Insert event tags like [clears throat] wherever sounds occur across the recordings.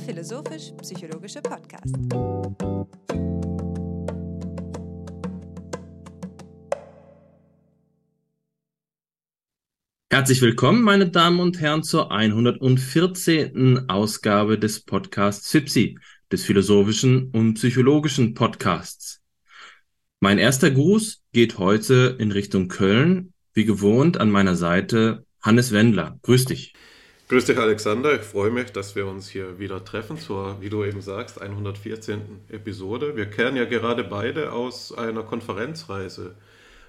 philosophisch-psychologische Podcast. Herzlich willkommen, meine Damen und Herren, zur 114. Ausgabe des Podcasts FIPSI, des philosophischen und psychologischen Podcasts. Mein erster Gruß geht heute in Richtung Köln, wie gewohnt an meiner Seite Hannes Wendler. Grüß dich. Grüß dich, Alexander. Ich freue mich, dass wir uns hier wieder treffen zur, wie du eben sagst, 114. Episode. Wir kehren ja gerade beide aus einer Konferenzreise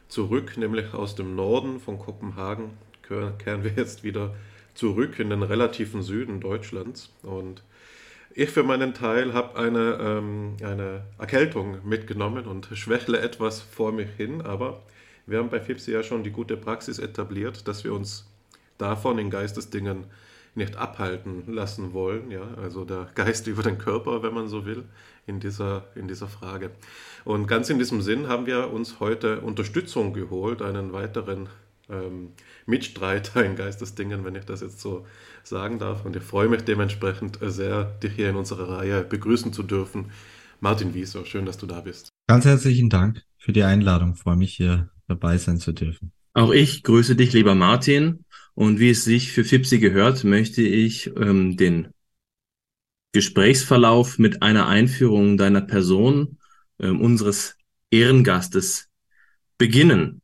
zurück, nämlich aus dem Norden von Kopenhagen. Kehren wir jetzt wieder zurück in den relativen Süden Deutschlands. Und ich für meinen Teil habe eine, ähm, eine Erkältung mitgenommen und schwächle etwas vor mich hin, aber wir haben bei FIPSI ja schon die gute Praxis etabliert, dass wir uns davon in Geistesdingen nicht abhalten lassen wollen. Ja? Also der Geist über den Körper, wenn man so will, in dieser, in dieser Frage. Und ganz in diesem Sinn haben wir uns heute Unterstützung geholt, einen weiteren ähm, Mitstreiter in Geistesdingen, wenn ich das jetzt so sagen darf. Und ich freue mich dementsprechend sehr, dich hier in unserer Reihe begrüßen zu dürfen. Martin Wieser, schön, dass du da bist. Ganz herzlichen Dank für die Einladung. Ich freue mich, hier dabei sein zu dürfen. Auch ich grüße dich, lieber Martin. Und wie es sich für Fipsi gehört, möchte ich ähm, den Gesprächsverlauf mit einer Einführung deiner Person, ähm, unseres Ehrengastes, beginnen.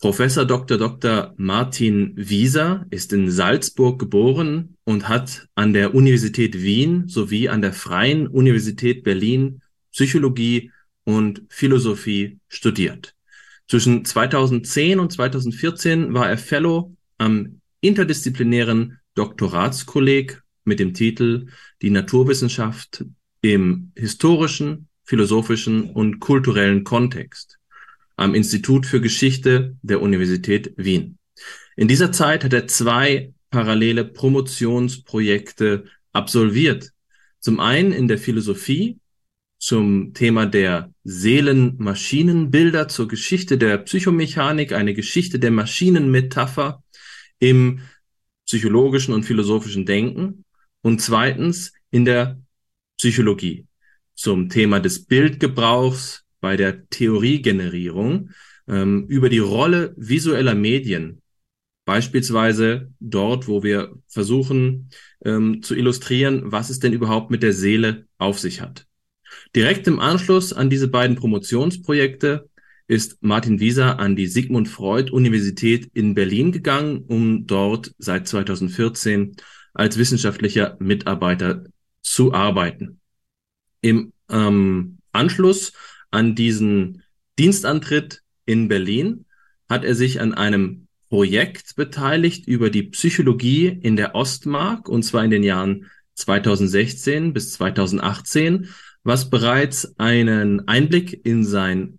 Professor Dr. Dr. Martin Wieser ist in Salzburg geboren und hat an der Universität Wien sowie an der Freien Universität Berlin Psychologie und Philosophie studiert. Zwischen 2010 und 2014 war er Fellow am interdisziplinären Doktoratskolleg mit dem Titel Die Naturwissenschaft im historischen, philosophischen und kulturellen Kontext am Institut für Geschichte der Universität Wien. In dieser Zeit hat er zwei parallele Promotionsprojekte absolviert. Zum einen in der Philosophie zum Thema der Seelenmaschinenbilder, zur Geschichte der Psychomechanik, eine Geschichte der Maschinenmetapher im psychologischen und philosophischen Denken und zweitens in der Psychologie zum Thema des Bildgebrauchs bei der Theoriegenerierung ähm, über die Rolle visueller Medien, beispielsweise dort, wo wir versuchen ähm, zu illustrieren, was es denn überhaupt mit der Seele auf sich hat. Direkt im Anschluss an diese beiden Promotionsprojekte ist Martin Wieser an die Sigmund Freud Universität in Berlin gegangen, um dort seit 2014 als wissenschaftlicher Mitarbeiter zu arbeiten. Im ähm, Anschluss an diesen Dienstantritt in Berlin hat er sich an einem Projekt beteiligt über die Psychologie in der Ostmark, und zwar in den Jahren 2016 bis 2018, was bereits einen Einblick in sein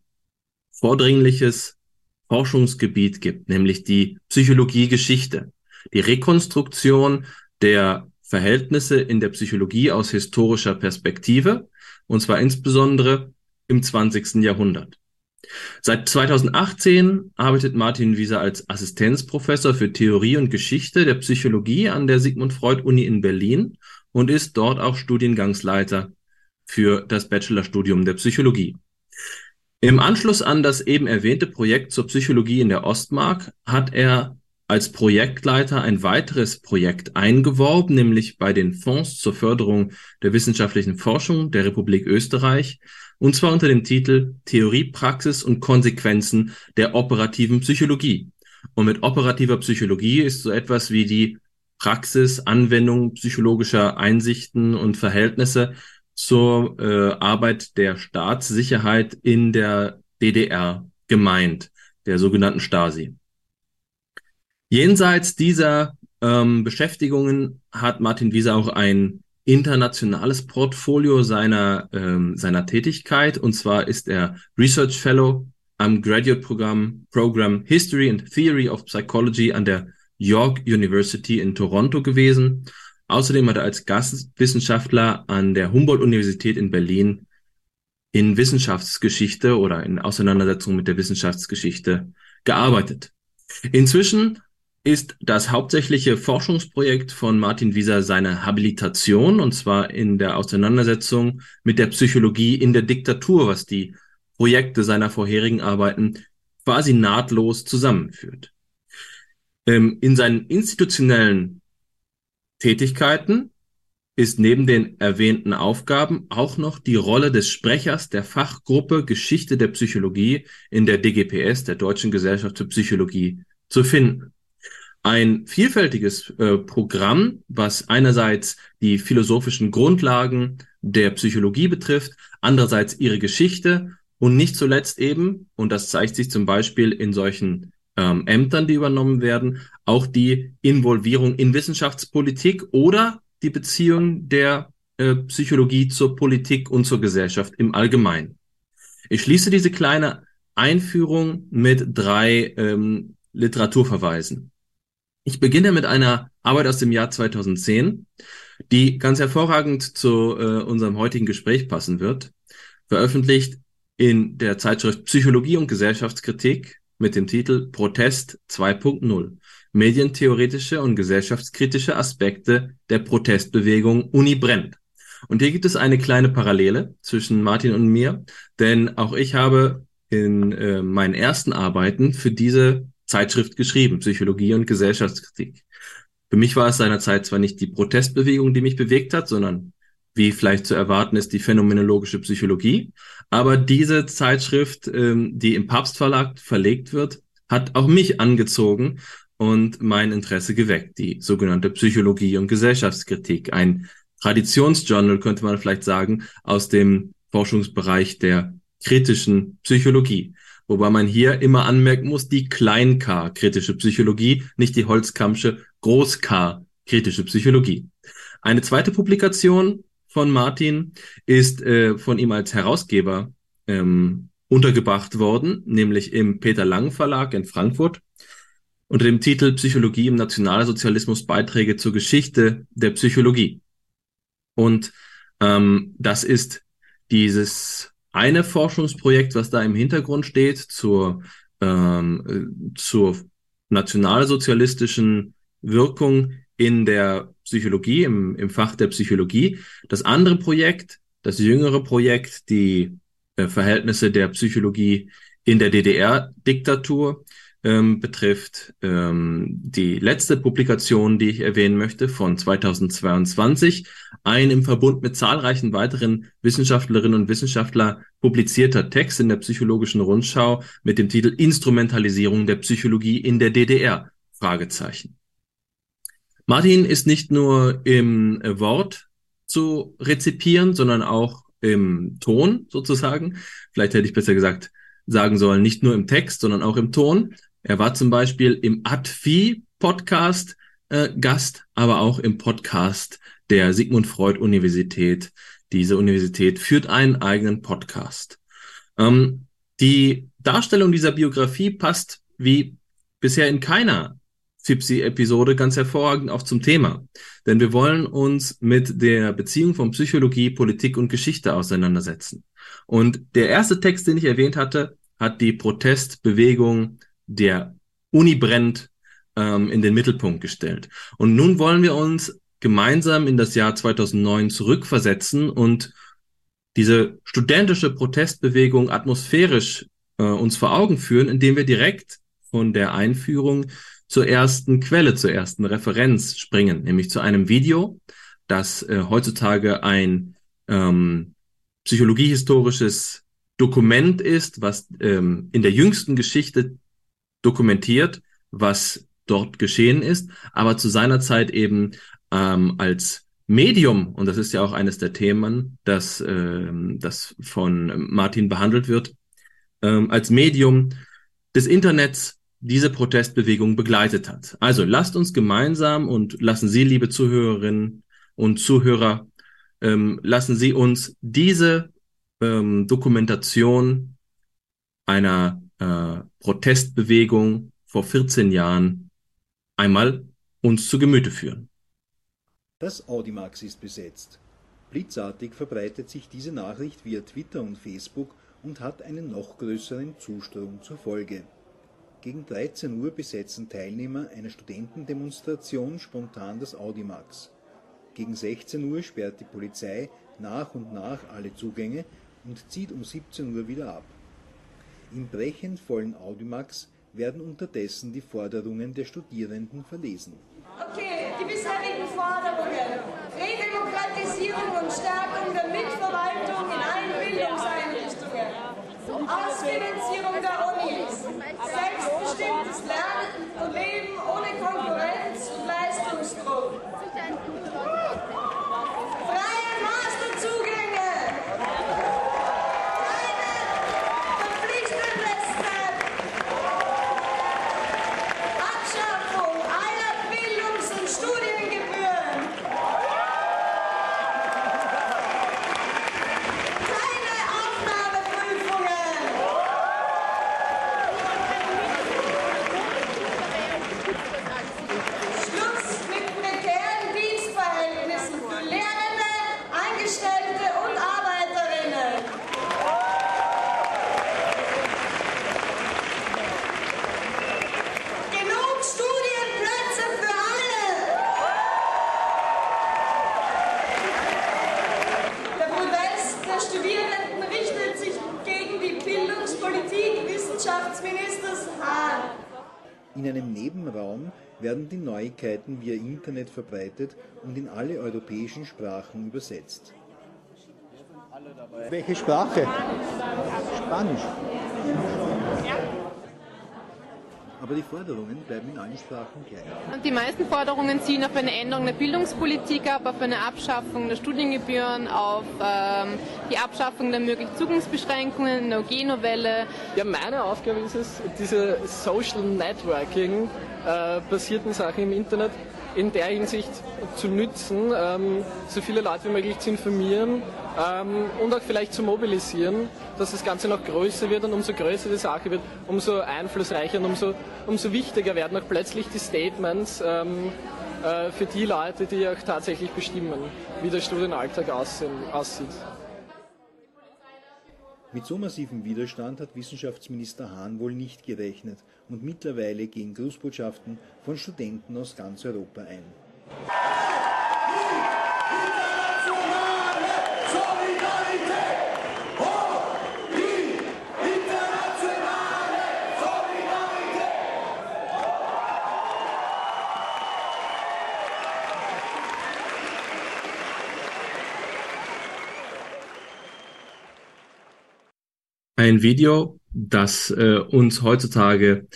vordringliches Forschungsgebiet gibt, nämlich die Psychologie-Geschichte, die Rekonstruktion der Verhältnisse in der Psychologie aus historischer Perspektive, und zwar insbesondere im 20. Jahrhundert. Seit 2018 arbeitet Martin Wieser als Assistenzprofessor für Theorie und Geschichte der Psychologie an der Sigmund Freud Uni in Berlin und ist dort auch Studiengangsleiter für das Bachelorstudium der Psychologie. Im Anschluss an das eben erwähnte Projekt zur Psychologie in der Ostmark hat er als Projektleiter ein weiteres Projekt eingeworben, nämlich bei den Fonds zur Förderung der wissenschaftlichen Forschung der Republik Österreich, und zwar unter dem Titel Theorie, Praxis und Konsequenzen der operativen Psychologie. Und mit operativer Psychologie ist so etwas wie die Praxis, Anwendung psychologischer Einsichten und Verhältnisse zur äh, Arbeit der Staatssicherheit in der DDR gemeint, der sogenannten Stasi. Jenseits dieser ähm, Beschäftigungen hat Martin Wieser auch ein internationales Portfolio seiner, ähm, seiner Tätigkeit. Und zwar ist er Research Fellow am Graduate Programm, Program History and Theory of Psychology an der York University in Toronto gewesen Außerdem hat er als Gastwissenschaftler an der Humboldt-Universität in Berlin in Wissenschaftsgeschichte oder in Auseinandersetzung mit der Wissenschaftsgeschichte gearbeitet. Inzwischen ist das hauptsächliche Forschungsprojekt von Martin Wieser seine Habilitation, und zwar in der Auseinandersetzung mit der Psychologie in der Diktatur, was die Projekte seiner vorherigen Arbeiten quasi nahtlos zusammenführt. Ähm, in seinen institutionellen Tätigkeiten ist neben den erwähnten Aufgaben auch noch die Rolle des Sprechers der Fachgruppe Geschichte der Psychologie in der DGPS, der Deutschen Gesellschaft für Psychologie, zu finden. Ein vielfältiges äh, Programm, was einerseits die philosophischen Grundlagen der Psychologie betrifft, andererseits ihre Geschichte und nicht zuletzt eben, und das zeigt sich zum Beispiel in solchen ähm, Ämtern, die übernommen werden, auch die Involvierung in Wissenschaftspolitik oder die Beziehung der äh, Psychologie zur Politik und zur Gesellschaft im Allgemeinen. Ich schließe diese kleine Einführung mit drei ähm, Literaturverweisen. Ich beginne mit einer Arbeit aus dem Jahr 2010, die ganz hervorragend zu äh, unserem heutigen Gespräch passen wird. Veröffentlicht in der Zeitschrift Psychologie und Gesellschaftskritik mit dem Titel Protest 2.0. Medientheoretische und gesellschaftskritische Aspekte der Protestbewegung Uni brennt. Und hier gibt es eine kleine Parallele zwischen Martin und mir, denn auch ich habe in äh, meinen ersten Arbeiten für diese Zeitschrift geschrieben, Psychologie und Gesellschaftskritik. Für mich war es seinerzeit zwar nicht die Protestbewegung, die mich bewegt hat, sondern wie vielleicht zu erwarten ist, die phänomenologische Psychologie. Aber diese Zeitschrift, ähm, die im Papstverlag verlegt wird, hat auch mich angezogen und mein Interesse geweckt, die sogenannte Psychologie und Gesellschaftskritik. Ein Traditionsjournal könnte man vielleicht sagen, aus dem Forschungsbereich der kritischen Psychologie. Wobei man hier immer anmerken muss, die Klein-K-kritische Psychologie, nicht die Holzkampsche Groß-K-kritische Psychologie. Eine zweite Publikation von Martin ist äh, von ihm als Herausgeber ähm, untergebracht worden, nämlich im Peter Lang Verlag in Frankfurt unter dem Titel Psychologie im Nationalsozialismus Beiträge zur Geschichte der Psychologie. Und ähm, das ist dieses eine Forschungsprojekt, was da im Hintergrund steht, zur, ähm, zur nationalsozialistischen Wirkung in der Psychologie, im, im Fach der Psychologie. Das andere Projekt, das jüngere Projekt, die äh, Verhältnisse der Psychologie in der DDR-Diktatur, ähm, betrifft ähm, die letzte Publikation, die ich erwähnen möchte, von 2022, ein im Verbund mit zahlreichen weiteren Wissenschaftlerinnen und Wissenschaftler publizierter Text in der Psychologischen Rundschau mit dem Titel Instrumentalisierung der Psychologie in der DDR? Fragezeichen. Martin ist nicht nur im Wort zu rezipieren, sondern auch im Ton sozusagen. Vielleicht hätte ich besser gesagt sagen sollen, nicht nur im Text, sondern auch im Ton. Er war zum Beispiel im Advi Podcast äh, Gast, aber auch im Podcast der Sigmund Freud Universität. Diese Universität führt einen eigenen Podcast. Ähm, die Darstellung dieser Biografie passt wie bisher in keiner Fipsi-Episode ganz hervorragend auch zum Thema. Denn wir wollen uns mit der Beziehung von Psychologie, Politik und Geschichte auseinandersetzen. Und der erste Text, den ich erwähnt hatte, hat die Protestbewegung der Uni brennt ähm, in den Mittelpunkt gestellt. Und nun wollen wir uns gemeinsam in das Jahr 2009 zurückversetzen und diese studentische Protestbewegung atmosphärisch äh, uns vor Augen führen, indem wir direkt von der Einführung zur ersten Quelle, zur ersten Referenz springen, nämlich zu einem Video, das äh, heutzutage ein ähm, psychologiehistorisches Dokument ist, was ähm, in der jüngsten Geschichte dokumentiert, was dort geschehen ist, aber zu seiner Zeit eben ähm, als Medium, und das ist ja auch eines der Themen, das, ähm, das von Martin behandelt wird, ähm, als Medium des Internets diese Protestbewegung begleitet hat. Also lasst uns gemeinsam und lassen Sie, liebe Zuhörerinnen und Zuhörer, ähm, lassen Sie uns diese ähm, Dokumentation einer äh, Protestbewegung vor 14 Jahren einmal uns zu Gemüte führen. Das Audimax ist besetzt. Blitzartig verbreitet sich diese Nachricht via Twitter und Facebook und hat einen noch größeren Zustrom zur Folge. Gegen 13 Uhr besetzen Teilnehmer einer Studentendemonstration spontan das Audimax. Gegen 16 Uhr sperrt die Polizei nach und nach alle Zugänge und zieht um 17 Uhr wieder ab. Im brechend vollen Audimax werden unterdessen die Forderungen der Studierenden verlesen. Okay, die bisherigen Forderungen. Redemokratisierung und Stärkung der Mitverwaltung in allen Bildungseinrichtungen. Ausfinanzierung der Unis. Selbstbestimmtes Lernen und Leben ohne Konkurrenz und Leistungsdruck. Freie Masterzugänge. Keine verpflichtendes Abschaffung aller Bildungs- und Studiengebühren. Keine Aufnahmeprüfungen. Schluss mit prekären Dienstverhältnissen für Lehrende, Angestellte und Arbeiterinnen. Genug Studienplätze für alle! Der Protest der Studierenden richtet sich gegen die Bildungspolitik Wissenschaftsministers Hahn. In einem Nebenraum werden die Neuigkeiten via Internet verbreitet und in alle europäischen Sprachen übersetzt. Welche Sprache? Spanisch. Aber die Forderungen bleiben in allen Sprachen gleich. Die meisten Forderungen zielen auf eine Änderung der Bildungspolitik ab, auf eine Abschaffung der Studiengebühren, auf ähm, die Abschaffung der möglichen Zugangsbeschränkungen, eine OG-Novelle. Ja, meine Aufgabe ist es, diese Social Networking äh, basierten Sachen im Internet in der Hinsicht zu nützen, ähm, so viele Leute wie möglich zu informieren ähm, und auch vielleicht zu mobilisieren, dass das Ganze noch größer wird und umso größer die Sache wird, umso einflussreicher und umso, umso wichtiger werden auch plötzlich die Statements ähm, äh, für die Leute, die auch tatsächlich bestimmen, wie der Studienalltag aussehen, aussieht. Mit so massivem Widerstand hat Wissenschaftsminister Hahn wohl nicht gerechnet und mittlerweile gehen Grußbotschaften von Studenten aus ganz Europa ein. Ein Video, das äh, uns heutzutage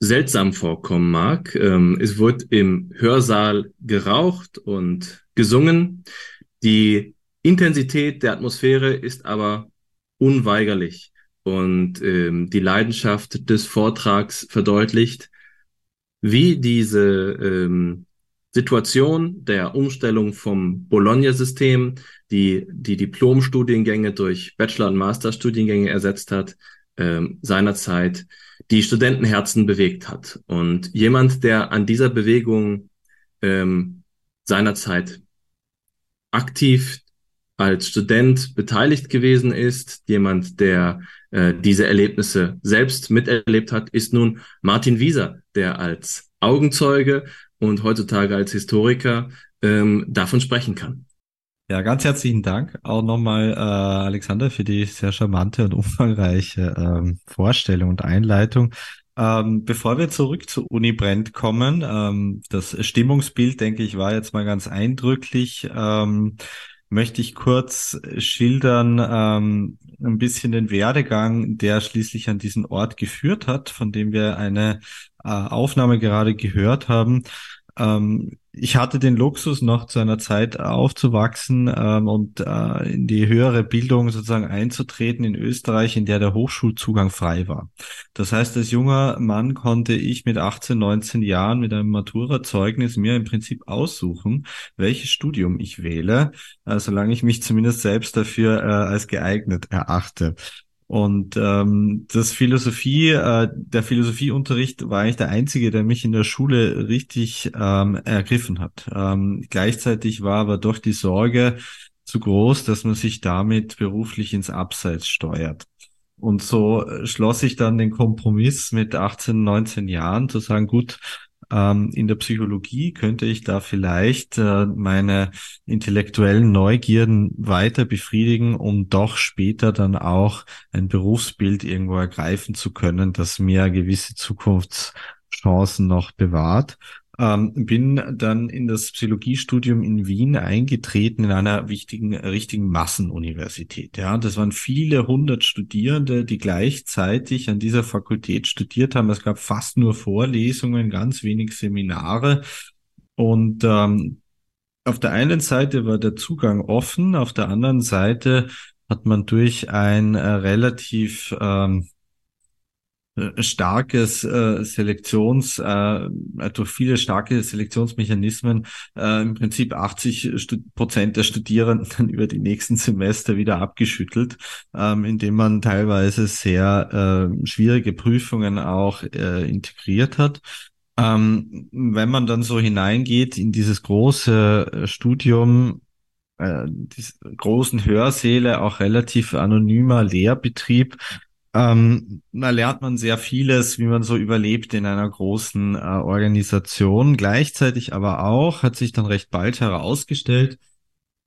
seltsam vorkommen mag. Ähm, es wird im Hörsaal geraucht und gesungen. Die Intensität der Atmosphäre ist aber unweigerlich und ähm, die Leidenschaft des Vortrags verdeutlicht, wie diese ähm, Situation der Umstellung vom Bologna-System, die die Diplomstudiengänge durch Bachelor- und Masterstudiengänge ersetzt hat, ähm, seinerzeit die Studentenherzen bewegt hat. Und jemand, der an dieser Bewegung ähm, seinerzeit aktiv als Student beteiligt gewesen ist, jemand, der äh, diese Erlebnisse selbst miterlebt hat, ist nun Martin Wieser, der als Augenzeuge und heutzutage als Historiker ähm, davon sprechen kann. Ja, ganz herzlichen Dank auch nochmal, äh, Alexander, für die sehr charmante und umfangreiche ähm, Vorstellung und Einleitung. Ähm, bevor wir zurück zu Uni Brent kommen, ähm, das Stimmungsbild, denke ich, war jetzt mal ganz eindrücklich. Ähm, möchte ich kurz schildern, ähm, ein bisschen den Werdegang, der schließlich an diesen Ort geführt hat, von dem wir eine äh, Aufnahme gerade gehört haben. Ähm, ich hatte den Luxus, noch zu einer Zeit aufzuwachsen ähm, und äh, in die höhere Bildung sozusagen einzutreten in Österreich, in der der Hochschulzugang frei war. Das heißt, als junger Mann konnte ich mit 18, 19 Jahren mit einem Maturazeugnis mir im Prinzip aussuchen, welches Studium ich wähle, äh, solange ich mich zumindest selbst dafür äh, als geeignet erachte. Und ähm, das Philosophie, äh, der Philosophieunterricht war eigentlich der einzige, der mich in der Schule richtig ähm, ergriffen hat. Ähm, gleichzeitig war aber doch die Sorge zu groß, dass man sich damit beruflich ins Abseits steuert. Und so schloss ich dann den Kompromiss mit 18, 19 Jahren zu sagen, gut, in der Psychologie könnte ich da vielleicht äh, meine intellektuellen Neugierden weiter befriedigen, um doch später dann auch ein Berufsbild irgendwo ergreifen zu können, das mir gewisse Zukunftschancen noch bewahrt. Ähm, bin dann in das Psychologiestudium in Wien eingetreten in einer wichtigen, richtigen Massenuniversität. Ja, das waren viele hundert Studierende, die gleichzeitig an dieser Fakultät studiert haben. Es gab fast nur Vorlesungen, ganz wenig Seminare. Und ähm, auf der einen Seite war der Zugang offen, auf der anderen Seite hat man durch ein äh, relativ ähm, äh, starkes äh, Selektions, äh, durch viele starke Selektionsmechanismen äh, im Prinzip 80 Prozent der Studierenden über die nächsten Semester wieder abgeschüttelt, ähm, indem man teilweise sehr äh, schwierige Prüfungen auch äh, integriert hat. Ähm, wenn man dann so hineingeht in dieses große äh, Studium, äh, diese großen Hörsäle, auch relativ anonymer Lehrbetrieb, ähm, da lernt man sehr vieles, wie man so überlebt in einer großen äh, Organisation. Gleichzeitig aber auch hat sich dann recht bald herausgestellt,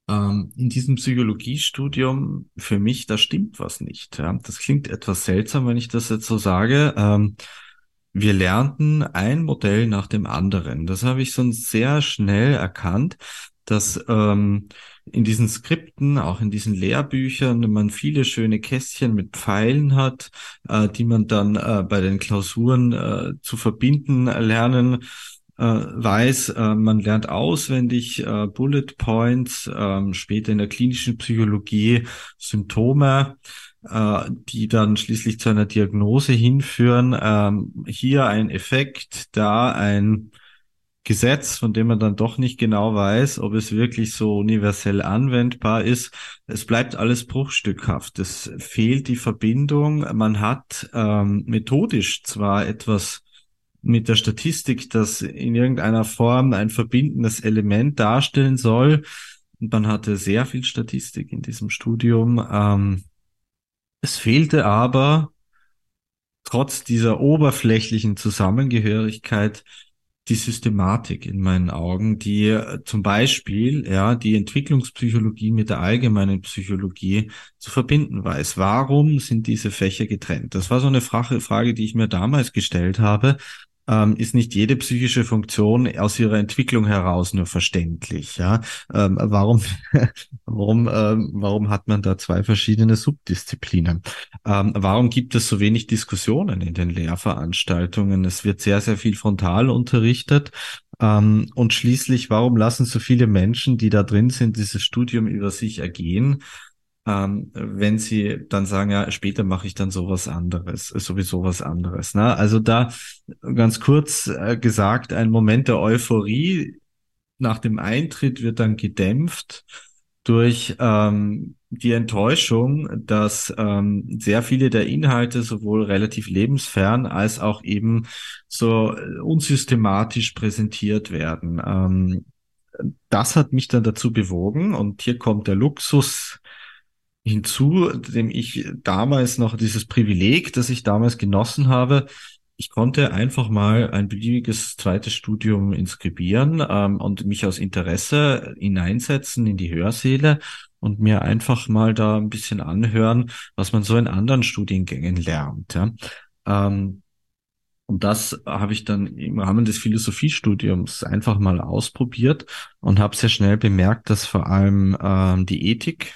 ähm, in diesem Psychologiestudium für mich, da stimmt was nicht. Ja? Das klingt etwas seltsam, wenn ich das jetzt so sage. Ähm, wir lernten ein Modell nach dem anderen. Das habe ich so sehr schnell erkannt, dass ähm, in diesen Skripten, auch in diesen Lehrbüchern, man viele schöne Kästchen mit Pfeilen hat, äh, die man dann äh, bei den Klausuren äh, zu verbinden lernen äh, weiß, äh, man lernt auswendig äh, Bullet Points, äh, später in der klinischen Psychologie Symptome, die dann schließlich zu einer Diagnose hinführen. Ähm, hier ein Effekt, da ein Gesetz, von dem man dann doch nicht genau weiß, ob es wirklich so universell anwendbar ist. Es bleibt alles bruchstückhaft. Es fehlt die Verbindung. Man hat ähm, methodisch zwar etwas mit der Statistik, das in irgendeiner Form ein verbindendes Element darstellen soll. Man hatte sehr viel Statistik in diesem Studium. Ähm, es fehlte aber trotz dieser oberflächlichen Zusammengehörigkeit die Systematik in meinen Augen, die äh, zum Beispiel ja die Entwicklungspsychologie mit der allgemeinen Psychologie zu verbinden weiß. Warum sind diese Fächer getrennt? Das war so eine Frage, Frage, die ich mir damals gestellt habe ähm, ist nicht jede psychische Funktion aus ihrer Entwicklung heraus nur verständlich. Ja, ähm, warum, [laughs] warum, ähm, warum hat man da zwei verschiedene Subdisziplinen? Ähm, warum gibt es so wenig Diskussionen in den Lehrveranstaltungen? Es wird sehr, sehr viel frontal unterrichtet. Ähm, und schließlich, warum lassen so viele Menschen, die da drin sind, dieses Studium über sich ergehen? Ähm, wenn sie dann sagen, ja, später mache ich dann sowas anderes, sowieso was anderes. Ne? Also da ganz kurz äh, gesagt, ein Moment der Euphorie nach dem Eintritt wird dann gedämpft durch ähm, die Enttäuschung, dass ähm, sehr viele der Inhalte sowohl relativ lebensfern als auch eben so unsystematisch präsentiert werden. Ähm, das hat mich dann dazu bewogen und hier kommt der Luxus hinzu, dem ich damals noch dieses Privileg, das ich damals genossen habe, ich konnte einfach mal ein beliebiges zweites Studium inskribieren ähm, und mich aus Interesse hineinsetzen in die Hörsäle und mir einfach mal da ein bisschen anhören, was man so in anderen Studiengängen lernt. Ja. Ähm, und das habe ich dann im Rahmen des Philosophiestudiums einfach mal ausprobiert und habe sehr schnell bemerkt, dass vor allem ähm, die Ethik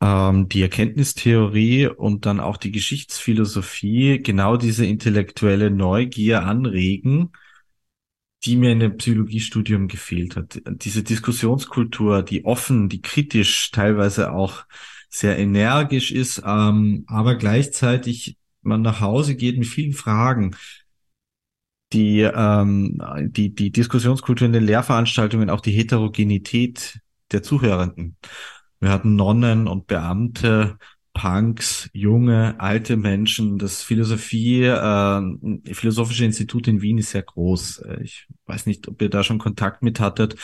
ähm, die Erkenntnistheorie und dann auch die Geschichtsphilosophie genau diese intellektuelle Neugier anregen, die mir in dem Psychologiestudium gefehlt hat. Diese Diskussionskultur, die offen, die kritisch, teilweise auch sehr energisch ist, ähm, aber gleichzeitig man nach Hause geht mit vielen Fragen. Die, ähm, die, die Diskussionskultur in den Lehrveranstaltungen, auch die Heterogenität der Zuhörenden. Wir hatten Nonnen und Beamte, Punks, junge, alte Menschen. Das Philosophie, äh, Philosophische Institut in Wien ist sehr groß. Ich weiß nicht, ob ihr da schon Kontakt mit hattet.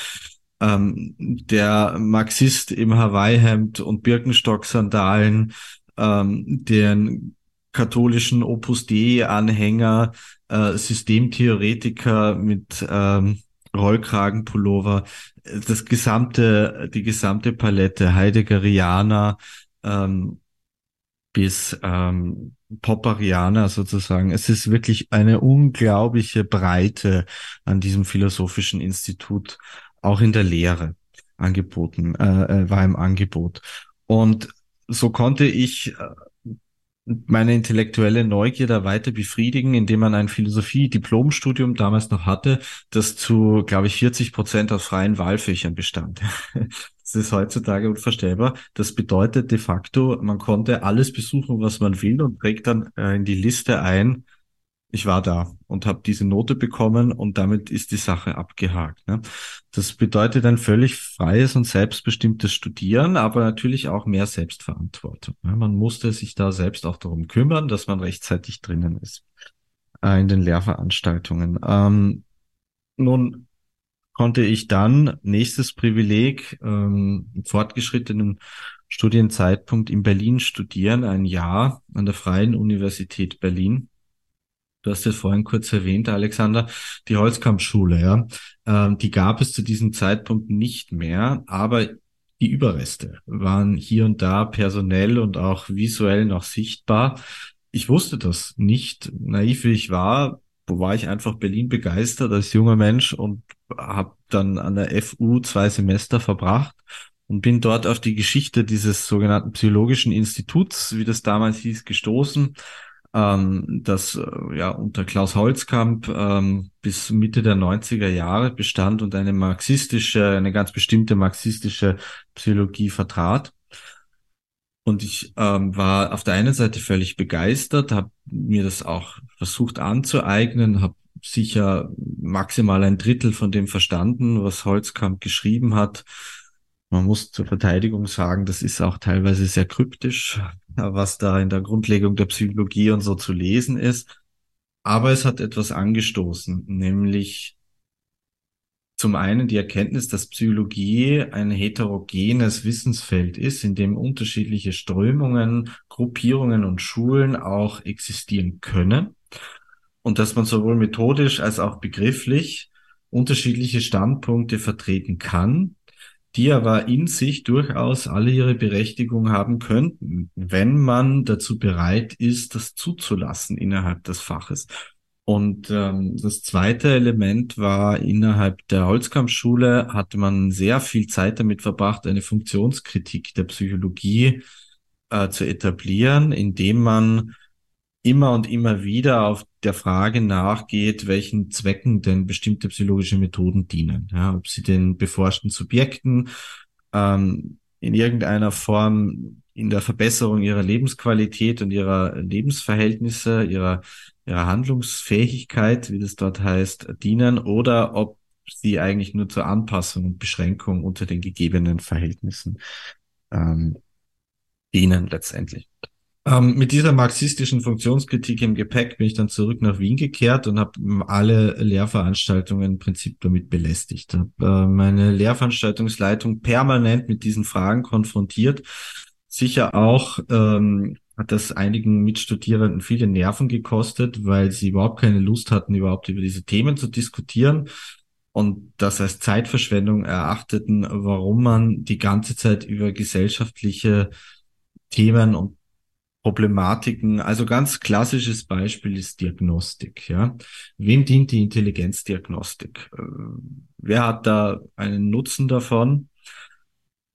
Ähm, der Marxist im Hawaii-Hemd und Birkenstock-Sandalen ähm, den katholischen Opus Dei-Anhänger, äh, Systemtheoretiker mit ähm, Rollkragenpullover, das gesamte, die gesamte Palette, Heideggerianer ähm, bis ähm, Popperianer sozusagen. Es ist wirklich eine unglaubliche Breite an diesem philosophischen Institut, auch in der Lehre angeboten, äh, äh war im Angebot. Und so konnte ich äh, meine intellektuelle Neugier weiter befriedigen, indem man ein Philosophie-Diplomstudium damals noch hatte, das zu, glaube ich, 40 Prozent aus freien Wahlfächern bestand. [laughs] Das ist heutzutage unvorstellbar. Das bedeutet de facto, man konnte alles besuchen, was man will und trägt dann äh, in die Liste ein, ich war da und habe diese Note bekommen und damit ist die Sache abgehakt. Ne? Das bedeutet ein völlig freies und selbstbestimmtes Studieren, aber natürlich auch mehr Selbstverantwortung. Ne? Man musste sich da selbst auch darum kümmern, dass man rechtzeitig drinnen ist äh, in den Lehrveranstaltungen. Ähm, nun konnte ich dann nächstes Privileg ähm, fortgeschrittenen Studienzeitpunkt in Berlin studieren, ein Jahr an der Freien Universität Berlin Du hast es vorhin kurz erwähnt, Alexander, die Holzkampfschule, ja. Ähm, die gab es zu diesem Zeitpunkt nicht mehr, aber die Überreste waren hier und da personell und auch visuell noch sichtbar. Ich wusste das nicht. Naiv wie ich war, war ich einfach Berlin begeistert als junger Mensch und habe dann an der FU zwei Semester verbracht und bin dort auf die Geschichte dieses sogenannten psychologischen Instituts, wie das damals hieß, gestoßen ähm, das äh, ja unter Klaus Holzkamp ähm, bis Mitte der 90er Jahre bestand und eine marxistische, eine ganz bestimmte marxistische Psychologie vertrat. Und ich ähm, war auf der einen Seite völlig begeistert, habe mir das auch versucht anzueignen, habe sicher maximal ein Drittel von dem verstanden, was Holzkamp geschrieben hat. Man muss zur Verteidigung sagen, das ist auch teilweise sehr kryptisch, was da in der Grundlegung der Psychologie und so zu lesen ist. Aber es hat etwas angestoßen, nämlich zum einen die Erkenntnis, dass Psychologie ein heterogenes Wissensfeld ist, in dem unterschiedliche Strömungen, Gruppierungen und Schulen auch existieren können und dass man sowohl methodisch als auch begrifflich unterschiedliche Standpunkte vertreten kann die aber in sich durchaus alle ihre Berechtigung haben könnten, wenn man dazu bereit ist, das zuzulassen innerhalb des Faches. Und ähm, das zweite Element war, innerhalb der Holzkampfschule hatte man sehr viel Zeit damit verbracht, eine Funktionskritik der Psychologie äh, zu etablieren, indem man immer und immer wieder auf der Frage nachgeht, welchen Zwecken denn bestimmte psychologische Methoden dienen. Ja, ob sie den beforschten Subjekten ähm, in irgendeiner Form in der Verbesserung ihrer Lebensqualität und ihrer Lebensverhältnisse, ihrer, ihrer Handlungsfähigkeit, wie das dort heißt, dienen oder ob sie eigentlich nur zur Anpassung und Beschränkung unter den gegebenen Verhältnissen ähm, dienen letztendlich. Ähm, mit dieser marxistischen Funktionskritik im Gepäck bin ich dann zurück nach Wien gekehrt und habe alle Lehrveranstaltungen im Prinzip damit belästigt. Hab, äh, meine Lehrveranstaltungsleitung permanent mit diesen Fragen konfrontiert. Sicher auch ähm, hat das einigen Mitstudierenden viele Nerven gekostet, weil sie überhaupt keine Lust hatten, überhaupt über diese Themen zu diskutieren und das als Zeitverschwendung erachteten, warum man die ganze Zeit über gesellschaftliche Themen und Problematiken. Also ganz klassisches Beispiel ist Diagnostik. Ja, wem dient die Intelligenzdiagnostik? Äh, wer hat da einen Nutzen davon?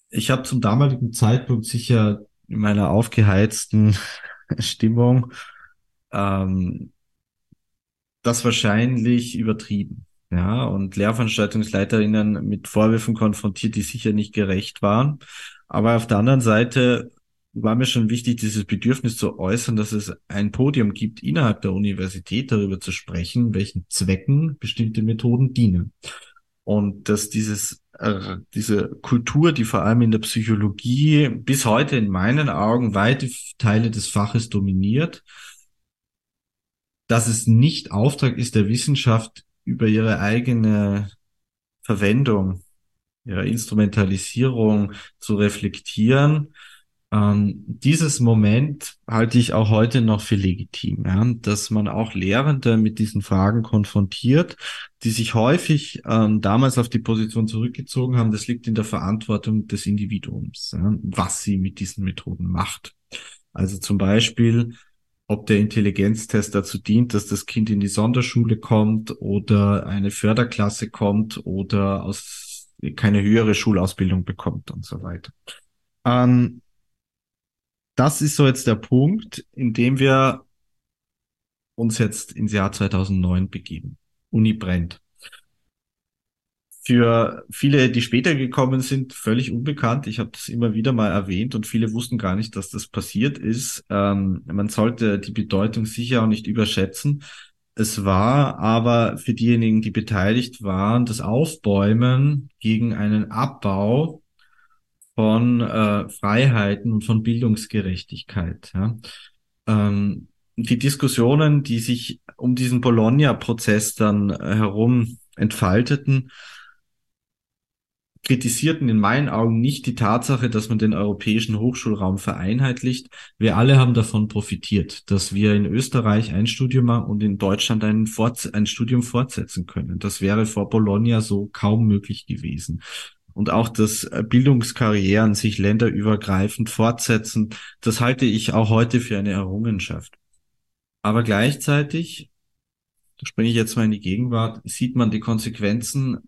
Ich habe zum damaligen Zeitpunkt sicher in meiner aufgeheizten [laughs] Stimmung ähm, das wahrscheinlich übertrieben. Ja, und Lehrveranstaltungsleiterinnen mit Vorwürfen konfrontiert, die sicher nicht gerecht waren. Aber auf der anderen Seite war mir schon wichtig, dieses Bedürfnis zu äußern, dass es ein Podium gibt, innerhalb der Universität darüber zu sprechen, welchen Zwecken bestimmte Methoden dienen. Und dass dieses, äh, diese Kultur, die vor allem in der Psychologie bis heute in meinen Augen weite Teile des Faches dominiert, dass es nicht Auftrag ist der Wissenschaft, über ihre eigene Verwendung, ihre Instrumentalisierung zu reflektieren, Ähm, dieses Moment halte ich auch heute noch für legitim, ja, dass man auch Lehrende mit diesen Fragen konfrontiert, die sich häufig ähm, damals auf die Position zurückgezogen haben. Das liegt in der Verantwortung des Individuums, ja, was sie mit diesen Methoden macht. Also zum Beispiel, ob der Intelligenztest dazu dient, dass das Kind in die Sonderschule kommt oder eine Förderklasse kommt oder aus keine höhere Schulausbildung bekommt und so weiter. Ähm, das ist so jetzt der Punkt, in dem wir uns jetzt ins Jahr 2009 begeben. Uni brennt. Für viele, die später gekommen sind, völlig unbekannt. Ich habe das immer wieder mal erwähnt und viele wussten gar nicht, dass das passiert ist. Ähm, man sollte die Bedeutung sicher auch nicht überschätzen. Es war aber für diejenigen, die beteiligt waren, das Aufbäumen gegen einen Abbau von äh, Freiheiten und von Bildungsgerechtigkeit. Ja. Ähm, die Diskussionen, die sich um diesen Bologna-Prozess dann äh, herum entfalteten, kritisierten in meinen Augen nicht die Tatsache, dass man den europäischen Hochschulraum vereinheitlicht. Wir alle haben davon profitiert, dass wir in Österreich ein Studium haben und in Deutschland ein, Forts ein Studium fortsetzen können. Das wäre vor Bologna so kaum möglich gewesen und auch das Bildungskarrieren sich länderübergreifend fortsetzen, das halte ich auch heute für eine Errungenschaft. Aber gleichzeitig, da springe ich jetzt mal in die Gegenwart, sieht man die Konsequenzen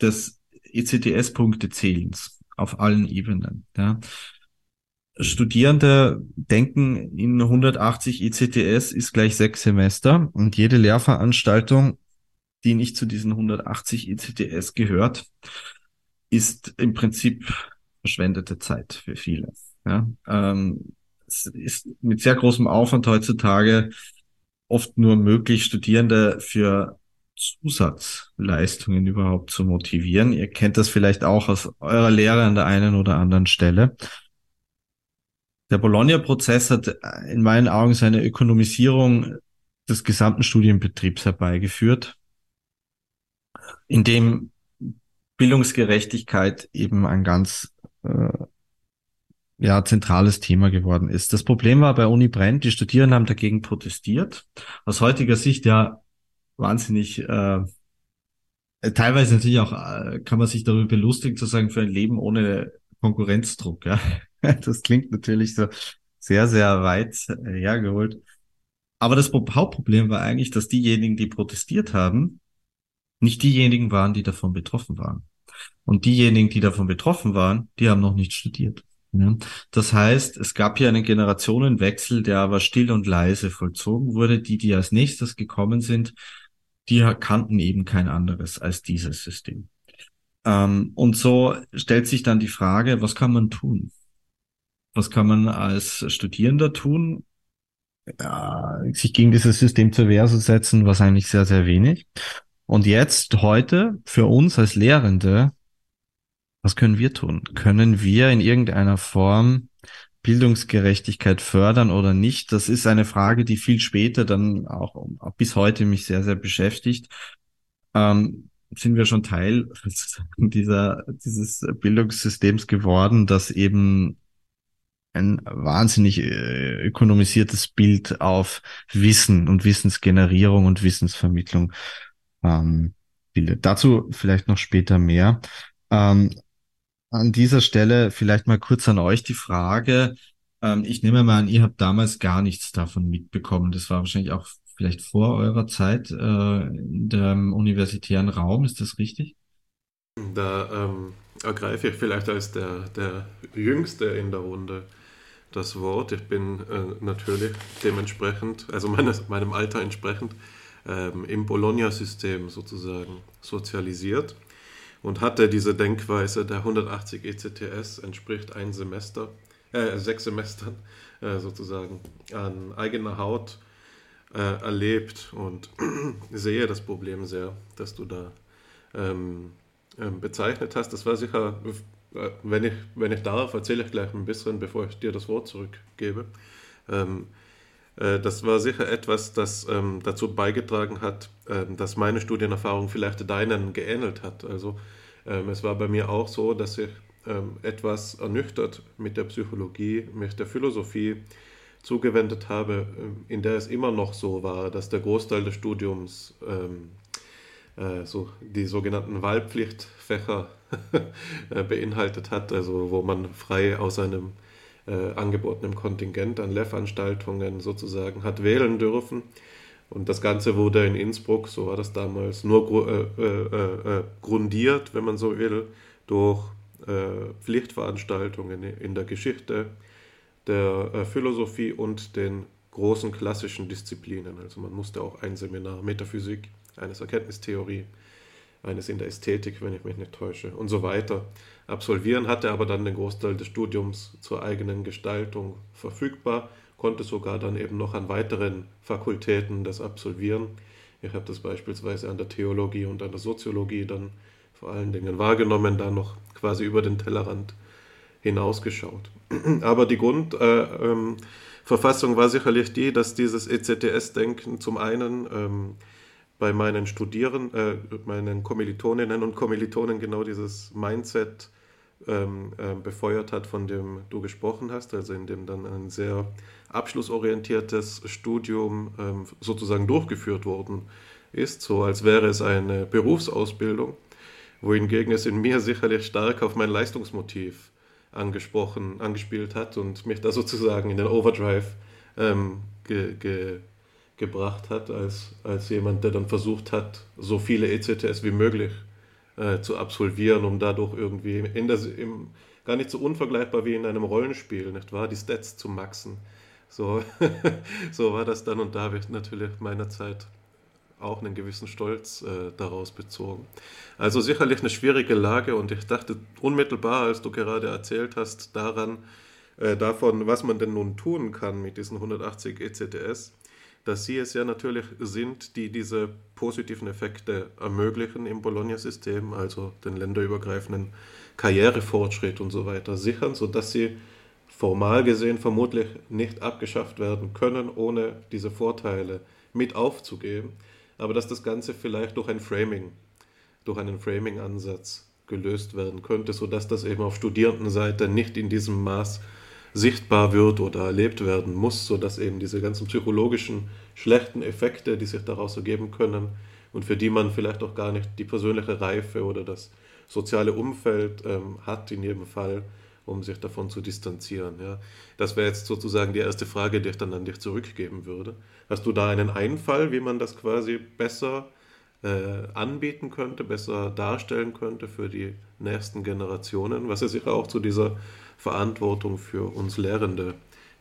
des ECTS-Punkte-Zählens auf allen Ebenen. Ja. Studierende denken in 180 ECTS ist gleich sechs Semester und jede Lehrveranstaltung, die nicht zu diesen 180 ECTS gehört, ist im Prinzip verschwendete Zeit für viele. Ja, ähm, es ist mit sehr großem Aufwand heutzutage oft nur möglich, Studierende für Zusatzleistungen überhaupt zu motivieren. Ihr kennt das vielleicht auch aus eurer Lehre an der einen oder anderen Stelle. Der Bologna-Prozess hat in meinen Augen seine Ökonomisierung des gesamten Studienbetriebs herbeigeführt, indem Bildungsgerechtigkeit eben ein ganz äh, ja, zentrales Thema geworden ist. Das Problem war bei Uni Brent, die Studierenden haben dagegen protestiert. Aus heutiger Sicht ja wahnsinnig, äh, teilweise natürlich auch, äh, kann man sich darüber belustigen, zu sagen, für ein Leben ohne Konkurrenzdruck. Ja? [laughs] Das klingt natürlich so sehr, sehr weit äh, hergeholt. Aber das Hauptproblem war eigentlich, dass diejenigen, die protestiert haben, nicht diejenigen waren, die davon betroffen waren. Und diejenigen, die davon betroffen waren, die haben noch nicht studiert. Das heißt, es gab hier einen Generationenwechsel, der aber still und leise vollzogen wurde. Die, die als nächstes gekommen sind, die kannten eben kein anderes als dieses System. Ähm, und so stellt sich dann die Frage, was kann man tun? Was kann man als Studierender tun? Ja, sich gegen dieses System zur Wehr zu setzen, was eigentlich sehr, sehr wenig. Und jetzt, heute, für uns als Lehrende, was können wir tun? Können wir in irgendeiner Form Bildungsgerechtigkeit fördern oder nicht? Das ist eine Frage, die viel später dann auch, bis heute mich sehr, sehr beschäftigt. Ähm, sind wir schon Teil [laughs] dieser, dieses Bildungssystems geworden, das eben ein wahnsinnig äh, ökonomisiertes Bild auf Wissen und Wissensgenerierung und Wissensvermittlung ähm, bildet. Dazu vielleicht noch später mehr. Ähm, an dieser Stelle vielleicht mal kurz an euch die Frage. Ähm, ich nehme mal an, ihr habt damals gar nichts davon mitbekommen. Das war wahrscheinlich auch vielleicht vor eurer Zeit äh, in dem universitären Raum. Ist das richtig? Da ähm, ergreife ich vielleicht als der, der Jüngste in der Runde das Wort. Ich bin äh, natürlich dementsprechend, also meines, meinem Alter entsprechend, ähm, im Bologna-System sozusagen sozialisiert und hatte diese Denkweise, der 180 ECTS entspricht ein Semester, äh, sechs Semestern äh, sozusagen an eigener Haut äh, erlebt und [clears throat] sehe das Problem sehr, dass du da ähm, ähm, bezeichnet hast. Das war sicher, äh, wenn ich, wenn ich darf, erzähle ich gleich ein bisschen, bevor ich dir das Wort zurückgebe. Ähm, äh, das war sicher etwas, das ähm, dazu beigetragen hat, ähm, dass meine Studienerfahrung vielleicht deinen geähnelt hat. Also ähm, es war bei mir auch so, dass ich ähm, etwas ernüchtert mit der Psychologie, mit der Philosophie zugewendet habe, ähm, in der es immer noch so war, dass der Großteil des Studiums ähm, äh, so die sogenannten Wahlpflichtfächer [laughs] äh, beinhaltet hat, also wo man frei aus einem äh, angebotenen Kontingent an Lehrveranstaltungen sozusagen hat wählen dürfen. Und das Ganze wurde in Innsbruck, so war das damals, nur äh, äh, äh, grundiert, wenn man so will, durch Pflichtveranstaltungen in der Geschichte, der Philosophie und den großen klassischen Disziplinen. Also man musste auch ein Seminar Metaphysik, eines Erkenntnistheorie, eines in der Ästhetik, wenn ich mich nicht täusche, und so weiter absolvieren, hatte aber dann den Großteil des Studiums zur eigenen Gestaltung verfügbar, konnte sogar dann eben noch an weiteren Fakultäten das absolvieren. Ich habe das beispielsweise an der Theologie und an der Soziologie dann vor allen Dingen wahrgenommen, da noch quasi über den Tellerrand hinausgeschaut. [clears throat] Aber die Grundverfassung äh, ähm, war sicherlich die, dass dieses ECTS-Denken zum einen ähm, bei meinen Studierenden, äh, meinen Kommilitoninnen und Kommilitonen genau dieses Mindset ähm, äh, befeuert hat, von dem du gesprochen hast, also in dem dann ein sehr abschlussorientiertes Studium ähm, sozusagen durchgeführt worden ist, so als wäre es eine Berufsausbildung, wohingegen es in mir sicherlich stark auf mein Leistungsmotiv angesprochen, angespielt hat und mich da sozusagen in den Overdrive ähm, ge, ge, gebracht hat, als, als jemand, der dann versucht hat, so viele ECTS wie möglich äh, zu absolvieren, um dadurch irgendwie in das, im, gar nicht so unvergleichbar wie in einem Rollenspiel, nicht wahr, die Stats zu maxen. So, [laughs] so war das dann und da wird natürlich meiner Zeit auch einen gewissen Stolz äh, daraus bezogen. Also sicherlich eine schwierige Lage und ich dachte unmittelbar, als du gerade erzählt hast, daran, äh, davon, was man denn nun tun kann mit diesen 180 ECTS, dass sie es ja natürlich sind, die diese positiven Effekte ermöglichen im Bologna-System, also den länderübergreifenden Karrierefortschritt und so weiter sichern, sodass sie formal gesehen vermutlich nicht abgeschafft werden können, ohne diese Vorteile mit aufzugeben, aber dass das Ganze vielleicht durch ein Framing, durch einen Framing-Ansatz gelöst werden könnte, sodass das eben auf Studierendenseite nicht in diesem Maß sichtbar wird oder erlebt werden muss, sodass eben diese ganzen psychologischen schlechten Effekte, die sich daraus ergeben können und für die man vielleicht auch gar nicht die persönliche Reife oder das soziale Umfeld ähm, hat in jedem Fall, um sich davon zu distanzieren. Ja. Das wäre jetzt sozusagen die erste Frage, die ich dann an dich zurückgeben würde. Hast du da einen Einfall, wie man das quasi besser äh, anbieten könnte, besser darstellen könnte für die nächsten Generationen, was ja sicher auch zu dieser Verantwortung für uns Lehrende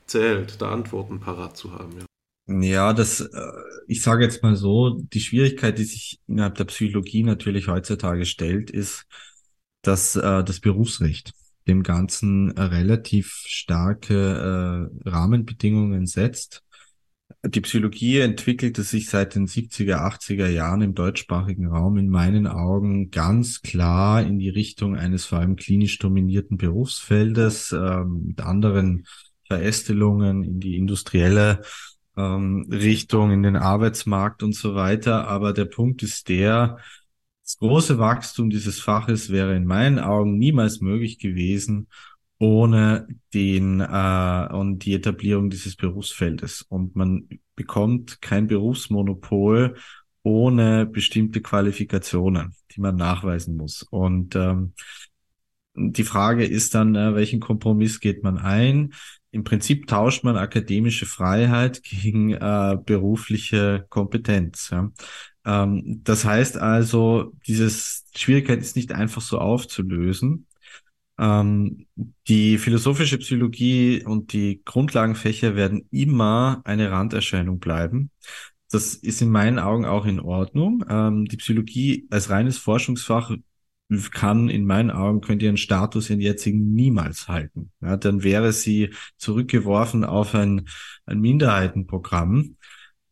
zählt, da Antworten parat zu haben. Ja. Ja, das, äh, ich sage jetzt mal so, die Schwierigkeit, die sich innerhalb der Psychologie natürlich heutzutage stellt, ist, dass äh, das Berufsrecht dem Ganzen relativ starke äh, Rahmenbedingungen setzt die Psychologie entwickelte sich seit den 70er, 80er Jahren im deutschsprachigen Raum in meinen Augen ganz klar in die Richtung eines vor allem klinisch dominierten Berufsfeldes ähm, mit anderen Verästelungen in die industrielle ähm, Richtung, in den Arbeitsmarkt und so weiter. Aber der Punkt ist der, das große Wachstum dieses Faches wäre in meinen Augen niemals möglich gewesen, ohne den äh, und die Etablierung dieses Berufsfeldes. Und man bekommt kein Berufsmonopol ohne bestimmte Qualifikationen, die man nachweisen muss. Und ähm, die Frage ist dann, äh, welchen Kompromiss geht man ein? Im Prinzip tauscht man akademische Freiheit gegen äh, berufliche Kompetenz. Ja? Ähm, das heißt also, dieses die Schwierigkeit ist nicht einfach so aufzulösen. Ähm, die philosophische Psychologie und die Grundlagenfächer werden immer eine Randerscheinung bleiben. Das ist in meinen Augen auch in Ordnung. Ähm, die Psychologie als reines Forschungsfach kann in meinen Augen, könnte ihren Status in jetzigen niemals halten. Ja, dann wäre sie zurückgeworfen auf ein, ein Minderheitenprogramm.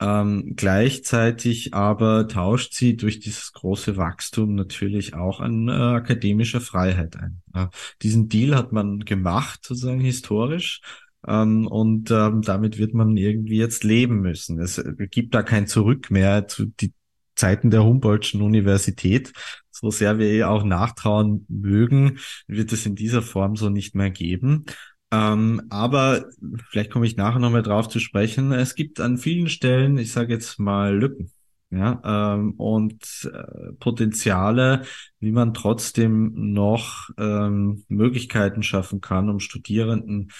Ähm, gleichzeitig aber tauscht sie durch dieses große Wachstum natürlich auch an äh, akademischer Freiheit ein. Ja, diesen Deal hat man gemacht, sozusagen historisch. Ähm, und ähm, damit wird man irgendwie jetzt leben müssen. Es gibt da kein Zurück mehr zu die Zeiten der Humboldtschen Universität. So sehr wir ihr auch nachtrauen mögen, wird es in dieser Form so nicht mehr geben. Ähm, aber vielleicht komme ich nachher nochmal drauf zu sprechen. Es gibt an vielen Stellen, ich sage jetzt mal Lücken. Ja, ähm, und äh, Potenziale, wie man trotzdem noch ähm, Möglichkeiten schaffen kann, um Studierenden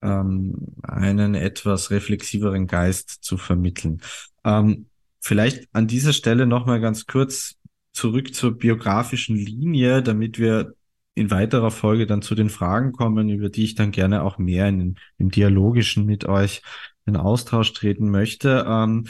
ähm, einen etwas reflexiveren Geist zu vermitteln. Ähm, vielleicht an dieser Stelle nochmal ganz kurz zurück zur biografischen Linie, damit wir in weiterer Folge dann zu den Fragen kommen, über die ich dann gerne auch mehr in, im Dialogischen mit euch in Austausch treten möchte. Ähm,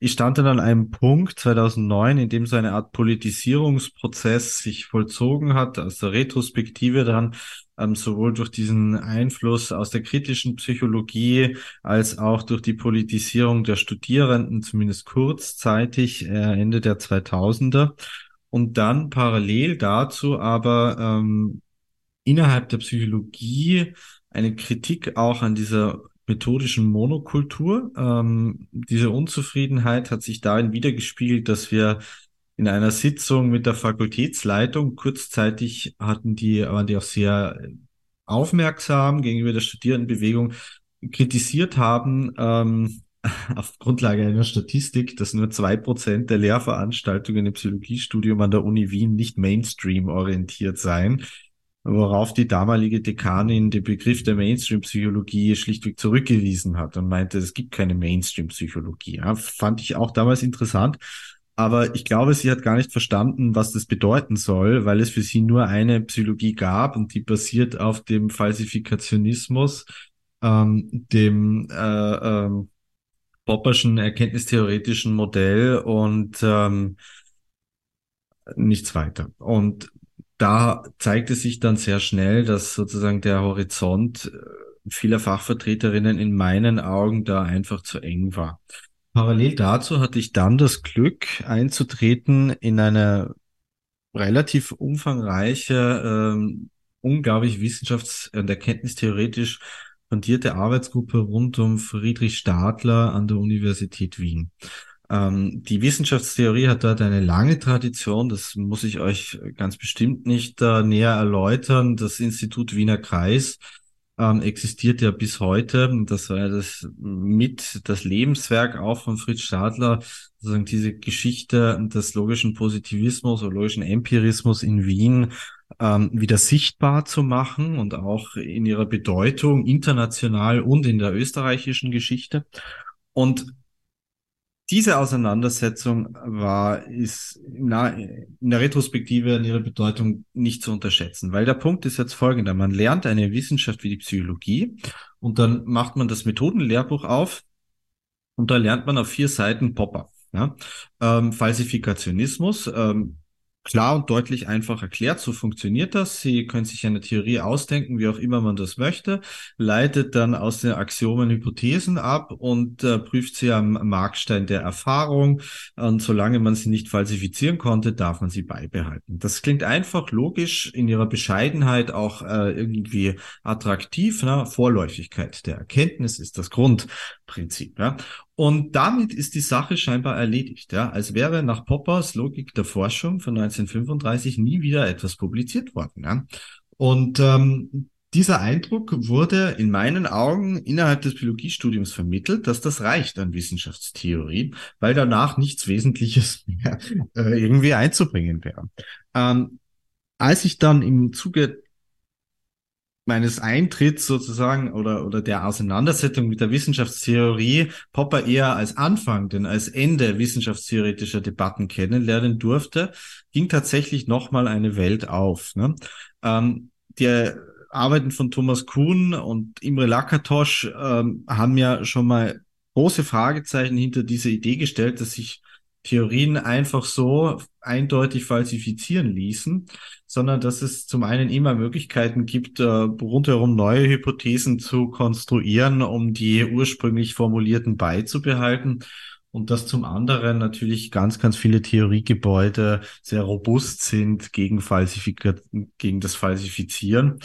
ich stand dann an einem Punkt 2009, in dem so eine Art Politisierungsprozess sich vollzogen hat, aus der Retrospektive dann ähm, sowohl durch diesen Einfluss aus der kritischen Psychologie als auch durch die Politisierung der Studierenden, zumindest kurzzeitig äh, Ende der 2000er. Und dann parallel dazu aber ähm, innerhalb der Psychologie eine Kritik auch an dieser methodischen Monokultur. Ähm, diese Unzufriedenheit hat sich darin wiedergespiegelt, dass wir in einer Sitzung mit der Fakultätsleitung kurzzeitig hatten die, waren die auch sehr aufmerksam gegenüber der Studierendenbewegung, kritisiert haben, ähm, [laughs] auf Grundlage einer Statistik, dass nur zwei Prozent der Lehrveranstaltungen im Psychologiestudium an der Uni Wien nicht Mainstream orientiert seien worauf die damalige Dekanin den Begriff der Mainstream-Psychologie schlichtweg zurückgewiesen hat und meinte, es gibt keine Mainstream-Psychologie. Ja, fand ich auch damals interessant. Aber ich glaube, sie hat gar nicht verstanden, was das bedeuten soll, weil es für sie nur eine Psychologie gab und die basiert auf dem Falsifikationismus, ähm, dem äh, ähm, Popperschen erkenntnistheoretischen Modell und ähm, nichts weiter. Und da zeigte sich dann sehr schnell, dass sozusagen der Horizont äh, vieler Fachvertreterinnen in meinen Augen da einfach zu eng war. Parallel dazu hatte ich dann das Glück einzutreten in eine relativ umfangreiche, ähm, unglaublich wissenschafts- und erkenntnistheoretisch fundierte Arbeitsgruppe rund um Friedrich Stadler an der Universität Wien. Ähm, die Wissenschaftstheorie hat dort eine lange Tradition, das muss ich euch ganz bestimmt nicht äh, näher erläutern. Das Institut Wiener Kreis ähm, existiert ja bis heute. Das war ja das mit das Lebenswerk auch von Fritz Stadler, sozusagen diese Geschichte des logischen Positivismus oder logischen Empirismus in Wien ähm, wieder sichtbar zu machen und auch in ihrer Bedeutung international und in der österreichischen Geschichte. Und diese Auseinandersetzung war, ist in der Retrospektive in ihrer Bedeutung nicht zu unterschätzen, weil der Punkt ist jetzt folgender. Man lernt eine Wissenschaft wie die Psychologie und dann macht man das Methodenlehrbuch auf und da lernt man auf vier Seiten Popper. Ja? Ähm, Falsifikationismus, ähm, klar und deutlich einfach erklärt. So funktioniert das. Sie können sich eine Theorie ausdenken, wie auch immer man das möchte, leitet dann aus den Axiomen Hypothesen ab und äh, prüft sie am Markstein der Erfahrung. Und solange man sie nicht falsifizieren konnte, darf man sie beibehalten. Das klingt einfach logisch, in ihrer Bescheidenheit auch äh, irgendwie attraktiv. Ne? Vorläufigkeit der Erkenntnis ist das Grundprinzip. Ja? Und damit ist die Sache scheinbar erledigt, ja, als wäre nach Poppers Logik der Forschung von 1935 nie wieder etwas publiziert worden. Ja. Und ähm, dieser Eindruck wurde in meinen Augen innerhalb des Biologiestudiums vermittelt, dass das reicht an Wissenschaftstheorie, weil danach nichts Wesentliches mehr äh, irgendwie einzubringen wäre. Ähm, als ich dann im Zuge meines Eintritts sozusagen oder, oder der Auseinandersetzung mit der Wissenschaftstheorie Popper eher als Anfang, denn als Ende wissenschaftstheoretischer Debatten kennenlernen durfte, ging tatsächlich nochmal eine Welt auf. Ne? Ähm, die Arbeiten von Thomas Kuhn und Imre Lakatosch ähm, haben ja schon mal große Fragezeichen hinter diese Idee gestellt, dass sich Theorien einfach so eindeutig falsifizieren ließen, sondern dass es zum einen immer Möglichkeiten gibt, äh, rundherum neue Hypothesen zu konstruieren, um die ursprünglich formulierten beizubehalten. Und dass zum anderen natürlich ganz, ganz viele Theoriegebäude sehr robust sind gegen, Falsifika gegen das Falsifizieren.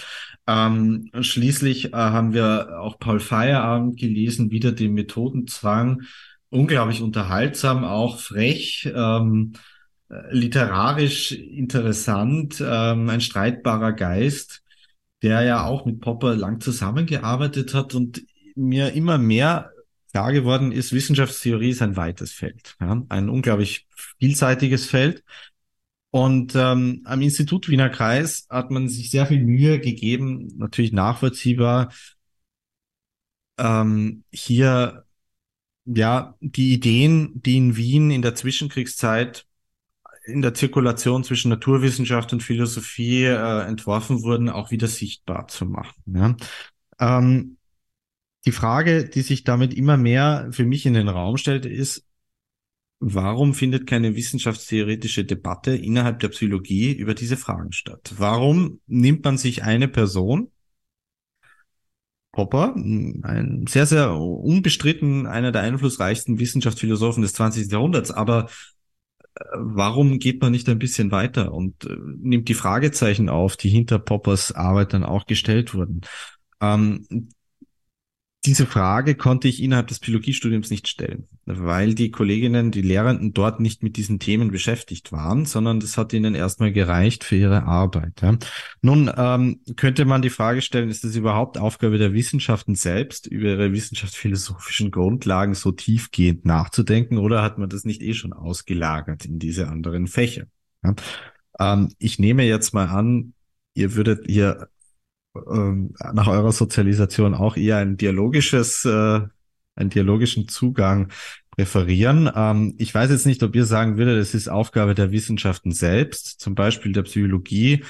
Ähm, schließlich äh, haben wir auch Paul Feierabend gelesen, wieder den Methodenzwang unglaublich unterhaltsam, auch frech, ähm, literarisch interessant, ähm, ein streitbarer Geist, der ja auch mit Popper lang zusammengearbeitet hat und mir immer mehr klar geworden ist, Wissenschaftstheorie ist ein weites Feld, ja, ein unglaublich vielseitiges Feld. Und ähm, am Institut Wiener Kreis hat man sich sehr viel Mühe gegeben, natürlich nachvollziehbar, ähm, hier ja die Ideen, die in Wien in der Zwischenkriegszeit in der Zirkulation zwischen Naturwissenschaft und Philosophie äh, entworfen wurden, auch wieder sichtbar zu machen. Ja. Ähm, die Frage, die sich damit immer mehr für mich in den Raum stellt, ist, warum findet keine wissenschaftstheoretische Debatte innerhalb der Psychologie über diese Fragen statt? Warum nimmt man sich eine Person, Popper, ein sehr, sehr unbestritten einer der einflussreichsten Wissenschaftsphilosophen des 20. Jahrhunderts, aber äh, warum geht man nicht ein bisschen weiter und äh, nimmt die Fragezeichen auf, die hinter Poppers Arbeit dann auch gestellt wurden? Ähm, diese Frage konnte ich innerhalb des Biologiestudiums nicht stellen, weil die Kolleginnen, die Lehrenden dort nicht mit diesen Themen beschäftigt waren, sondern das hat ihnen erstmal gereicht für ihre Arbeit. Ja. Nun ähm, könnte man die Frage stellen, ist es überhaupt Aufgabe der Wissenschaften selbst, über ihre wissenschaftsphilosophischen Grundlagen so tiefgehend nachzudenken, oder hat man das nicht eh schon ausgelagert in diese anderen Fächer? Ja. Ähm, ich nehme jetzt mal an, ihr würdet ihr ähm, nach eurer Sozialisation auch eher ein dialogisches, äh, einen dialogischen Zugang präferieren. Ähm, ich weiß jetzt nicht, ob ihr sagen würdet, es ist Aufgabe der Wissenschaften selbst, zum Beispiel der Psychologie,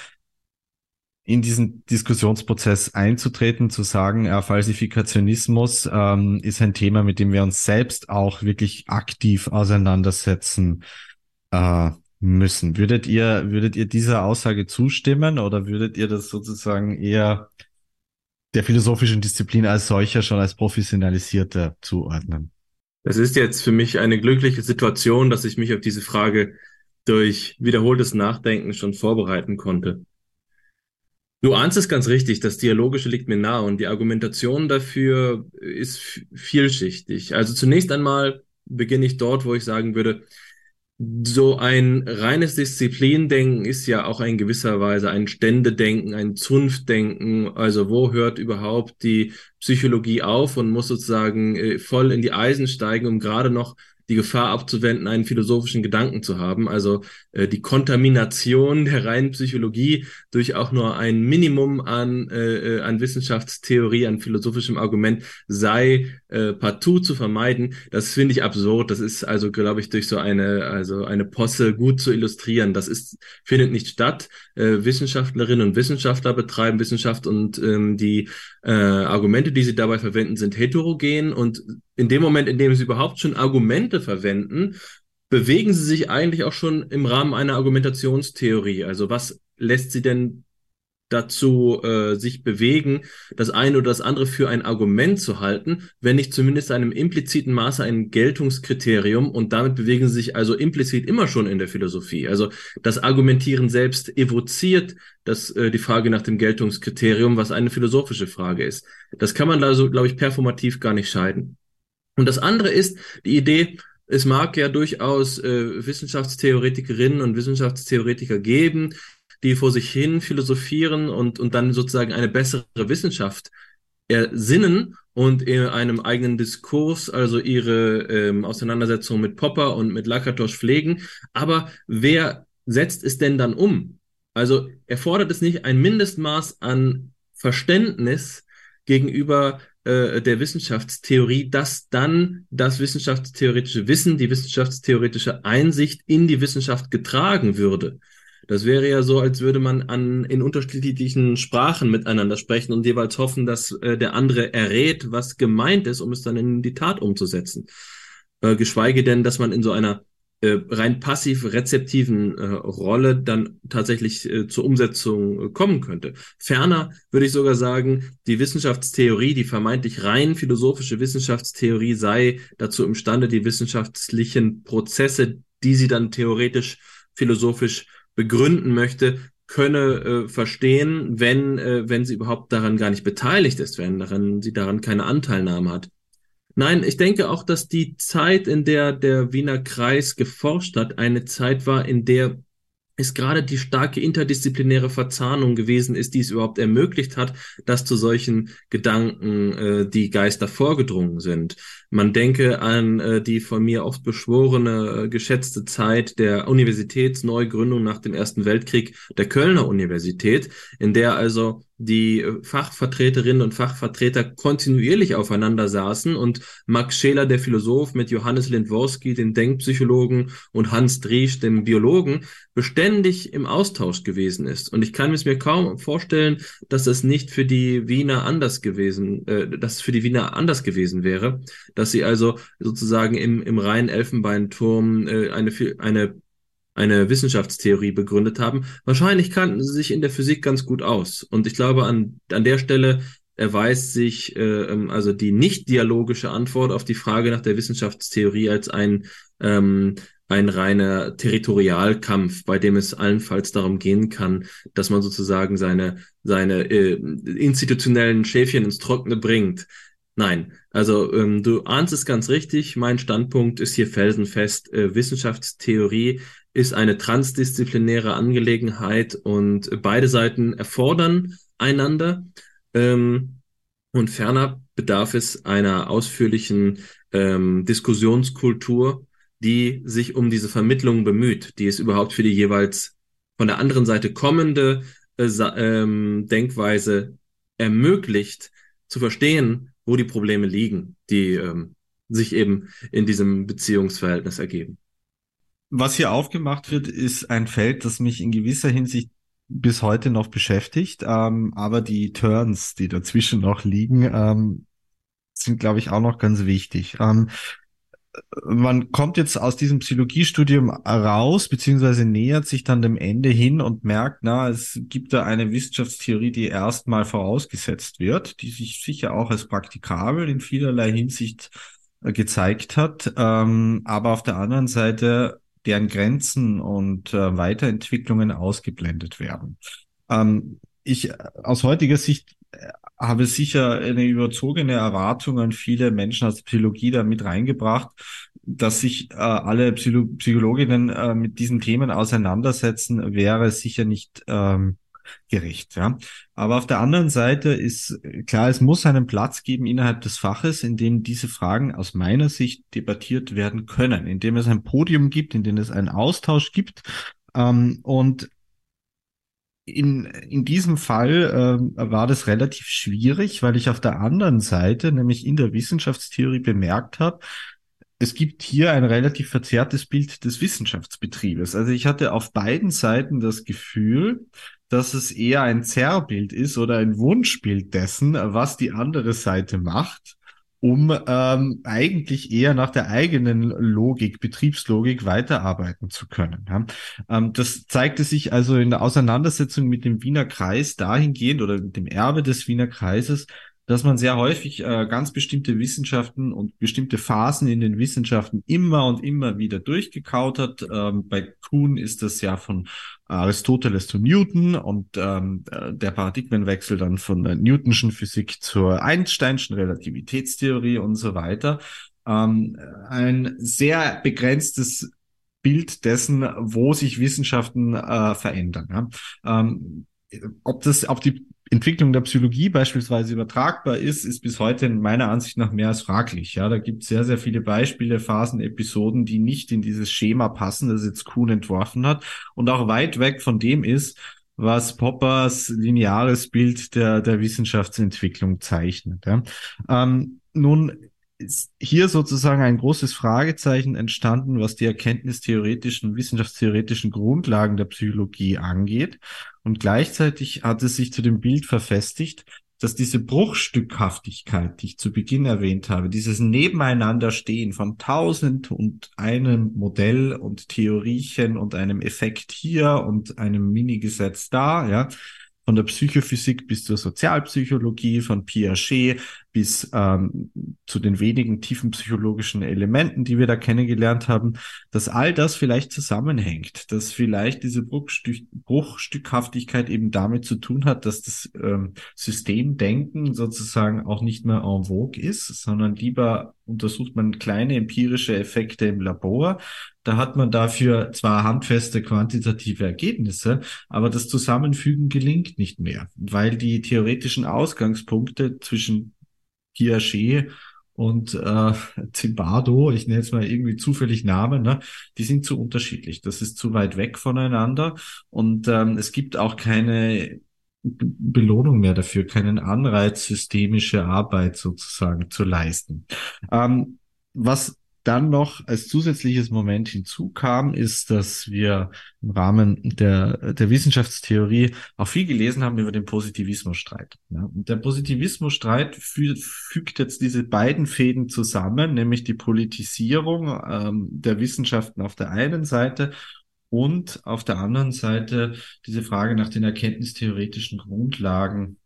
in diesen Diskussionsprozess einzutreten, zu sagen, ja, Falsifikationismus ähm, ist ein Thema, mit dem wir uns selbst auch wirklich aktiv auseinandersetzen äh, müssen. Würdet ihr, würdet ihr dieser Aussage zustimmen oder würdet ihr das sozusagen eher der philosophischen Disziplin als solcher schon als professionalisierter zuordnen? Es ist jetzt für mich eine glückliche Situation, dass ich mich auf diese Frage durch wiederholtes Nachdenken schon vorbereiten konnte. Du ahnst es ganz richtig, das Dialogische liegt mir nahe und die Argumentation dafür ist vielschichtig. Also zunächst einmal beginne ich dort, wo ich sagen würde, so ein reines Disziplindenken ist ja auch in gewisser Weise ein Ständedenken, ein Zunftdenken. Also wo hört überhaupt die Psychologie auf und muss sozusagen äh, voll in die Eisen steigen, um gerade noch die Gefahr abzuwenden, einen philosophischen Gedanken zu haben. Also äh, die Kontamination [laughs] der reinen Psychologie durch auch nur ein Minimum an, äh, äh, an Wissenschaftstheorie, an philosophischem Argument sei äh, partout zu vermeiden. Das finde ich absurd. Das ist also, glaube ich, durch so eine, also eine Posse gut zu illustrieren. Das ist, findet nicht statt. Äh, Wissenschaftlerinnen und Wissenschaftler betreiben Wissenschaft und ähm, die äh, Argumente, die sie dabei verwenden, sind heterogen und in dem Moment, in dem sie überhaupt schon Argumente verwenden, bewegen sie sich eigentlich auch schon im Rahmen einer Argumentationstheorie. Also was lässt sie denn dazu äh, sich bewegen, das eine oder das andere für ein Argument zu halten, wenn nicht zumindest einem impliziten Maße ein Geltungskriterium und damit bewegen sie sich also implizit immer schon in der Philosophie. Also das Argumentieren selbst evoziert das, äh, die Frage nach dem Geltungskriterium, was eine philosophische Frage ist. Das kann man also, glaube ich, performativ gar nicht scheiden. Und das andere ist die Idee, es mag ja durchaus äh, Wissenschaftstheoretikerinnen und Wissenschaftstheoretiker geben, die vor sich hin philosophieren und, und dann sozusagen eine bessere Wissenschaft ersinnen und in einem eigenen Diskurs, also ihre ähm, Auseinandersetzung mit Popper und mit Lakatosch pflegen. Aber wer setzt es denn dann um? Also erfordert es nicht ein Mindestmaß an Verständnis gegenüber äh, der Wissenschaftstheorie, dass dann das wissenschaftstheoretische Wissen, die wissenschaftstheoretische Einsicht in die Wissenschaft getragen würde. Das wäre ja so, als würde man an, in unterschiedlichen Sprachen miteinander sprechen und jeweils hoffen, dass äh, der andere errät, was gemeint ist, um es dann in die Tat umzusetzen. Äh, geschweige denn, dass man in so einer äh, rein passiv-rezeptiven äh, Rolle dann tatsächlich äh, zur Umsetzung äh, kommen könnte. Ferner würde ich sogar sagen, die Wissenschaftstheorie, die vermeintlich rein philosophische Wissenschaftstheorie sei dazu imstande, die wissenschaftlichen Prozesse, die sie dann theoretisch philosophisch begründen möchte, könne äh, verstehen, wenn, äh, wenn sie überhaupt daran gar nicht beteiligt ist, wenn daran, sie daran keine Anteilnahme hat. Nein, ich denke auch, dass die Zeit, in der der Wiener Kreis geforscht hat, eine Zeit war, in der es gerade die starke interdisziplinäre Verzahnung gewesen ist, die es überhaupt ermöglicht hat, dass zu solchen Gedanken äh, die Geister vorgedrungen sind. Man denke an äh, die von mir oft beschworene, äh, geschätzte Zeit der Universitätsneugründung nach dem Ersten Weltkrieg der Kölner Universität, in der also die äh, Fachvertreterinnen und Fachvertreter kontinuierlich aufeinander saßen und Max Scheler, der Philosoph, mit Johannes Lindworski, dem Denkpsychologen, und Hans Driesch, dem Biologen, beständig im Austausch gewesen ist. Und ich kann es mir kaum vorstellen, dass es nicht für die Wiener anders gewesen, äh, dass es für die Wiener anders gewesen wäre, dass sie also sozusagen im, im reinen Elfenbeinturm äh, eine, eine, eine Wissenschaftstheorie begründet haben. Wahrscheinlich kannten sie sich in der Physik ganz gut aus. Und ich glaube, an, an der Stelle erweist sich äh, ähm, also die nicht dialogische Antwort auf die Frage nach der Wissenschaftstheorie als ein ähm, ein reiner Territorialkampf, bei dem es allenfalls darum gehen kann, dass man sozusagen seine seine äh, institutionellen Schäfchen ins Trockene bringt. Nein, also ähm, du ahnst es ganz richtig. Mein Standpunkt ist hier felsenfest. Äh, Wissenschaftstheorie ist eine transdisziplinäre Angelegenheit und beide Seiten erfordern einander. Ähm, und ferner bedarf es einer ausführlichen ähm, Diskussionskultur, die sich um diese Vermittlung bemüht, die es überhaupt für die jeweils von der anderen Seite kommende äh, ähm, Denkweise ermöglicht, zu verstehen, wo die Probleme liegen, die ähm, sich eben in diesem Beziehungsverhältnis ergeben. Was hier aufgemacht wird, ist ein Feld, das mich in gewisser Hinsicht bis heute noch beschäftigt, ähm, aber die Turns, die dazwischen noch liegen, ähm, sind, glaube ich, auch noch ganz wichtig. Ähm, man kommt jetzt aus diesem Psychologiestudium raus, beziehungsweise nähert sich dann dem Ende hin und merkt, na, es gibt da eine Wissenschaftstheorie, die erstmal vorausgesetzt wird, die sich sicher auch als praktikabel in vielerlei Hinsicht äh, gezeigt hat, ähm, aber auf der anderen Seite deren Grenzen und äh, Weiterentwicklungen ausgeblendet werden. Ähm, ich aus heutiger Sicht habe sicher eine überzogene Erwartung an viele Menschen aus der Psychologie da mit reingebracht, dass sich äh, alle Psycho Psychologinnen äh, mit diesen Themen auseinandersetzen, wäre sicher nicht ähm, gerecht. Ja. Aber auf der anderen Seite ist klar, es muss einen Platz geben innerhalb des Faches, in dem diese Fragen aus meiner Sicht debattiert werden können, in dem es ein Podium gibt, in dem es einen Austausch gibt. Ähm, und in, in diesem Fall äh, war das relativ schwierig, weil ich auf der anderen Seite, nämlich in der Wissenschaftstheorie, bemerkt habe, es gibt hier ein relativ verzerrtes Bild des Wissenschaftsbetriebes. Also ich hatte auf beiden Seiten das Gefühl, dass es eher ein Zerrbild ist oder ein Wunschbild dessen, was die andere Seite macht um ähm, eigentlich eher nach der eigenen Logik, Betriebslogik weiterarbeiten zu können. Ja. Ähm, das zeigte sich also in der Auseinandersetzung mit dem Wiener Kreis dahingehend oder mit dem Erbe des Wiener Kreises, dass man sehr häufig äh, ganz bestimmte Wissenschaften und bestimmte Phasen in den Wissenschaften immer und immer wieder durchgekaut hat. Ähm, bei Kuhn ist das ja von Aristoteles zu Newton und ähm, äh, der Paradigmenwechsel dann von der Newtonschen Physik zur Einsteinschen Relativitätstheorie und so weiter. Ähm, ein sehr begrenztes Bild dessen, wo sich Wissenschaften äh, verändern. Ja? Ähm, ob das, ob die Entwicklung der Psychologie beispielsweise übertragbar ist, ist bis heute in meiner Ansicht nach mehr als fraglich. Ja, da gibt es sehr, sehr viele Beispiele, Phasen, Episoden, die nicht in dieses Schema passen, das jetzt Kuhn entworfen hat und auch weit weg von dem ist, was Poppers lineares Bild der, der Wissenschaftsentwicklung zeichnet. Ja. Ähm, nun ist hier sozusagen ein großes Fragezeichen entstanden, was die erkenntnistheoretischen, wissenschaftstheoretischen Grundlagen der Psychologie angeht. Und gleichzeitig hat es sich zu dem Bild verfestigt, dass diese Bruchstückhaftigkeit, die ich zu Beginn erwähnt habe, dieses Nebeneinanderstehen von tausend und einem Modell und Theoriechen und einem Effekt hier und einem Minigesetz da, ja, von der Psychophysik bis zur Sozialpsychologie, von Piaget bis ähm, zu den wenigen tiefen psychologischen Elementen, die wir da kennengelernt haben, dass all das vielleicht zusammenhängt, dass vielleicht diese Bruchstück Bruchstückhaftigkeit eben damit zu tun hat, dass das ähm, Systemdenken sozusagen auch nicht mehr en vogue ist, sondern lieber untersucht man kleine empirische Effekte im Labor. Da hat man dafür zwar handfeste quantitative Ergebnisse, aber das Zusammenfügen gelingt nicht mehr, weil die theoretischen Ausgangspunkte zwischen Piaget und äh, Zimbardo, ich nenne jetzt mal irgendwie zufällig Namen, ne, die sind zu unterschiedlich. Das ist zu weit weg voneinander und ähm, es gibt auch keine Belohnung mehr dafür, keinen Anreiz, systemische Arbeit sozusagen zu leisten. Ähm, was dann noch als zusätzliches Moment hinzukam, ist, dass wir im Rahmen der, der Wissenschaftstheorie auch viel gelesen haben über den Positivismusstreit. Ja, und der Positivismusstreit fü fügt jetzt diese beiden Fäden zusammen, nämlich die Politisierung ähm, der Wissenschaften auf der einen Seite und auf der anderen Seite diese Frage nach den erkenntnistheoretischen Grundlagen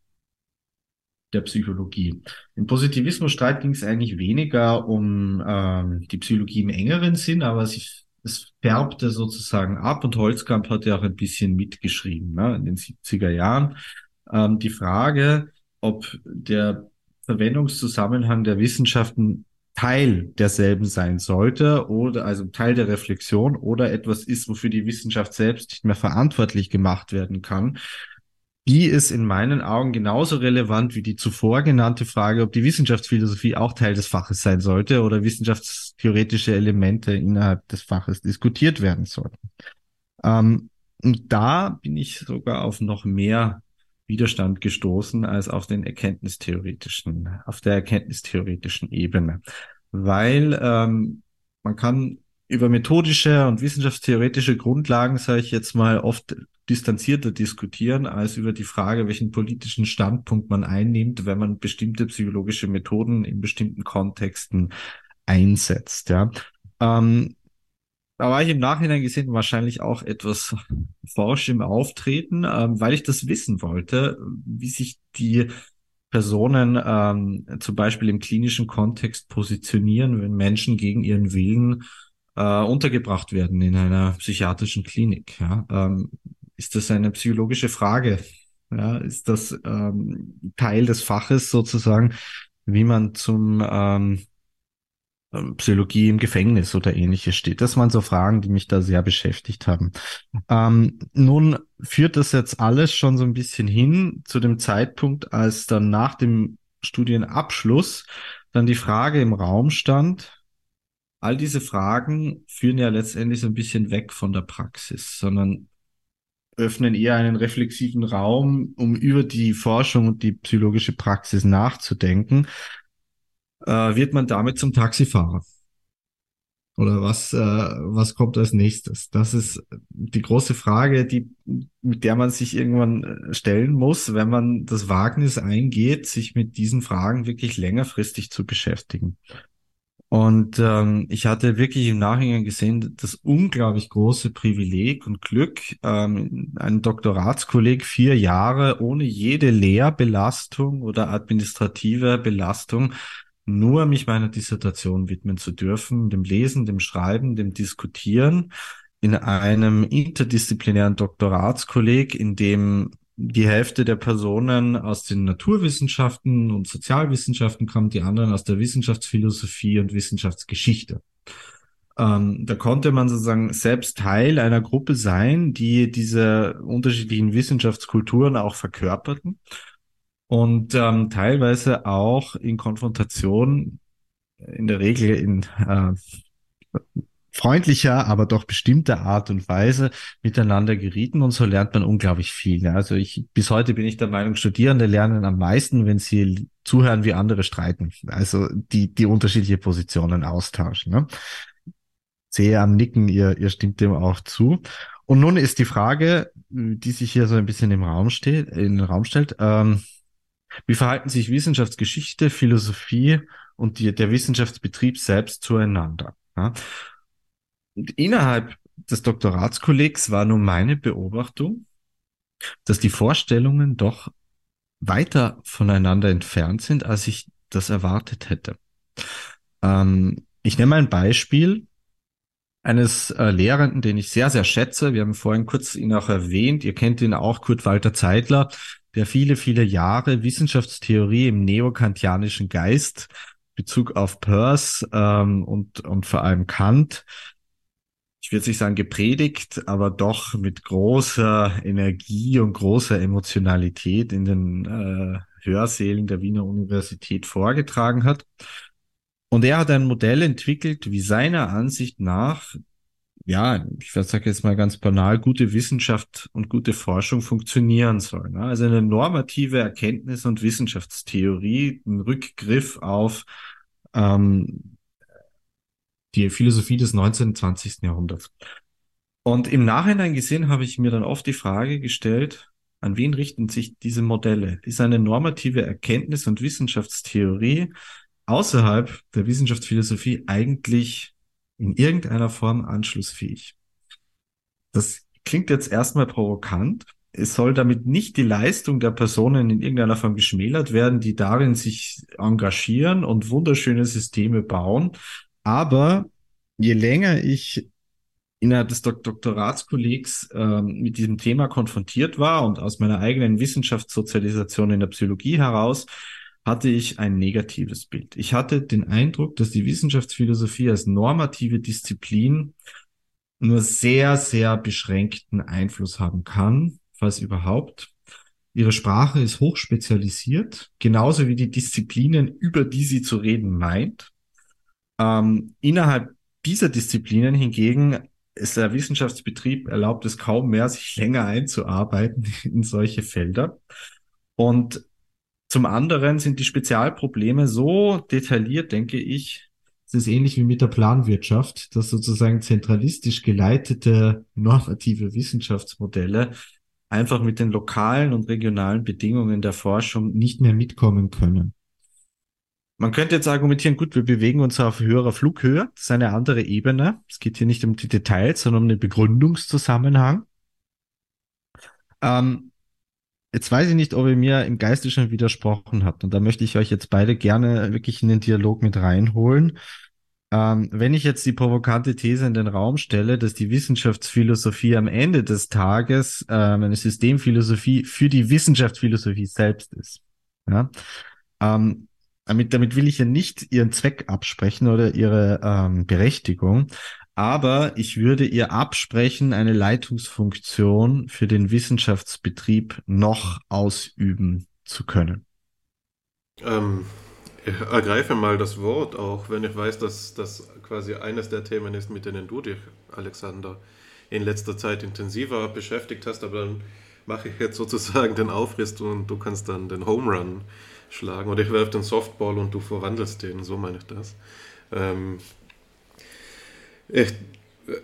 der Psychologie. Im Positivismusstreit ging es eigentlich weniger um ähm, die Psychologie im engeren Sinn, aber es, es färbte sozusagen ab und Holzkamp hat ja auch ein bisschen mitgeschrieben ne, in den 70er Jahren. Ähm, die Frage, ob der Verwendungszusammenhang der Wissenschaften Teil derselben sein sollte oder also Teil der Reflexion oder etwas ist, wofür die Wissenschaft selbst nicht mehr verantwortlich gemacht werden kann. Die ist in meinen Augen genauso relevant wie die zuvor genannte Frage, ob die Wissenschaftsphilosophie auch Teil des Faches sein sollte oder wissenschaftstheoretische Elemente innerhalb des Faches diskutiert werden sollten. Ähm, und da bin ich sogar auf noch mehr Widerstand gestoßen als auf den erkenntnistheoretischen, auf der erkenntnistheoretischen Ebene. Weil ähm, man kann über methodische und wissenschaftstheoretische Grundlagen, sage ich jetzt mal, oft distanzierter diskutieren als über die Frage, welchen politischen Standpunkt man einnimmt, wenn man bestimmte psychologische Methoden in bestimmten Kontexten einsetzt. Ja. Ähm, da war ich im Nachhinein gesehen wahrscheinlich auch etwas forsch im Auftreten, ähm, weil ich das wissen wollte, wie sich die Personen ähm, zum Beispiel im klinischen Kontext positionieren, wenn Menschen gegen ihren Willen äh, untergebracht werden in einer psychiatrischen Klinik. Ja? Ähm, ist das eine psychologische Frage? Ja? Ist das ähm, Teil des Faches sozusagen, wie man zum ähm, Psychologie im Gefängnis oder ähnliches steht. Das waren so Fragen, die mich da sehr beschäftigt haben. Ähm, nun führt das jetzt alles schon so ein bisschen hin zu dem Zeitpunkt, als dann nach dem Studienabschluss dann die Frage im Raum stand, all diese Fragen führen ja letztendlich so ein bisschen weg von der Praxis, sondern öffnen eher einen reflexiven Raum, um über die Forschung und die psychologische Praxis nachzudenken äh, wird man damit zum Taxifahrer? Oder was, äh, was kommt als nächstes? Das ist die große Frage, die, mit der man sich irgendwann äh, stellen muss, wenn man das Wagnis eingeht, sich mit diesen Fragen wirklich längerfristig zu beschäftigen. Und ähm, ich hatte wirklich im Nachhinein gesehen, das unglaublich große Privileg und Glück, ähm, ein Doktoratskolleg vier Jahre ohne jede Lehrbelastung oder administrative Belastung nur mich meiner Dissertation widmen zu dürfen, dem Lesen, dem Schreiben, dem Diskutieren in einem interdisziplinären Doktoratskolleg, in dem die Hälfte der Personen aus den Naturwissenschaften und Sozialwissenschaften kommt, die anderen aus der Wissenschaftsphilosophie und Wissenschaftsgeschichte. Ähm, da konnte man sozusagen selbst Teil einer Gruppe sein, die diese unterschiedlichen Wissenschaftskulturen auch verkörperten und ähm, teilweise auch in Konfrontation, in der Regel in äh, freundlicher, aber doch bestimmter Art und Weise miteinander gerieten und so lernt man unglaublich viel. Also ich bis heute bin ich der Meinung, Studierende lernen am meisten, wenn sie zuhören, wie andere streiten. Also die die unterschiedliche Positionen austauschen. Ne? Sehe am Nicken, ihr ihr stimmt dem auch zu. Und nun ist die Frage, die sich hier so ein bisschen im Raum steht, in den Raum stellt. Ähm, wie verhalten sich Wissenschaftsgeschichte, Philosophie und die, der Wissenschaftsbetrieb selbst zueinander? Ja? Innerhalb des Doktoratskollegs war nun meine Beobachtung, dass die Vorstellungen doch weiter voneinander entfernt sind, als ich das erwartet hätte. Ähm, ich nehme ein Beispiel eines äh, Lehrenden, den ich sehr, sehr schätze. Wir haben vorhin kurz ihn auch erwähnt. Ihr kennt ihn auch, Kurt Walter Zeitler, der viele, viele Jahre Wissenschaftstheorie im neokantianischen Geist Bezug auf Peirce ähm, und, und vor allem Kant, ich würde nicht sagen gepredigt, aber doch mit großer Energie und großer Emotionalität in den äh, Hörsälen der Wiener Universität vorgetragen hat. Und er hat ein Modell entwickelt, wie seiner Ansicht nach, ja, ich sage jetzt mal ganz banal, gute Wissenschaft und gute Forschung funktionieren sollen. Also eine normative Erkenntnis- und Wissenschaftstheorie, ein Rückgriff auf ähm, die Philosophie des 19. und 20. Jahrhunderts. Und im Nachhinein gesehen habe ich mir dann oft die Frage gestellt, an wen richten sich diese Modelle? Ist eine normative Erkenntnis- und Wissenschaftstheorie außerhalb der Wissenschaftsphilosophie eigentlich in irgendeiner Form anschlussfähig? Das klingt jetzt erstmal provokant. Es soll damit nicht die Leistung der Personen in irgendeiner Form geschmälert werden, die darin sich engagieren und wunderschöne Systeme bauen. Aber je länger ich innerhalb des Dok Doktoratskollegs äh, mit diesem Thema konfrontiert war und aus meiner eigenen Wissenschaftssozialisation in der Psychologie heraus, hatte ich ein negatives Bild. Ich hatte den Eindruck, dass die Wissenschaftsphilosophie als normative Disziplin nur sehr, sehr beschränkten Einfluss haben kann, falls überhaupt. Ihre Sprache ist hochspezialisiert, genauso wie die Disziplinen, über die sie zu reden meint. Ähm, innerhalb dieser Disziplinen hingegen ist der Wissenschaftsbetrieb erlaubt es kaum mehr, sich länger einzuarbeiten [laughs] in solche Felder. Und zum anderen sind die Spezialprobleme so detailliert, denke ich, es ist ähnlich wie mit der Planwirtschaft, dass sozusagen zentralistisch geleitete normative Wissenschaftsmodelle einfach mit den lokalen und regionalen Bedingungen der Forschung nicht mehr mitkommen können. Man könnte jetzt argumentieren, gut, wir bewegen uns auf höherer Flughöhe. Das ist eine andere Ebene. Es geht hier nicht um die Details, sondern um den Begründungszusammenhang. Ähm, jetzt weiß ich nicht, ob ihr mir im Geiste schon widersprochen habt. Und da möchte ich euch jetzt beide gerne wirklich in den Dialog mit reinholen. Ähm, wenn ich jetzt die provokante These in den Raum stelle, dass die Wissenschaftsphilosophie am Ende des Tages äh, eine Systemphilosophie für die Wissenschaftsphilosophie selbst ist. Ja? Ähm, damit, damit will ich ja nicht ihren Zweck absprechen oder ihre ähm, Berechtigung, aber ich würde ihr absprechen, eine Leitungsfunktion für den Wissenschaftsbetrieb noch ausüben zu können. Ähm, ich ergreife mal das Wort, auch wenn ich weiß, dass das quasi eines der Themen ist, mit denen du dich, Alexander, in letzter Zeit intensiver beschäftigt hast, aber dann mache ich jetzt sozusagen den Aufriss und du kannst dann den Home Run schlagen. Oder ich werfe den Softball und du verwandelst den, so meine ich das. Ähm, ich,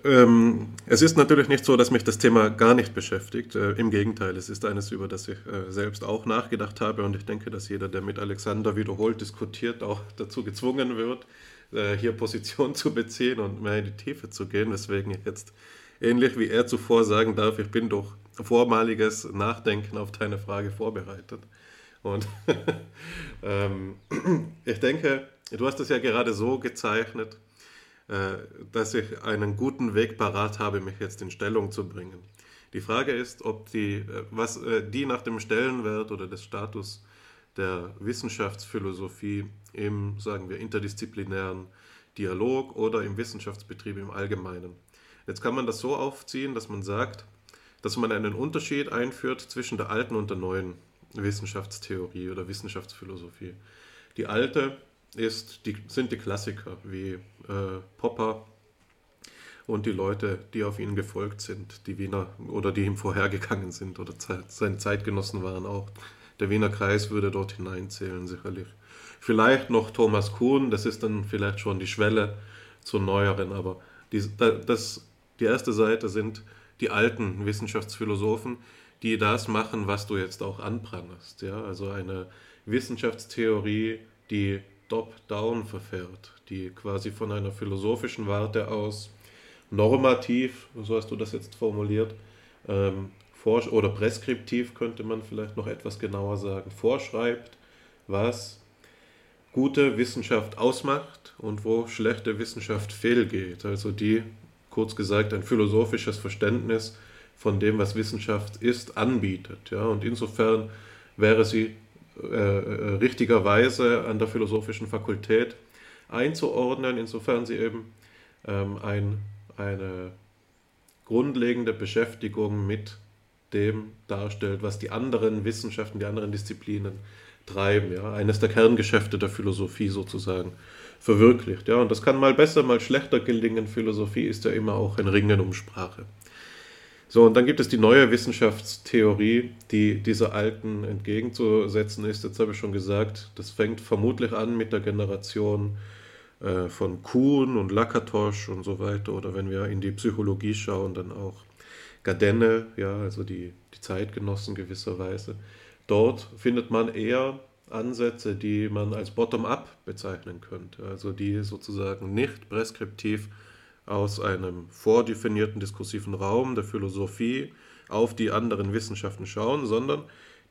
ähm, es ist natürlich nicht so, dass mich das Thema gar nicht beschäftigt. Äh, Im Gegenteil, es ist eines, über das ich äh, selbst auch nachgedacht habe und ich denke, dass jeder, der mit Alexander wiederholt diskutiert, auch [laughs] dazu gezwungen wird, äh, hier Position [laughs] zu beziehen und mehr in die Tiefe zu gehen, weswegen ich jetzt ähnlich wie er zuvor sagen darf, ich bin durch vormaliges Nachdenken auf deine Frage vorbereitet. Und [laughs] ähm, [clears throat] ich denke, du hast es ja gerade so gezeichnet, dass ich einen guten Weg parat habe, mich jetzt in Stellung zu bringen. Die Frage ist, ob die, äh, was äh, die nach dem Stellenwert oder des Status der Wissenschaftsphilosophie im, sagen wir, interdisziplinären Dialog oder im Wissenschaftsbetrieb im Allgemeinen. Jetzt kann man das so aufziehen, dass man sagt, dass man einen Unterschied einführt zwischen der alten und der neuen Wissenschaftstheorie oder Wissenschaftsphilosophie. Die alte ist, die, sind die Klassiker wie äh, Popper und die Leute, die auf ihn gefolgt sind, die Wiener oder die ihm vorhergegangen sind oder Zeit, seine Zeitgenossen waren auch. Der Wiener Kreis würde dort hineinzählen, sicherlich. Vielleicht noch Thomas Kuhn, das ist dann vielleicht schon die Schwelle zur neueren, aber die, das, die erste Seite sind die alten Wissenschaftsphilosophen, die das machen, was du jetzt auch anprangerst. Ja? Also eine Wissenschaftstheorie, die top-down verfährt, die quasi von einer philosophischen Warte aus normativ, so hast du das jetzt formuliert, ähm, oder preskriptiv könnte man vielleicht noch etwas genauer sagen, vorschreibt, was gute Wissenschaft ausmacht und wo schlechte Wissenschaft fehlgeht. Also die, kurz gesagt, ein philosophisches Verständnis von dem, was Wissenschaft ist, anbietet. Ja? Und insofern wäre sie äh, richtigerweise an der philosophischen Fakultät einzuordnen, insofern sie eben ähm, ein, eine grundlegende Beschäftigung mit dem darstellt, was die anderen Wissenschaften, die anderen Disziplinen treiben. Ja? Eines der Kerngeschäfte der Philosophie sozusagen verwirklicht. Ja? Und das kann mal besser, mal schlechter gelingen. Philosophie ist ja immer auch ein Ringen um Sprache. So, und dann gibt es die neue Wissenschaftstheorie, die dieser alten entgegenzusetzen ist. Jetzt habe ich schon gesagt, das fängt vermutlich an mit der Generation äh, von Kuhn und Lakatosch und so weiter. Oder wenn wir in die Psychologie schauen, dann auch Gardenne, ja, also die, die Zeitgenossen gewisserweise. Dort findet man eher Ansätze, die man als Bottom-up bezeichnen könnte, also die sozusagen nicht preskriptiv aus einem vordefinierten diskursiven Raum der Philosophie auf die anderen Wissenschaften schauen, sondern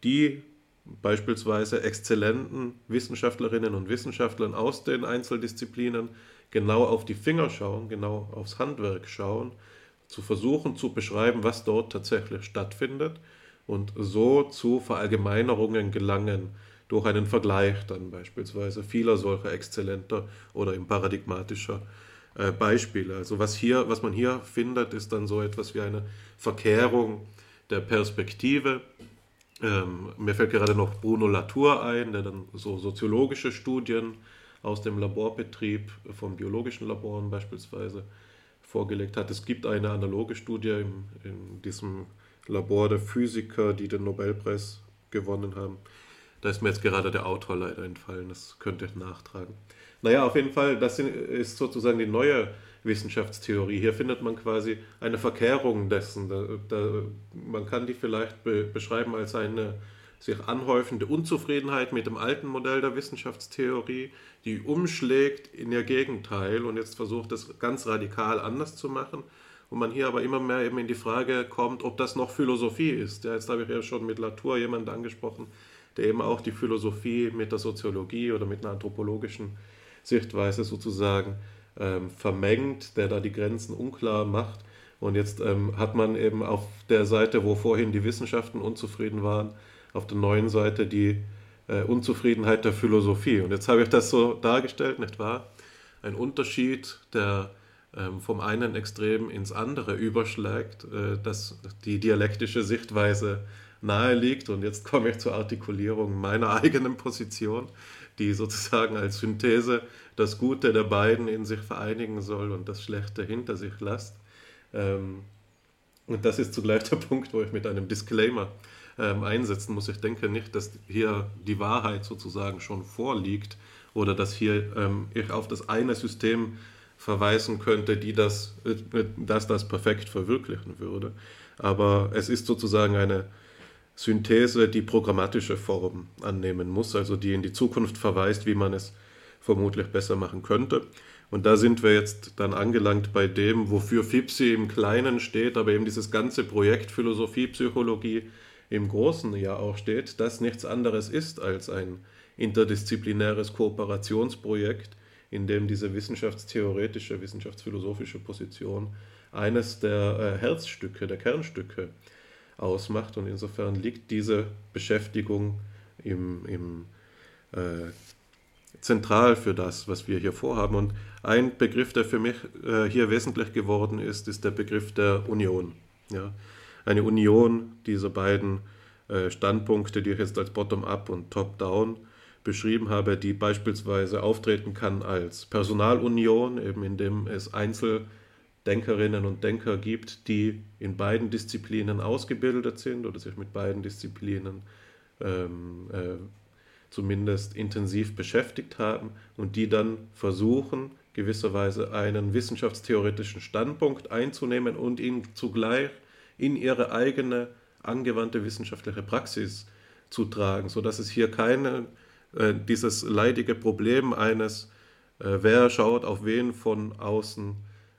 die beispielsweise exzellenten Wissenschaftlerinnen und Wissenschaftlern aus den Einzeldisziplinen genau auf die Finger schauen, genau aufs Handwerk schauen, zu versuchen zu beschreiben, was dort tatsächlich stattfindet und so zu Verallgemeinerungen gelangen durch einen Vergleich dann beispielsweise vieler solcher exzellenter oder im paradigmatischer äh, Beispiele. Also was hier, was man hier findet, ist dann so etwas wie eine Verkehrung der Perspektive. Ähm, mir fällt gerade noch Bruno Latour ein, der dann so soziologische Studien aus dem Laborbetrieb von biologischen Laboren beispielsweise vorgelegt hat. Es gibt eine analoge Studie in, in diesem Labor der Physiker, die den Nobelpreis gewonnen haben. Da ist mir jetzt gerade der Autor leider entfallen, das könnte ich nachtragen. Naja, auf jeden Fall, das ist sozusagen die neue Wissenschaftstheorie. Hier findet man quasi eine Verkehrung dessen. Da, da, man kann die vielleicht be beschreiben als eine sich anhäufende Unzufriedenheit mit dem alten Modell der Wissenschaftstheorie, die umschlägt in ihr Gegenteil und jetzt versucht, das ganz radikal anders zu machen. Und man hier aber immer mehr eben in die Frage kommt, ob das noch Philosophie ist. Ja, jetzt habe ich ja schon mit Latour jemanden angesprochen, der eben auch die Philosophie mit der Soziologie oder mit einer anthropologischen Sichtweise sozusagen ähm, vermengt, der da die Grenzen unklar macht. Und jetzt ähm, hat man eben auf der Seite, wo vorhin die Wissenschaften unzufrieden waren, auf der neuen Seite die äh, Unzufriedenheit der Philosophie. Und jetzt habe ich das so dargestellt, nicht wahr? Ein Unterschied, der ähm, vom einen Extrem ins andere überschlägt, äh, dass die dialektische Sichtweise nahe liegt. Und jetzt komme ich zur Artikulierung meiner [laughs] eigenen Position, die sozusagen als Synthese das Gute der beiden in sich vereinigen soll und das Schlechte hinter sich lässt. Ähm, und das ist zugleich der Punkt, wo ich mit einem Disclaimer ähm, einsetzen muss. Ich denke nicht, dass hier die Wahrheit sozusagen schon vorliegt oder dass hier ähm, ich auf das eine System verweisen könnte, die das, äh, dass das perfekt verwirklichen würde. Aber es ist sozusagen eine Synthese, die programmatische Form annehmen muss, also die in die Zukunft verweist, wie man es vermutlich besser machen könnte. Und da sind wir jetzt dann angelangt bei dem, wofür FIPSI im Kleinen steht, aber eben dieses ganze Projekt Philosophie, Psychologie im Großen ja auch steht, das nichts anderes ist als ein interdisziplinäres Kooperationsprojekt, in dem diese wissenschaftstheoretische, wissenschaftsphilosophische Position eines der äh, Herzstücke, der Kernstücke ausmacht. Und insofern liegt diese Beschäftigung im, im äh, zentral für das, was wir hier vorhaben. Und ein Begriff, der für mich äh, hier wesentlich geworden ist, ist der Begriff der Union. Ja? Eine Union dieser beiden äh, Standpunkte, die ich jetzt als Bottom-up und Top-down beschrieben habe, die beispielsweise auftreten kann als Personalunion, eben indem es Einzel- Denkerinnen und Denker gibt, die in beiden Disziplinen ausgebildet sind oder sich mit beiden Disziplinen ähm, äh, zumindest intensiv beschäftigt haben und die dann versuchen, gewisserweise einen wissenschaftstheoretischen Standpunkt einzunehmen und ihn zugleich in ihre eigene angewandte wissenschaftliche Praxis zu tragen, sodass es hier keine, äh, dieses leidige Problem eines, äh, wer schaut auf wen von außen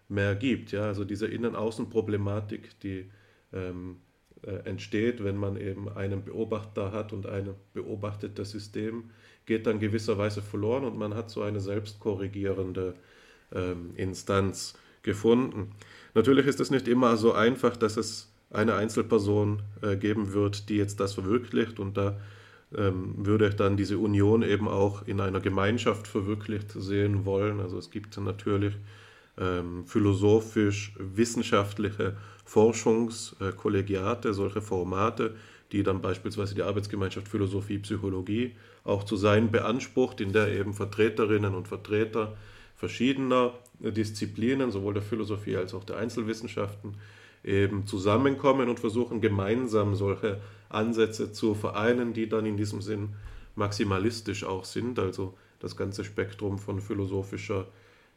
mehr gibt. Ja? Also diese Innen-Außen-Problematik, die ähm, äh, entsteht, wenn man eben einen Beobachter hat und ein beobachtetes System, geht dann gewisserweise verloren und man hat so eine selbstkorrigierende ähm, Instanz gefunden. Natürlich ist es nicht immer so einfach, dass es eine Einzelperson äh, geben wird, die jetzt das verwirklicht und da ähm, würde dann diese Union eben auch in einer Gemeinschaft verwirklicht sehen wollen. Also es gibt natürlich ähm, philosophisch-wissenschaftliche Forschungskollegiate, solche Formate, die dann beispielsweise die Arbeitsgemeinschaft Philosophie, Psychologie auch zu sein beansprucht, in der eben Vertreterinnen und Vertreter verschiedener Disziplinen, sowohl der Philosophie als auch der Einzelwissenschaften, eben zusammenkommen und versuchen gemeinsam solche Ansätze zu vereinen, die dann in diesem Sinn maximalistisch auch sind, also das ganze Spektrum von philosophischer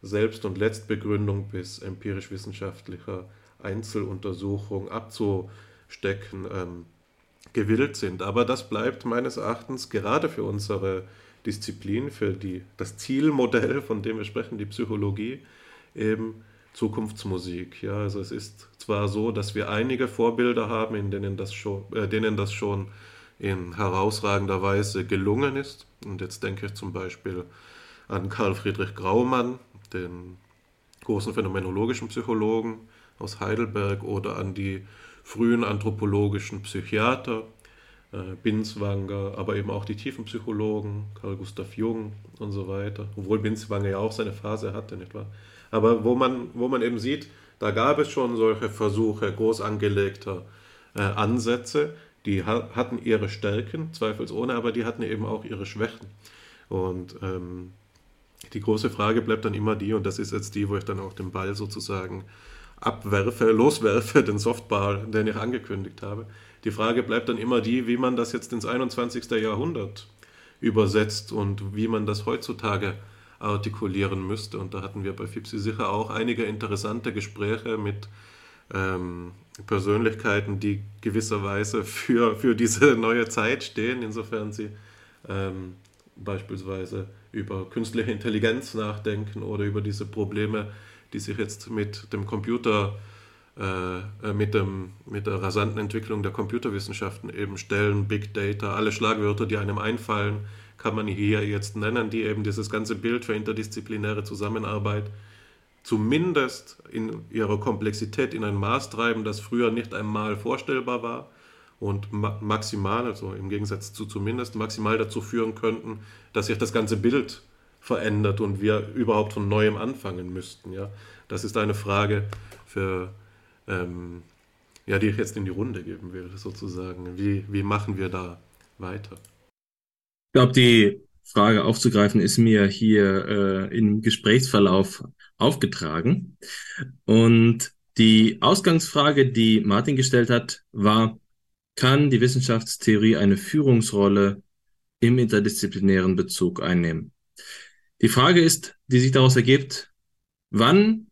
Selbst- und Letztbegründung bis empirisch-wissenschaftlicher Einzeluntersuchung abzustecken, ähm, gewillt sind. Aber das bleibt meines Erachtens gerade für unsere Disziplin, für die, das Zielmodell, von dem wir sprechen, die Psychologie, eben Zukunftsmusik. Ja, also es ist zwar so, dass wir einige Vorbilder haben, in denen das schon, äh, denen das schon in herausragender Weise gelungen ist. Und jetzt denke ich zum Beispiel an Karl Friedrich Graumann, den großen phänomenologischen Psychologen aus Heidelberg, oder an die frühen anthropologischen Psychiater, äh, Binswanger, aber eben auch die Tiefenpsychologen, Carl Gustav Jung und so weiter. Obwohl Binswanger ja auch seine Phase hatte, nicht wahr? Aber wo man, wo man eben sieht, da gab es schon solche Versuche groß angelegter äh, Ansätze, die ha hatten ihre Stärken, zweifelsohne, aber die hatten eben auch ihre Schwächen. Und ähm, die große Frage bleibt dann immer die, und das ist jetzt die, wo ich dann auch den Ball sozusagen abwerfe, loswerfe, den Softball, den ich angekündigt habe. Die Frage bleibt dann immer die, wie man das jetzt ins 21. Jahrhundert übersetzt und wie man das heutzutage artikulieren müsste. Und da hatten wir bei FIPSI sicher auch einige interessante Gespräche mit ähm, Persönlichkeiten, die gewisserweise für, für diese neue Zeit stehen, insofern sie ähm, beispielsweise über künstliche Intelligenz nachdenken oder über diese Probleme, die sich jetzt mit dem Computer, äh, äh, mit, dem, mit der rasanten Entwicklung der Computerwissenschaften eben stellen, Big Data, alle Schlagwörter, die einem einfallen, kann man hier jetzt nennen, die eben dieses ganze Bild für interdisziplinäre Zusammenarbeit zumindest in ihrer Komplexität in ein Maß treiben, das früher nicht einmal vorstellbar war und ma maximal, also im Gegensatz zu zumindest, maximal dazu führen könnten, dass sich das ganze Bild verändert und wir überhaupt von neuem anfangen müssten. Ja? Das ist eine Frage, für, ähm, ja, die ich jetzt in die Runde geben will, sozusagen. Wie, wie machen wir da weiter? Ich glaube, die Frage aufzugreifen ist mir hier äh, im Gesprächsverlauf aufgetragen. Und die Ausgangsfrage, die Martin gestellt hat, war, kann die Wissenschaftstheorie eine Führungsrolle im interdisziplinären Bezug einnehmen? Die Frage ist, die sich daraus ergibt, wann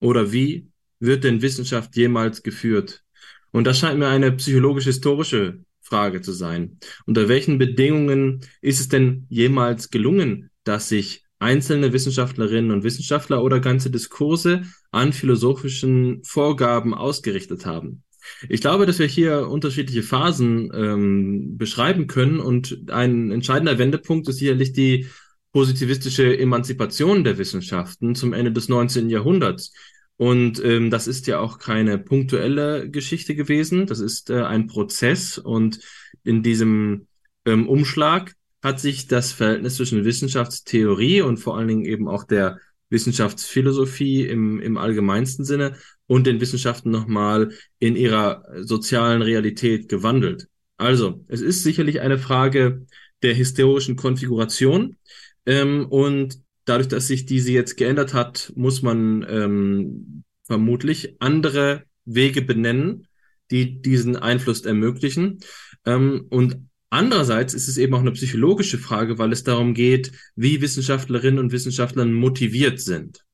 oder wie wird denn Wissenschaft jemals geführt? Und das scheint mir eine psychologisch-historische Frage zu sein. Unter welchen Bedingungen ist es denn jemals gelungen, dass sich einzelne Wissenschaftlerinnen und Wissenschaftler oder ganze Diskurse an philosophischen Vorgaben ausgerichtet haben? Ich glaube, dass wir hier unterschiedliche Phasen ähm, beschreiben können und ein entscheidender Wendepunkt ist sicherlich die positivistische Emanzipation der Wissenschaften zum Ende des 19. Jahrhunderts. Und ähm, das ist ja auch keine punktuelle Geschichte gewesen. Das ist äh, ein Prozess. Und in diesem ähm, Umschlag hat sich das Verhältnis zwischen Wissenschaftstheorie und vor allen Dingen eben auch der Wissenschaftsphilosophie im, im allgemeinsten Sinne und den Wissenschaften nochmal in ihrer sozialen Realität gewandelt. Also, es ist sicherlich eine Frage der historischen Konfiguration. Ähm, und dadurch, dass sich diese jetzt geändert hat, muss man ähm, vermutlich andere Wege benennen, die diesen Einfluss ermöglichen. Ähm, und andererseits ist es eben auch eine psychologische Frage, weil es darum geht, wie Wissenschaftlerinnen und Wissenschaftler motiviert sind.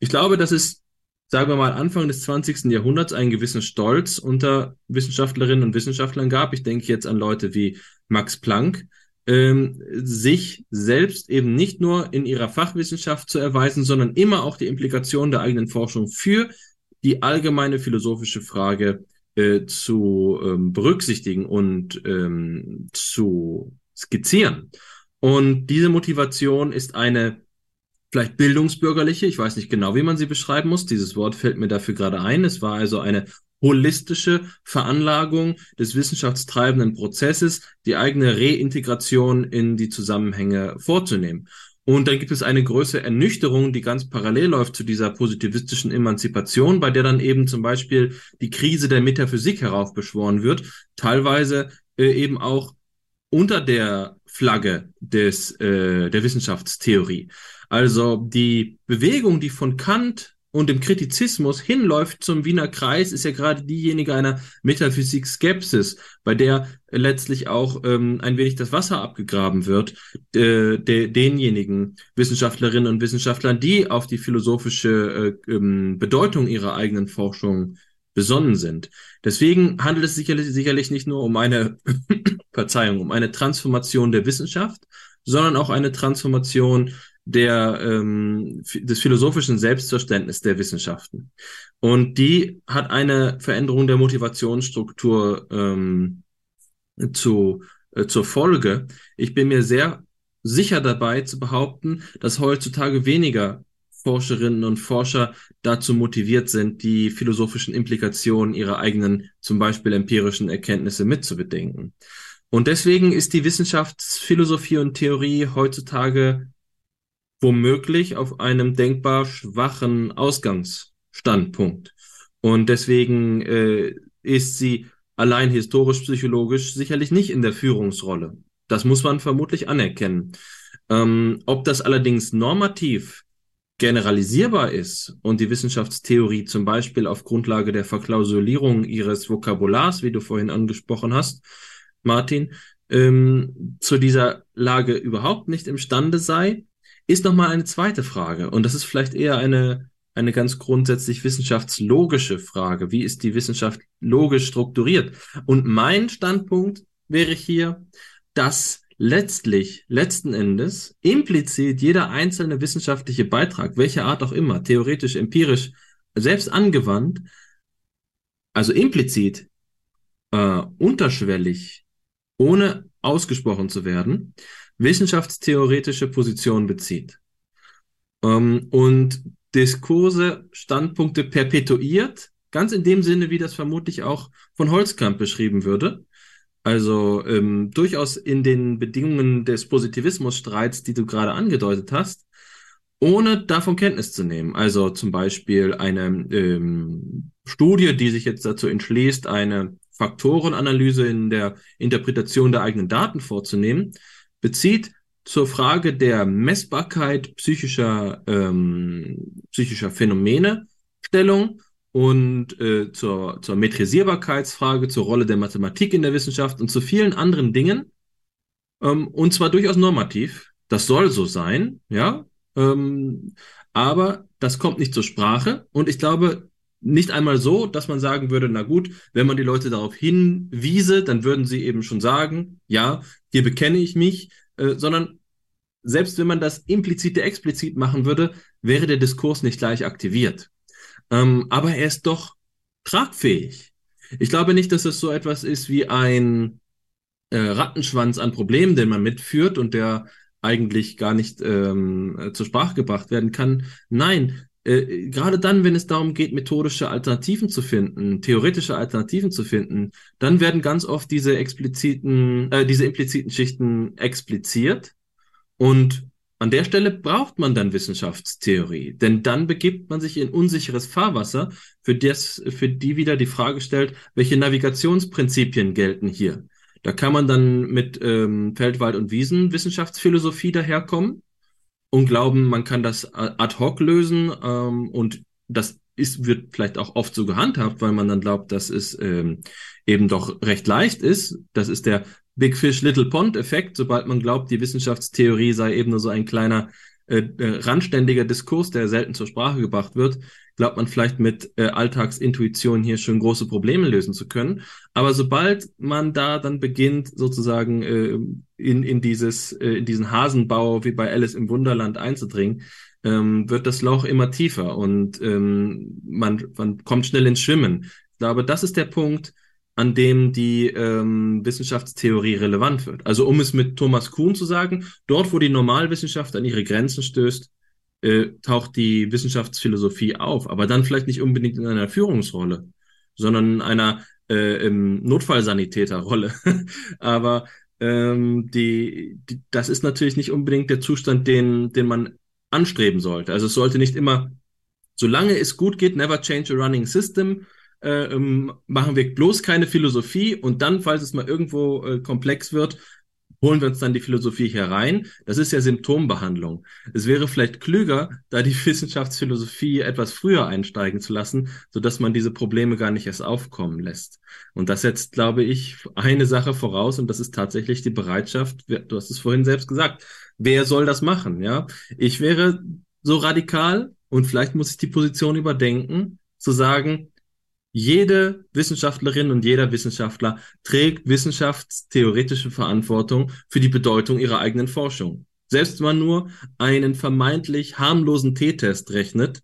Ich glaube, dass es, sagen wir mal, Anfang des 20. Jahrhunderts einen gewissen Stolz unter Wissenschaftlerinnen und Wissenschaftlern gab. Ich denke jetzt an Leute wie Max Planck, ähm, sich selbst eben nicht nur in ihrer Fachwissenschaft zu erweisen, sondern immer auch die Implikation der eigenen Forschung für die allgemeine philosophische Frage äh, zu ähm, berücksichtigen und ähm, zu skizzieren. Und diese Motivation ist eine vielleicht bildungsbürgerliche, ich weiß nicht genau, wie man sie beschreiben muss. Dieses Wort fällt mir dafür gerade ein. Es war also eine holistische Veranlagung des wissenschaftstreibenden Prozesses, die eigene Reintegration in die Zusammenhänge vorzunehmen. Und dann gibt es eine größere Ernüchterung, die ganz parallel läuft zu dieser positivistischen Emanzipation, bei der dann eben zum Beispiel die Krise der Metaphysik heraufbeschworen wird, teilweise äh, eben auch unter der Flagge des, äh, der Wissenschaftstheorie. Also die Bewegung, die von Kant und dem Kritizismus hinläuft zum Wiener Kreis, ist ja gerade diejenige einer Metaphysik-Skepsis, bei der letztlich auch ähm, ein wenig das Wasser abgegraben wird, äh, de, denjenigen Wissenschaftlerinnen und Wissenschaftlern, die auf die philosophische äh, ähm, Bedeutung ihrer eigenen Forschung besonnen sind. Deswegen handelt es sicherlich, sicherlich nicht nur um eine, [coughs] Verzeihung, um eine Transformation der Wissenschaft, sondern auch eine Transformation der, ähm, des philosophischen Selbstverständnisses der Wissenschaften. Und die hat eine Veränderung der Motivationsstruktur ähm, zu, äh, zur Folge. Ich bin mir sehr sicher dabei zu behaupten, dass heutzutage weniger Forscherinnen und Forscher dazu motiviert sind, die philosophischen Implikationen ihrer eigenen, zum Beispiel empirischen Erkenntnisse mitzubedenken. Und deswegen ist die Wissenschaftsphilosophie und Theorie heutzutage womöglich auf einem denkbar schwachen Ausgangsstandpunkt. Und deswegen äh, ist sie allein historisch-psychologisch sicherlich nicht in der Führungsrolle. Das muss man vermutlich anerkennen. Ähm, ob das allerdings normativ generalisierbar ist und die Wissenschaftstheorie zum Beispiel auf Grundlage der Verklausulierung ihres Vokabulars, wie du vorhin angesprochen hast, Martin, ähm, zu dieser Lage überhaupt nicht imstande sei, ist nochmal eine zweite Frage. Und das ist vielleicht eher eine, eine ganz grundsätzlich wissenschaftslogische Frage. Wie ist die Wissenschaft logisch strukturiert? Und mein Standpunkt wäre hier, dass letztlich, letzten Endes, implizit jeder einzelne wissenschaftliche Beitrag, welcher Art auch immer, theoretisch, empirisch, selbst angewandt, also implizit, äh, unterschwellig, ohne ausgesprochen zu werden, wissenschaftstheoretische Position bezieht ähm, und Diskurse, Standpunkte perpetuiert, ganz in dem Sinne, wie das vermutlich auch von Holzkamp beschrieben würde. Also ähm, durchaus in den Bedingungen des Positivismusstreits, die du gerade angedeutet hast, ohne davon Kenntnis zu nehmen. Also zum Beispiel eine ähm, Studie, die sich jetzt dazu entschließt, eine Faktorenanalyse in der Interpretation der eigenen Daten vorzunehmen, bezieht zur Frage der Messbarkeit psychischer, ähm, psychischer Phänomene Stellung und äh, zur, zur Metrisierbarkeitsfrage, zur Rolle der Mathematik in der Wissenschaft und zu vielen anderen Dingen. Ähm, und zwar durchaus normativ. Das soll so sein, ja. Ähm, aber das kommt nicht zur Sprache. Und ich glaube, nicht einmal so, dass man sagen würde, na gut, wenn man die Leute darauf hinwiese, dann würden sie eben schon sagen, ja, hier bekenne ich mich, äh, sondern selbst wenn man das implizite explizit machen würde, wäre der Diskurs nicht gleich aktiviert. Ähm, aber er ist doch tragfähig. Ich glaube nicht, dass es so etwas ist wie ein äh, Rattenschwanz an Problemen, den man mitführt und der eigentlich gar nicht ähm, zur Sprache gebracht werden kann. Nein, äh, gerade dann, wenn es darum geht, methodische Alternativen zu finden, theoretische Alternativen zu finden, dann werden ganz oft diese expliziten, äh, diese impliziten Schichten expliziert. Und an der Stelle braucht man dann Wissenschaftstheorie, denn dann begibt man sich in unsicheres Fahrwasser, für das, für die wieder die Frage stellt, welche Navigationsprinzipien gelten hier. Da kann man dann mit ähm, Feldwald- und Wiesenwissenschaftsphilosophie daherkommen und glauben, man kann das ad hoc lösen ähm, und das ist, wird vielleicht auch oft so gehandhabt, weil man dann glaubt, dass es ähm, eben doch recht leicht ist. Das ist der Big Fish Little Pond Effekt, sobald man glaubt, die Wissenschaftstheorie sei eben nur so ein kleiner äh, äh, randständiger Diskurs, der selten zur Sprache gebracht wird, glaubt man vielleicht mit äh, Alltagsintuition hier schon große Probleme lösen zu können. Aber sobald man da dann beginnt, sozusagen äh, in, in, dieses, äh, in diesen Hasenbau wie bei Alice im Wunderland einzudringen, ähm, wird das Loch immer tiefer und ähm, man, man kommt schnell ins Schwimmen. Glaube, das ist der Punkt, an dem die ähm, Wissenschaftstheorie relevant wird. Also um es mit Thomas Kuhn zu sagen, dort, wo die Normalwissenschaft an ihre Grenzen stößt, äh, taucht die Wissenschaftsphilosophie auf, aber dann vielleicht nicht unbedingt in einer Führungsrolle, sondern in einer äh, Notfallsanitäterrolle. [laughs] Aber ähm, die, die, das ist natürlich nicht unbedingt der Zustand, den, den man anstreben sollte. Also es sollte nicht immer, solange es gut geht, never change a running system, äh, ähm, machen wir bloß keine Philosophie und dann, falls es mal irgendwo äh, komplex wird, holen wir uns dann die Philosophie hier rein. Das ist ja Symptombehandlung. Es wäre vielleicht klüger, da die [laughs] Wissenschaftsphilosophie etwas früher einsteigen zu lassen, sodass man diese Probleme gar nicht erst aufkommen lässt. Und das setzt, glaube ich, eine Sache voraus und das ist tatsächlich die Bereitschaft, du hast es vorhin selbst gesagt, wer soll das machen? Ja, ich wäre so radikal und vielleicht muss ich die Position überdenken, zu sagen, jede Wissenschaftlerin und jeder Wissenschaftler trägt wissenschaftstheoretische Verantwortung für die Bedeutung ihrer eigenen Forschung. Selbst wenn man nur einen vermeintlich harmlosen T-Test rechnet,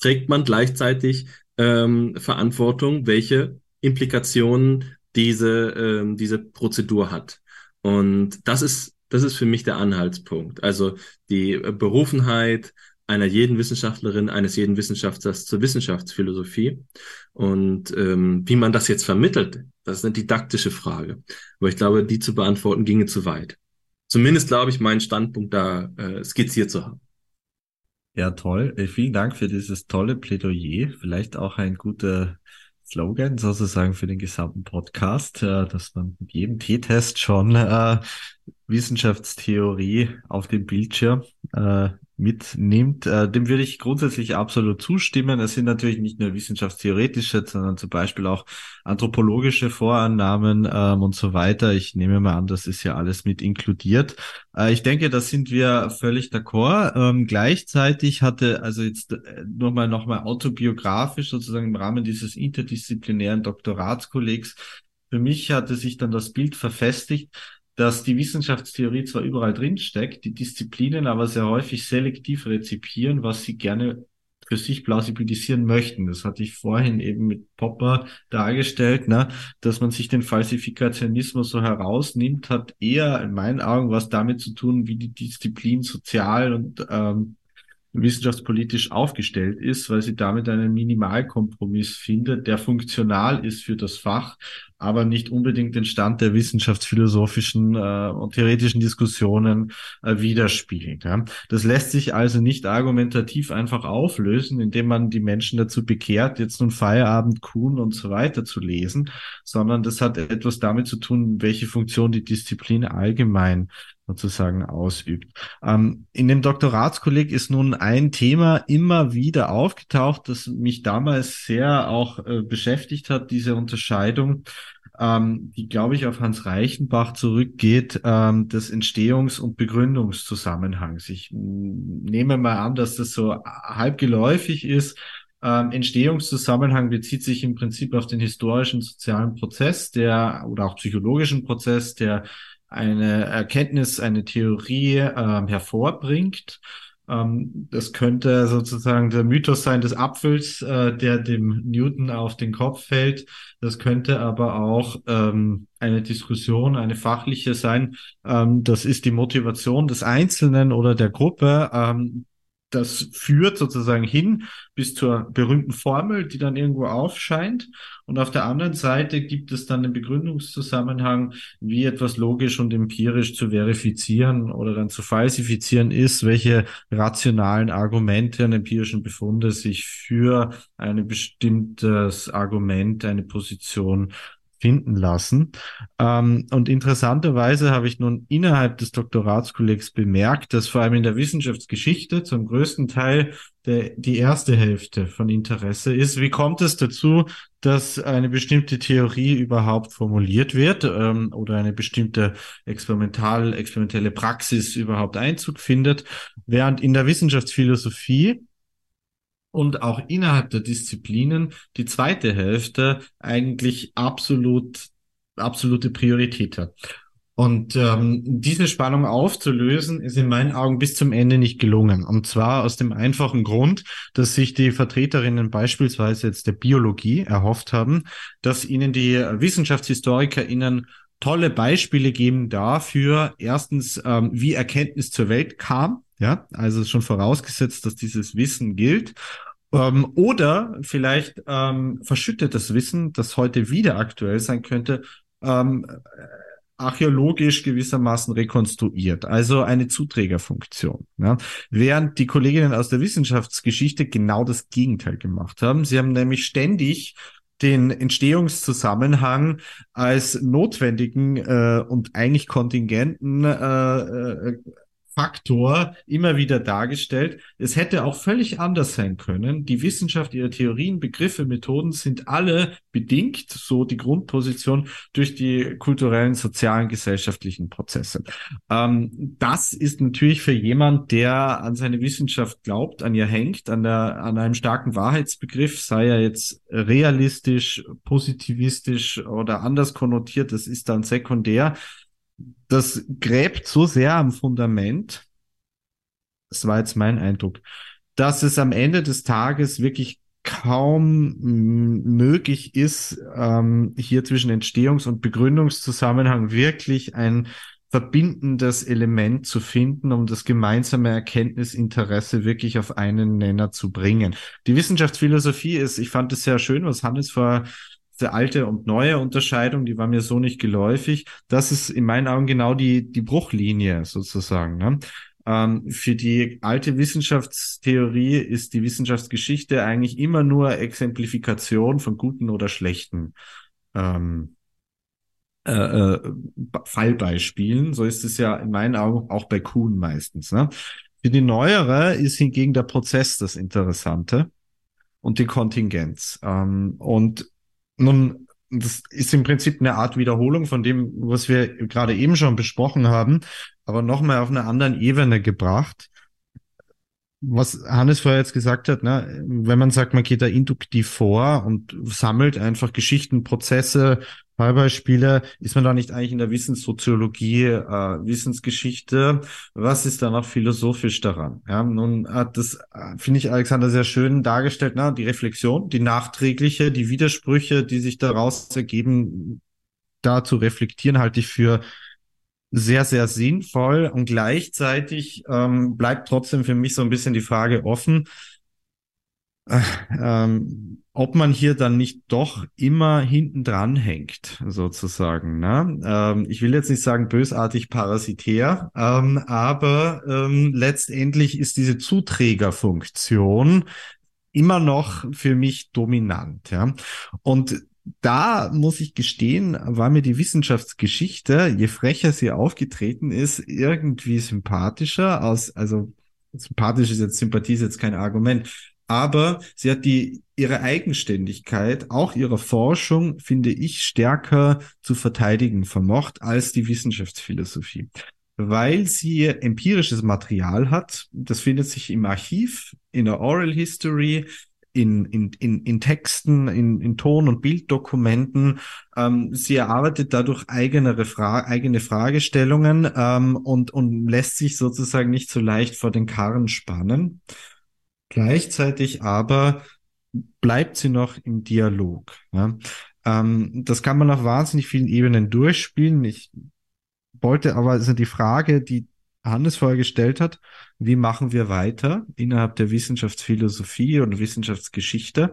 trägt man gleichzeitig ähm, Verantwortung, welche Implikationen diese, ähm, diese Prozedur hat. Und das ist, das ist für mich der Anhaltspunkt. Also die Berufenheit, einer jeden Wissenschaftlerin, eines jeden Wissenschaftlers zur Wissenschaftsphilosophie. Und ähm, wie man das jetzt vermittelt, das ist eine didaktische Frage. Aber ich glaube, die zu beantworten ginge zu weit. Zumindest glaube ich, meinen Standpunkt da äh, skizziert zu haben. Ja, toll. Äh, vielen Dank für dieses tolle Plädoyer. Vielleicht auch ein guter Slogan sozusagen für den gesamten Podcast, äh, dass man mit jedem T-Test schon äh, Wissenschaftstheorie auf dem Bildschirm äh, mitnimmt. Äh, dem würde ich grundsätzlich absolut zustimmen. Es sind natürlich nicht nur wissenschaftstheoretische, sondern zum Beispiel auch anthropologische Vorannahmen ähm, und so weiter. Ich nehme mal an, das ist ja alles mit inkludiert. Äh, ich denke, da sind wir völlig d'accord. Ähm, gleichzeitig hatte, also jetzt äh, nur mal nochmal autobiografisch sozusagen im Rahmen dieses interdisziplinären Doktoratskollegs, für mich hatte sich dann das Bild verfestigt, dass die Wissenschaftstheorie zwar überall drin steckt, die Disziplinen aber sehr häufig selektiv rezipieren, was sie gerne für sich plausibilisieren möchten. Das hatte ich vorhin eben mit Popper dargestellt, ne, dass man sich den Falsifikationismus so herausnimmt, hat eher in meinen Augen was damit zu tun, wie die Disziplin sozial und ähm, wissenschaftspolitisch aufgestellt ist, weil sie damit einen Minimalkompromiss findet, der funktional ist für das Fach, aber nicht unbedingt den Stand der wissenschaftsphilosophischen äh, und theoretischen Diskussionen äh, widerspiegelt. Ja. Das lässt sich also nicht argumentativ einfach auflösen, indem man die Menschen dazu bekehrt, jetzt nun Feierabend, Kuhn und so weiter zu lesen, sondern das hat etwas damit zu tun, welche Funktion die Disziplin allgemein sozusagen ausübt. Ähm, in dem Doktoratskolleg ist nun ein Thema immer wieder aufgetaucht, das mich damals sehr auch äh, beschäftigt hat, diese Unterscheidung, ähm, die, glaube ich, auf Hans Reichenbach zurückgeht, ähm, des Entstehungs- und Begründungszusammenhangs. Ich nehme mal an, dass das so halb geläufig ist. Ähm, Entstehungszusammenhang bezieht sich im Prinzip auf den historischen sozialen Prozess, der oder auch psychologischen Prozess, der eine Erkenntnis, eine Theorie ähm, hervorbringt. Ähm, das könnte sozusagen der Mythos sein des Apfels, äh, der dem Newton auf den Kopf fällt. Das könnte aber auch ähm, eine Diskussion, eine fachliche sein. Ähm, das ist die Motivation des Einzelnen oder der Gruppe, ähm, das führt sozusagen hin bis zur berühmten Formel, die dann irgendwo aufscheint. Und auf der anderen Seite gibt es dann den Begründungszusammenhang, wie etwas logisch und empirisch zu verifizieren oder dann zu falsifizieren ist, welche rationalen Argumente und empirischen Befunde sich für ein bestimmtes Argument, eine Position finden lassen. Ähm, und interessanterweise habe ich nun innerhalb des Doktoratskollegs bemerkt, dass vor allem in der Wissenschaftsgeschichte zum größten Teil der, die erste Hälfte von Interesse ist. Wie kommt es dazu, dass eine bestimmte Theorie überhaupt formuliert wird ähm, oder eine bestimmte experimental, experimentelle Praxis überhaupt Einzug findet, während in der Wissenschaftsphilosophie und auch innerhalb der Disziplinen die zweite Hälfte eigentlich absolut absolute Priorität hat. Und ähm, diese Spannung aufzulösen, ist in meinen Augen bis zum Ende nicht gelungen. Und zwar aus dem einfachen Grund, dass sich die Vertreterinnen beispielsweise jetzt der Biologie erhofft haben, dass ihnen die WissenschaftshistorikerInnen tolle Beispiele geben dafür, erstens, ähm, wie Erkenntnis zur Welt kam, ja, also schon vorausgesetzt, dass dieses Wissen gilt Ähm, oder vielleicht ähm, verschüttetes Wissen, das heute wieder aktuell sein könnte, ähm, archäologisch gewissermaßen rekonstruiert, also eine Zuträgerfunktion. Ja. Während die Kolleginnen aus der Wissenschaftsgeschichte genau das Gegenteil gemacht haben. Sie haben nämlich ständig den Entstehungszusammenhang als notwendigen äh, und eigentlich kontingenten äh, äh, Faktor immer wieder dargestellt. Es hätte auch völlig anders sein können. Die Wissenschaft, ihre Theorien, Begriffe, Methoden sind alle bedingt, so die Grundposition, durch die kulturellen, sozialen, gesellschaftlichen Prozesse. Ähm, das ist natürlich für jemand, der an seine Wissenschaft glaubt, an ihr hängt, an, der, an einem starken Wahrheitsbegriff, sei er jetzt realistisch, positivistisch oder anders konnotiert, das ist dann sekundär das gräbt so sehr am Fundament, das war jetzt mein Eindruck, dass es am Ende des Tages wirklich kaum möglich ist, ähm, hier zwischen Entstehungs- und Begründungszusammenhang wirklich ein verbindendes Element zu finden, um das gemeinsame Erkenntnisinteresse wirklich auf einen Nenner zu bringen. Die Wissenschaftsphilosophie ist, ich fand es sehr schön, was Hannes vor diese alte und neue Unterscheidung, die war mir so nicht geläufig. Das ist in meinen Augen genau die, die Bruchlinie sozusagen. Ne? Ähm, für die alte Wissenschaftstheorie ist die Wissenschaftsgeschichte eigentlich immer nur Exemplifikation von guten oder schlechten ähm, äh, äh, Fallbeispielen. So ist es ja in meinen Augen auch bei Kuhn meistens. Ne? Für die neuere ist hingegen der Prozess das Interessante und die Kontingenz. Ähm, und nun, das ist im Prinzip eine Art Wiederholung von dem, was wir gerade eben schon besprochen haben, aber nochmal auf einer anderen Ebene gebracht. Was Hannes vorher jetzt gesagt hat, ne, wenn man sagt, man geht da induktiv vor und sammelt einfach Geschichten, Prozesse, Fallbeispiele, ist man da nicht eigentlich in der Wissenssoziologie, äh, Wissensgeschichte? Was ist da noch philosophisch daran? Ja, nun hat das, äh, finde ich, Alexander sehr schön dargestellt, ne? die Reflexion, die nachträgliche, die Widersprüche, die sich daraus ergeben, da zu reflektieren, halte ich für sehr, sehr sinnvoll und gleichzeitig ähm, bleibt trotzdem für mich so ein bisschen die Frage offen, äh, ähm, ob man hier dann nicht doch immer hinten dran hängt, sozusagen. Ne? Ähm, ich will jetzt nicht sagen bösartig parasitär, ähm, aber ähm, letztendlich ist diese Zuträgerfunktion immer noch für mich dominant. Ja? Und da muss ich gestehen, war mir die Wissenschaftsgeschichte, je frecher sie aufgetreten ist, irgendwie sympathischer aus, also sympathisch ist jetzt, Sympathie ist jetzt kein Argument, aber sie hat die, ihre Eigenständigkeit, auch ihrer Forschung, finde ich, stärker zu verteidigen vermocht als die Wissenschaftsphilosophie. Weil sie empirisches Material hat, das findet sich im Archiv, in der Oral History, in, in, in, in Texten, in, in Ton- und Bilddokumenten. Ähm, sie erarbeitet dadurch eigene, Fra eigene Fragestellungen ähm, und, und lässt sich sozusagen nicht so leicht vor den Karren spannen. Gleichzeitig aber bleibt sie noch im Dialog. Ja? Ähm, das kann man auf wahnsinnig vielen Ebenen durchspielen. Ich wollte aber, also die Frage, die Hannes vorher hat, wie machen wir weiter innerhalb der Wissenschaftsphilosophie und Wissenschaftsgeschichte?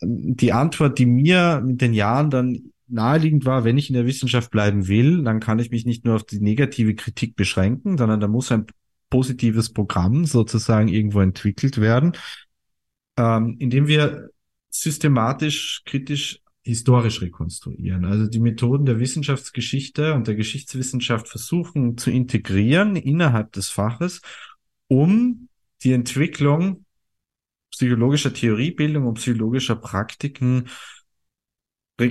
Ähm, die Antwort, die mir mit den Jahren dann naheliegend war, wenn ich in der Wissenschaft bleiben will, dann kann ich mich nicht nur auf die negative Kritik beschränken, sondern da muss ein positives Programm sozusagen irgendwo entwickelt werden, ähm, indem wir systematisch, kritisch, historisch rekonstruieren. Also die Methoden der Wissenschaftsgeschichte und der Geschichtswissenschaft versuchen zu integrieren innerhalb des Faches, um die Entwicklung psychologischer Theoriebildung und psychologischer Praktiken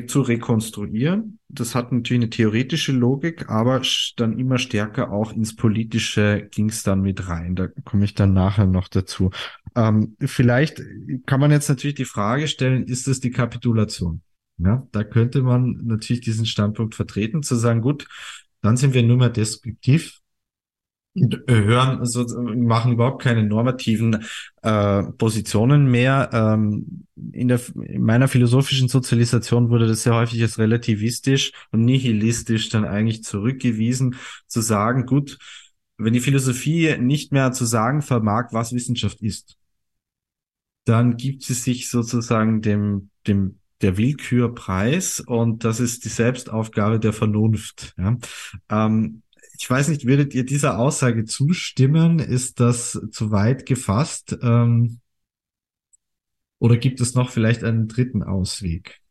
zu rekonstruieren. Das hat natürlich eine theoretische Logik, aber dann immer stärker auch ins Politische ging es dann mit rein. Da komme ich dann nachher noch dazu. Ähm, vielleicht kann man jetzt natürlich die Frage stellen, ist es die Kapitulation? Ja, da könnte man natürlich diesen Standpunkt vertreten, zu sagen, gut, dann sind wir nur mehr deskriptiv hören, also machen überhaupt keine normativen äh, Positionen mehr. Ähm, in, der, in meiner philosophischen Sozialisation wurde das sehr häufig als relativistisch und nihilistisch dann eigentlich zurückgewiesen, zu sagen, gut, wenn die Philosophie nicht mehr zu sagen vermag, was Wissenschaft ist, dann gibt sie sich sozusagen dem, dem der Willkür preis und das ist die Selbstaufgabe der Vernunft. Ja. Ähm, ich weiß nicht, würdet ihr dieser Aussage zustimmen? Ist das zu weit gefasst? Ähm, oder gibt es noch vielleicht einen dritten Ausweg?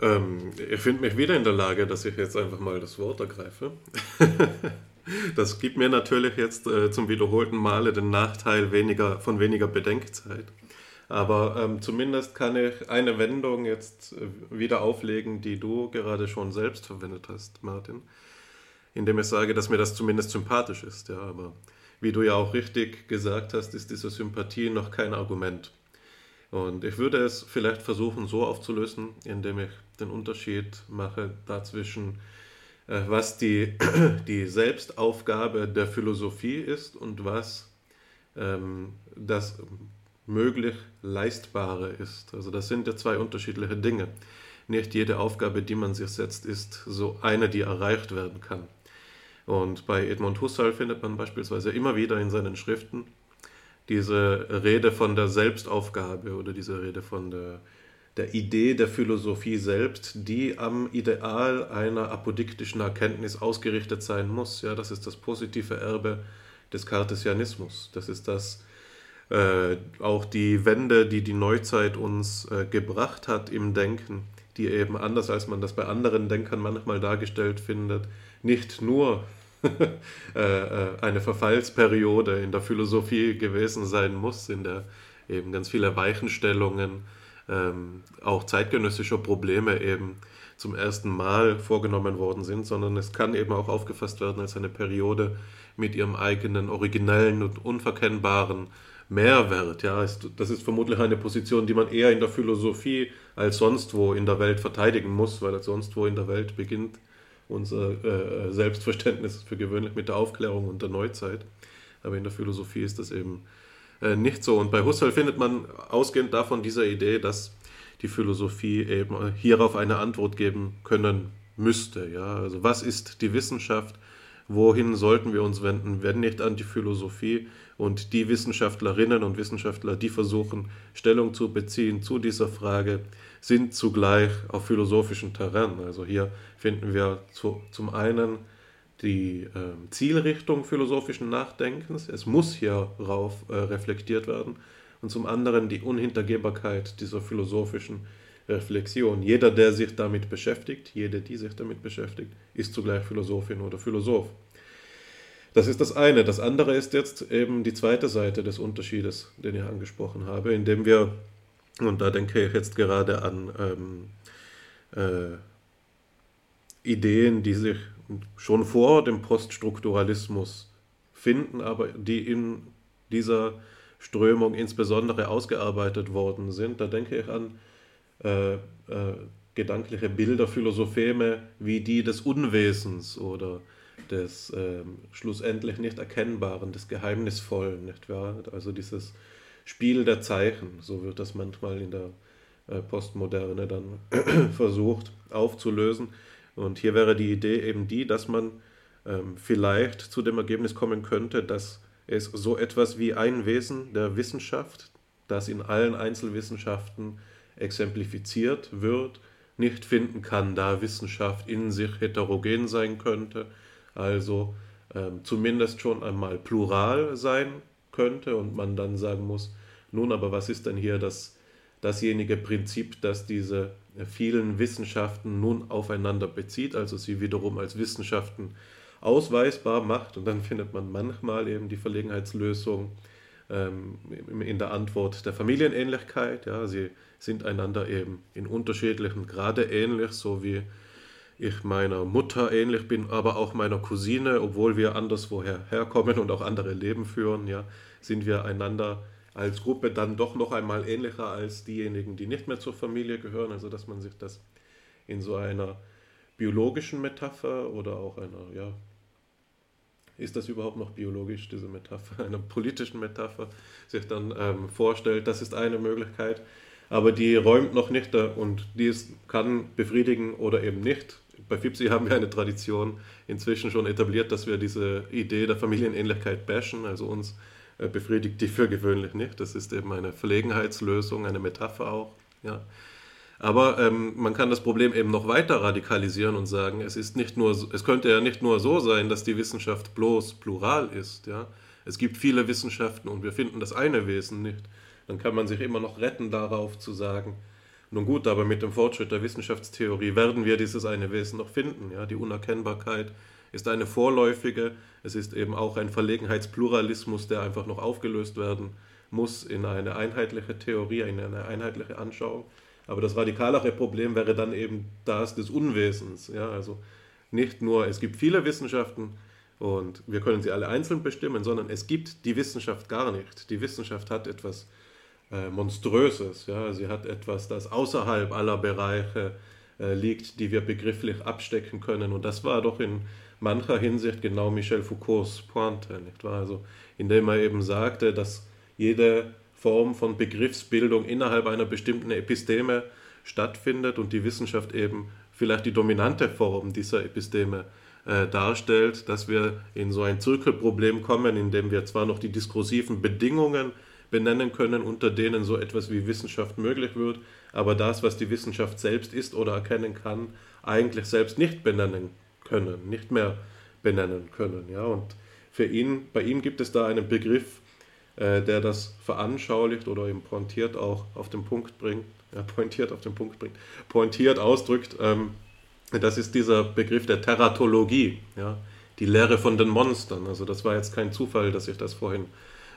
Ähm, ich finde mich wieder in der Lage, dass ich jetzt einfach mal das Wort ergreife. [laughs] das gibt mir natürlich jetzt äh, zum wiederholten Male den Nachteil weniger, von weniger Bedenkzeit. Aber ähm, zumindest kann ich eine Wendung jetzt äh, wieder auflegen, die du gerade schon selbst verwendet hast, Martin, indem ich sage, dass mir das zumindest sympathisch ist. Ja, aber wie du ja auch richtig gesagt hast, ist diese Sympathie noch kein Argument. Und ich würde es vielleicht versuchen so aufzulösen, indem ich den Unterschied mache dazwischen, äh, was die, [clears throat] die Selbstaufgabe der Philosophie ist und was ähm, das möglich Leistbare ist. Also das sind ja zwei unterschiedliche Dinge. Nicht jede Aufgabe, die man sich setzt, ist so eine, die erreicht werden kann. Und bei Edmund Husserl findet man beispielsweise immer wieder in seinen Schriften diese Rede von der Selbstaufgabe oder diese Rede von der, der Idee der Philosophie selbst, die am Ideal einer apodiktischen Erkenntnis ausgerichtet sein muss. Ja, das ist das positive Erbe des Kartesianismus. Das ist das, äh, auch die Wende, die die Neuzeit uns äh, gebracht hat im Denken, die eben anders als man das bei anderen Denkern manchmal dargestellt findet, nicht nur [laughs] äh, äh, eine Verfallsperiode in der Philosophie gewesen sein muss, in der eben ganz viele Weichenstellungen ähm, auch zeitgenössischer Probleme eben zum ersten Mal vorgenommen worden sind, sondern es kann eben auch aufgefasst werden als eine Periode mit ihrem eigenen originellen und unverkennbaren Mehrwert. Ja, das ist vermutlich eine Position, die man eher in der Philosophie als sonst wo in der Welt verteidigen muss, weil sonst wo in der Welt beginnt unser äh, Selbstverständnis für gewöhnlich mit der Aufklärung und der Neuzeit. Aber in der Philosophie ist das eben äh, nicht so. Und bei Husserl findet man ausgehend davon dieser Idee, dass die Philosophie eben hierauf eine Antwort geben können müsste. Ja? Also was ist die Wissenschaft? Wohin sollten wir uns wenden, wenn nicht an die Philosophie? Und die Wissenschaftlerinnen und Wissenschaftler, die versuchen, Stellung zu beziehen zu dieser Frage, sind zugleich auf philosophischem Terrain. Also hier finden wir zu, zum einen die äh, Zielrichtung philosophischen Nachdenkens, es muss hierauf äh, reflektiert werden, und zum anderen die Unhintergehbarkeit dieser philosophischen Reflexion. Jeder, der sich damit beschäftigt, jede, die sich damit beschäftigt, ist zugleich Philosophin oder Philosoph. Das ist das eine. Das andere ist jetzt eben die zweite Seite des Unterschiedes, den ich angesprochen habe, indem wir, und da denke ich jetzt gerade an ähm, äh, Ideen, die sich schon vor dem Poststrukturalismus finden, aber die in dieser Strömung insbesondere ausgearbeitet worden sind. Da denke ich an äh, äh, gedankliche Bilder, Philosopheme wie die des Unwesens oder des äh, schlussendlich nicht Erkennbaren, des Geheimnisvollen, nicht wahr? Also dieses Spiel der Zeichen, so wird das manchmal in der äh, Postmoderne dann [clears throat] versucht aufzulösen. Und hier wäre die Idee eben die, dass man ähm, vielleicht zu dem Ergebnis kommen könnte, dass es so etwas wie ein Wesen der Wissenschaft, das in allen Einzelwissenschaften exemplifiziert wird, nicht finden kann, da Wissenschaft in sich heterogen sein könnte, also ähm, zumindest schon einmal plural sein könnte und man dann sagen muss, nun aber was ist denn hier das, dasjenige Prinzip, das diese vielen Wissenschaften nun aufeinander bezieht, also sie wiederum als Wissenschaften ausweisbar macht und dann findet man manchmal eben die Verlegenheitslösung ähm, in der Antwort der Familienähnlichkeit. Ja, sie sind einander eben in unterschiedlichen Grade ähnlich, so wie ich meiner Mutter ähnlich bin, aber auch meiner Cousine, obwohl wir anderswoher herkommen und auch andere Leben führen, ja, sind wir einander als Gruppe dann doch noch einmal ähnlicher als diejenigen, die nicht mehr zur Familie gehören, also dass man sich das in so einer biologischen Metapher oder auch einer, ja, ist das überhaupt noch biologisch, diese Metapher, [laughs] einer politischen Metapher, sich dann ähm, vorstellt, das ist eine Möglichkeit, aber die räumt noch nicht da und die ist, kann befriedigen oder eben nicht bei FIPSI haben wir eine Tradition inzwischen schon etabliert, dass wir diese Idee der Familienähnlichkeit bashen, also uns äh, befriedigt die für gewöhnlich nicht. Das ist eben eine Verlegenheitslösung, eine Metapher auch. Ja. Aber ähm, man kann das Problem eben noch weiter radikalisieren und sagen, es ist nicht nur, es könnte ja nicht nur so sein, dass die Wissenschaft bloß plural ist. Ja? Es gibt viele Wissenschaften und wir finden das eine Wesen nicht. Dann kann man sich immer noch retten darauf zu sagen, nun gut, aber mit dem Fortschritt der Wissenschaftstheorie werden wir dieses eine Wesen noch finden. Ja? Die Unerkennbarkeit ist eine vorläufige, es ist eben auch ein Verlegenheitspluralismus, der einfach noch aufgelöst werden muss in eine einheitliche Theorie, in eine einheitliche Anschauung. Aber das radikalere Problem wäre dann eben das des Unwesens. Ja? Also nicht nur, es gibt viele Wissenschaften und wir können sie alle einzeln bestimmen, sondern es gibt die Wissenschaft gar nicht. Die Wissenschaft hat etwas äh, Monströses. Ja? Sie hat etwas, das außerhalb aller Bereiche äh, liegt, die wir begrifflich abstecken können. Und das war doch in mancher Hinsicht genau Michel Foucaults Pointe, nicht wahr? Also, indem er eben sagte, dass jede Form von Begriffsbildung innerhalb einer bestimmten Episteme stattfindet und die Wissenschaft eben vielleicht die dominante Form dieser Episteme äh, darstellt, dass wir in so ein Zirkelproblem kommen, in dem wir zwar noch die diskursiven Bedingungen benennen können, unter denen so etwas wie Wissenschaft möglich wird, aber das, was die Wissenschaft selbst ist oder erkennen kann, eigentlich selbst nicht benennen können, nicht mehr benennen können. Ja? Und für ihn, bei ihm gibt es da einen Begriff, äh, der das veranschaulicht oder eben pointiert auch auf den Punkt bringt, ja, pointiert auf den Punkt bringt, pointiert ausdrückt, ähm, das ist dieser Begriff der Teratologie, ja, die Lehre von den Monstern. Also das war jetzt kein Zufall, dass ich das vorhin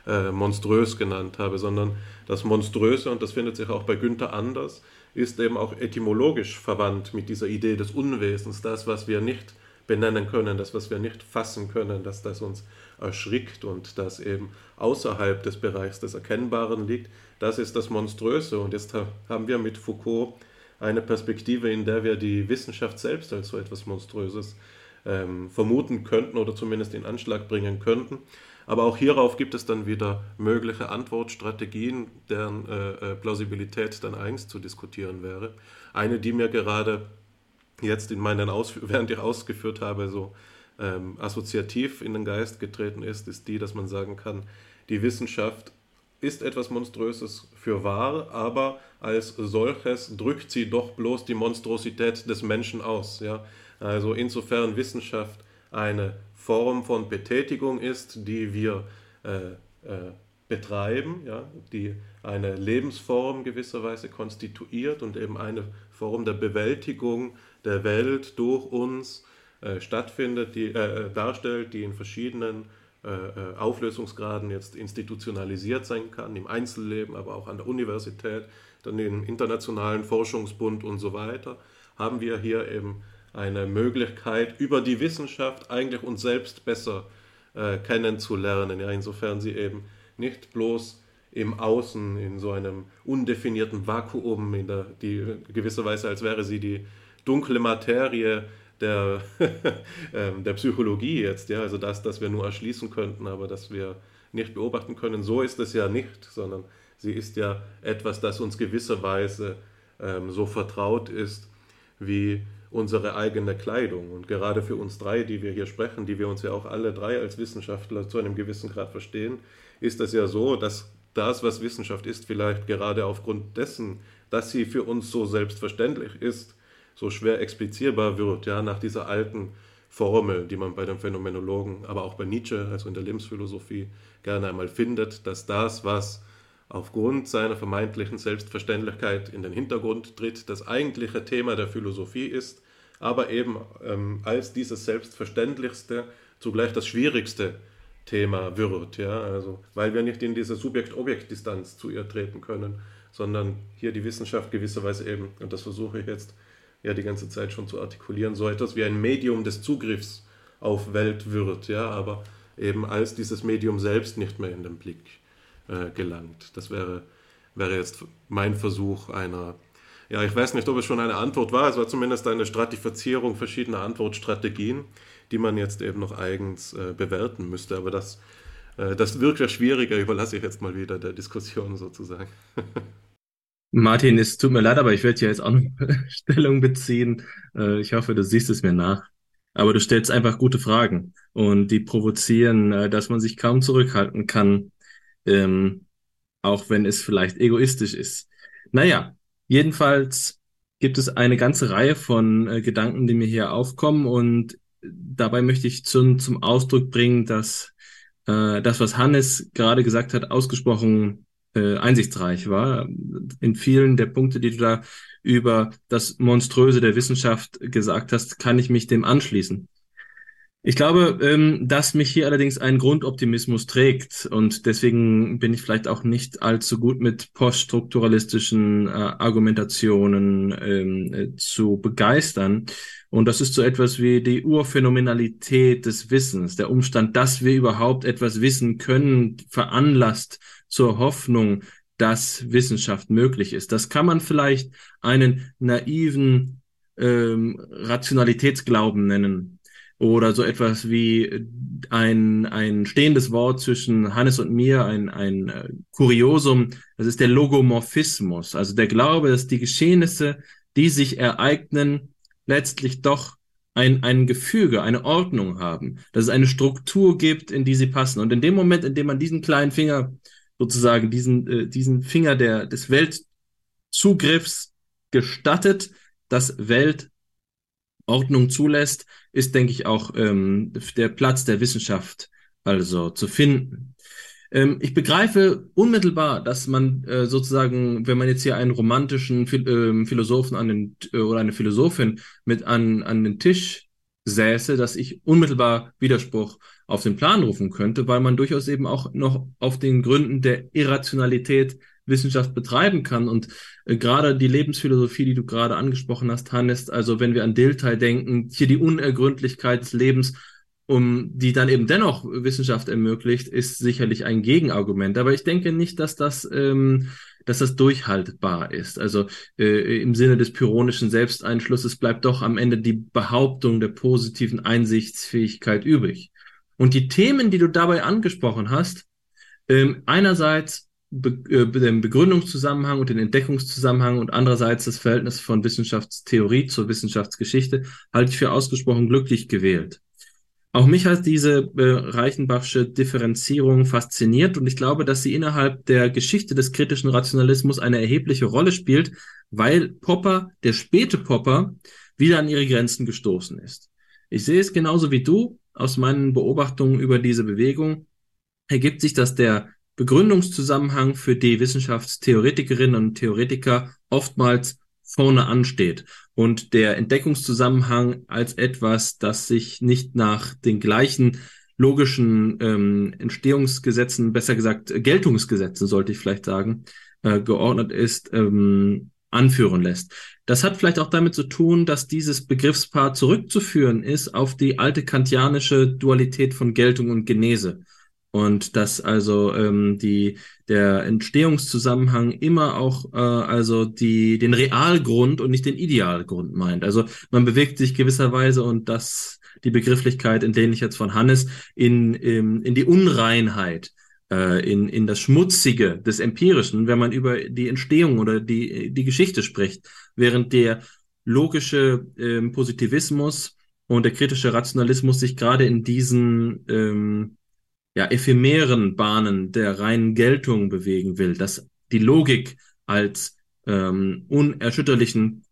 äh, monströs genannt habe, sondern das Monströse, und das findet sich auch bei Günther anders, ist eben auch etymologisch verwandt mit dieser Idee des Unwesens, das, was wir nicht benennen können, das, was wir nicht fassen können, dass das uns erschrickt und das eben außerhalb des Bereichs des Erkennbaren liegt, das ist das Monströse. Und jetzt haben wir mit Foucault eine Perspektive, in der wir die Wissenschaft selbst als so etwas Monströses ähm, vermuten könnten oder zumindest in Anschlag bringen könnten. Aber auch hierauf gibt es dann wieder mögliche Antwortstrategien, deren äh, äh Plausibilität dann eigens zu diskutieren wäre. Eine, die mir gerade jetzt in meinen Ausführungen, [laughs] während ich ausgeführt habe, so ähm, assoziativ in den Geist getreten ist, ist die, dass man sagen kann, die Wissenschaft ist etwas Monströses für wahr, aber als solches drückt sie doch bloß die Monstrosität des Menschen aus. Ja? Also insofern Wissenschaft eine Form von Betätigung ist, die wir äh, äh, betreiben, ja? die eine Lebensform gewisserweise konstituiert und eben eine Form der Bewältigung der Welt durch uns äh, stattfindet, die äh, äh, darstellt, die in verschiedenen äh, Auflösungsgraden jetzt institutionalisiert sein kann, im Einzelleben, aber auch an der Universität, dann im internationalen Forschungsbund und so weiter, haben wir hier eben eine Möglichkeit, über die Wissenschaft eigentlich uns selbst besser äh, kennenzulernen, ja, insofern sie eben nicht bloß im Außen in so einem undefinierten Vakuum, in der, die gewisserweise als wäre sie die dunkle Materie der, [laughs] ähm, der Psychologie jetzt, ja, also das, das wir nur erschließen könnten, aber das wir nicht beobachten können. So ist es ja nicht, sondern sie ist ja etwas, das uns gewisserweise ähm, so vertraut ist wie unsere eigene Kleidung. Und gerade für uns drei, die wir hier sprechen, die wir uns ja auch alle drei als Wissenschaftler zu einem gewissen Grad verstehen, ist es ja so, dass das, was Wissenschaft ist, vielleicht gerade aufgrund dessen, dass sie für uns so selbstverständlich ist, so schwer explizierbar wird, ja, nach dieser alten Formel, die man bei den Phänomenologen, aber auch bei Nietzsche, also in der Lebensphilosophie, gerne einmal findet, dass das, was aufgrund seiner vermeintlichen Selbstverständlichkeit in den Hintergrund tritt, das eigentliche Thema der Philosophie ist, aber eben ähm, als dieses Selbstverständlichste zugleich das schwierigste Thema wird, ja, also weil wir nicht in diese Subjekt-Objekt-Distanz zu ihr treten können, sondern hier die Wissenschaft gewisserweise eben, und das versuche ich jetzt ja die ganze Zeit schon zu artikulieren, so etwas wie ein Medium des Zugriffs auf Welt wird, ja, aber eben als dieses Medium selbst nicht mehr in den Blick äh, gelangt. Das wäre, wäre jetzt mein Versuch einer, ja, ich weiß nicht, ob es schon eine Antwort war, es war zumindest eine Stratifizierung verschiedener Antwortstrategien, die man jetzt eben noch eigens äh, bewerten müsste, aber das, äh, das wirkt ja schwieriger, [laughs] überlasse ich jetzt mal wieder der Diskussion sozusagen. [laughs] Martin, es tut mir leid, aber ich werde ja jetzt auch noch [laughs] Stellung beziehen. Äh, ich hoffe, du siehst es mir nach. Aber du stellst einfach gute Fragen und die provozieren, äh, dass man sich kaum zurückhalten kann, ähm, auch wenn es vielleicht egoistisch ist. Naja, jedenfalls gibt es eine ganze Reihe von äh, Gedanken, die mir hier aufkommen und dabei möchte ich zum, zum Ausdruck bringen, dass äh, das, was Hannes gerade gesagt hat, ausgesprochen äh, einsichtsreich war. In vielen der Punkte, die du da über das Monströse der Wissenschaft gesagt hast, kann ich mich dem anschließen. Ich glaube, ähm, dass mich hier allerdings ein Grundoptimismus trägt und deswegen bin ich vielleicht auch nicht allzu gut mit poststrukturalistischen äh, Argumentationen ähm, äh, zu begeistern. Und das ist so etwas wie die Urphänomenalität des Wissens. Der Umstand, dass wir überhaupt etwas wissen können, veranlasst zur Hoffnung, dass Wissenschaft möglich ist. Das kann man vielleicht einen naiven ähm, Rationalitätsglauben nennen oder so etwas wie ein, ein stehendes Wort zwischen Hannes und mir, ein, ein äh, Kuriosum, das ist der Logomorphismus, also der Glaube, dass die Geschehnisse, die sich ereignen, letztlich doch ein, ein Gefüge, eine Ordnung haben, dass es eine Struktur gibt, in die sie passen. Und in dem Moment, in dem man diesen kleinen Finger, sozusagen diesen, äh, diesen Finger der, des Weltzugriffs gestattet, dass Welt Ordnung zulässt, ist, denke ich, auch ähm, der Platz der Wissenschaft also zu finden. Ähm, ich begreife unmittelbar, dass man äh, sozusagen, wenn man jetzt hier einen romantischen Phil äh, Philosophen an den, äh, oder eine Philosophin mit an, an den Tisch säße, dass ich unmittelbar Widerspruch auf den Plan rufen könnte, weil man durchaus eben auch noch auf den Gründen der Irrationalität Wissenschaft betreiben kann. Und äh, gerade die Lebensphilosophie, die du gerade angesprochen hast, Hannes, also wenn wir an Dilthey denken, hier die Unergründlichkeit des Lebens, um die dann eben dennoch Wissenschaft ermöglicht, ist sicherlich ein Gegenargument. Aber ich denke nicht, dass das, ähm, dass das durchhaltbar ist. Also äh, im Sinne des pyrrhonischen Selbsteinschlusses bleibt doch am Ende die Behauptung der positiven Einsichtsfähigkeit übrig. Und die Themen, die du dabei angesprochen hast, ähm, einerseits Be äh, den Begründungszusammenhang und den Entdeckungszusammenhang und andererseits das Verhältnis von Wissenschaftstheorie zur Wissenschaftsgeschichte halte ich für ausgesprochen glücklich gewählt. Auch mich hat diese äh, Reichenbachsche Differenzierung fasziniert und ich glaube, dass sie innerhalb der Geschichte des kritischen Rationalismus eine erhebliche Rolle spielt, weil Popper, der späte Popper, wieder an ihre Grenzen gestoßen ist. Ich sehe es genauso wie du aus meinen Beobachtungen über diese Bewegung ergibt sich, dass der Begründungszusammenhang für die Wissenschaftstheoretikerinnen und Theoretiker oftmals vorne ansteht und der Entdeckungszusammenhang als etwas, das sich nicht nach den gleichen logischen ähm, Entstehungsgesetzen, besser gesagt Geltungsgesetzen, sollte ich vielleicht sagen, äh, geordnet ist, ähm, anführen lässt. Das hat vielleicht auch damit zu tun, dass dieses Begriffspaar zurückzuführen ist auf die alte kantianische Dualität von Geltung und Genese und dass also ähm, die der Entstehungszusammenhang immer auch äh, also die den Realgrund und nicht den Idealgrund meint. Also man bewegt sich gewisserweise und das die Begrifflichkeit entlehne ich jetzt von Hannes in in, in die Unreinheit äh, in in das Schmutzige des Empirischen, wenn man über die Entstehung oder die die Geschichte spricht, während der logische ähm, Positivismus und der kritische Rationalismus sich gerade in diesen ähm, ja, ephemeren Bahnen der reinen Geltung bewegen will, dass die Logik als ähm, unerschütterlichen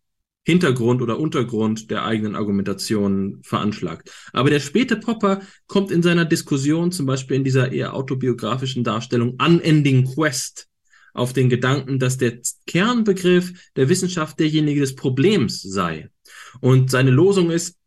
Hintergrund oder Untergrund der eigenen Argumentation veranschlagt. Aber der späte Popper kommt in seiner Diskussion, zum Beispiel in dieser eher autobiografischen Darstellung Unending Quest, auf den Gedanken, dass der Kernbegriff der Wissenschaft derjenige des Problems sei. Und seine Losung ist,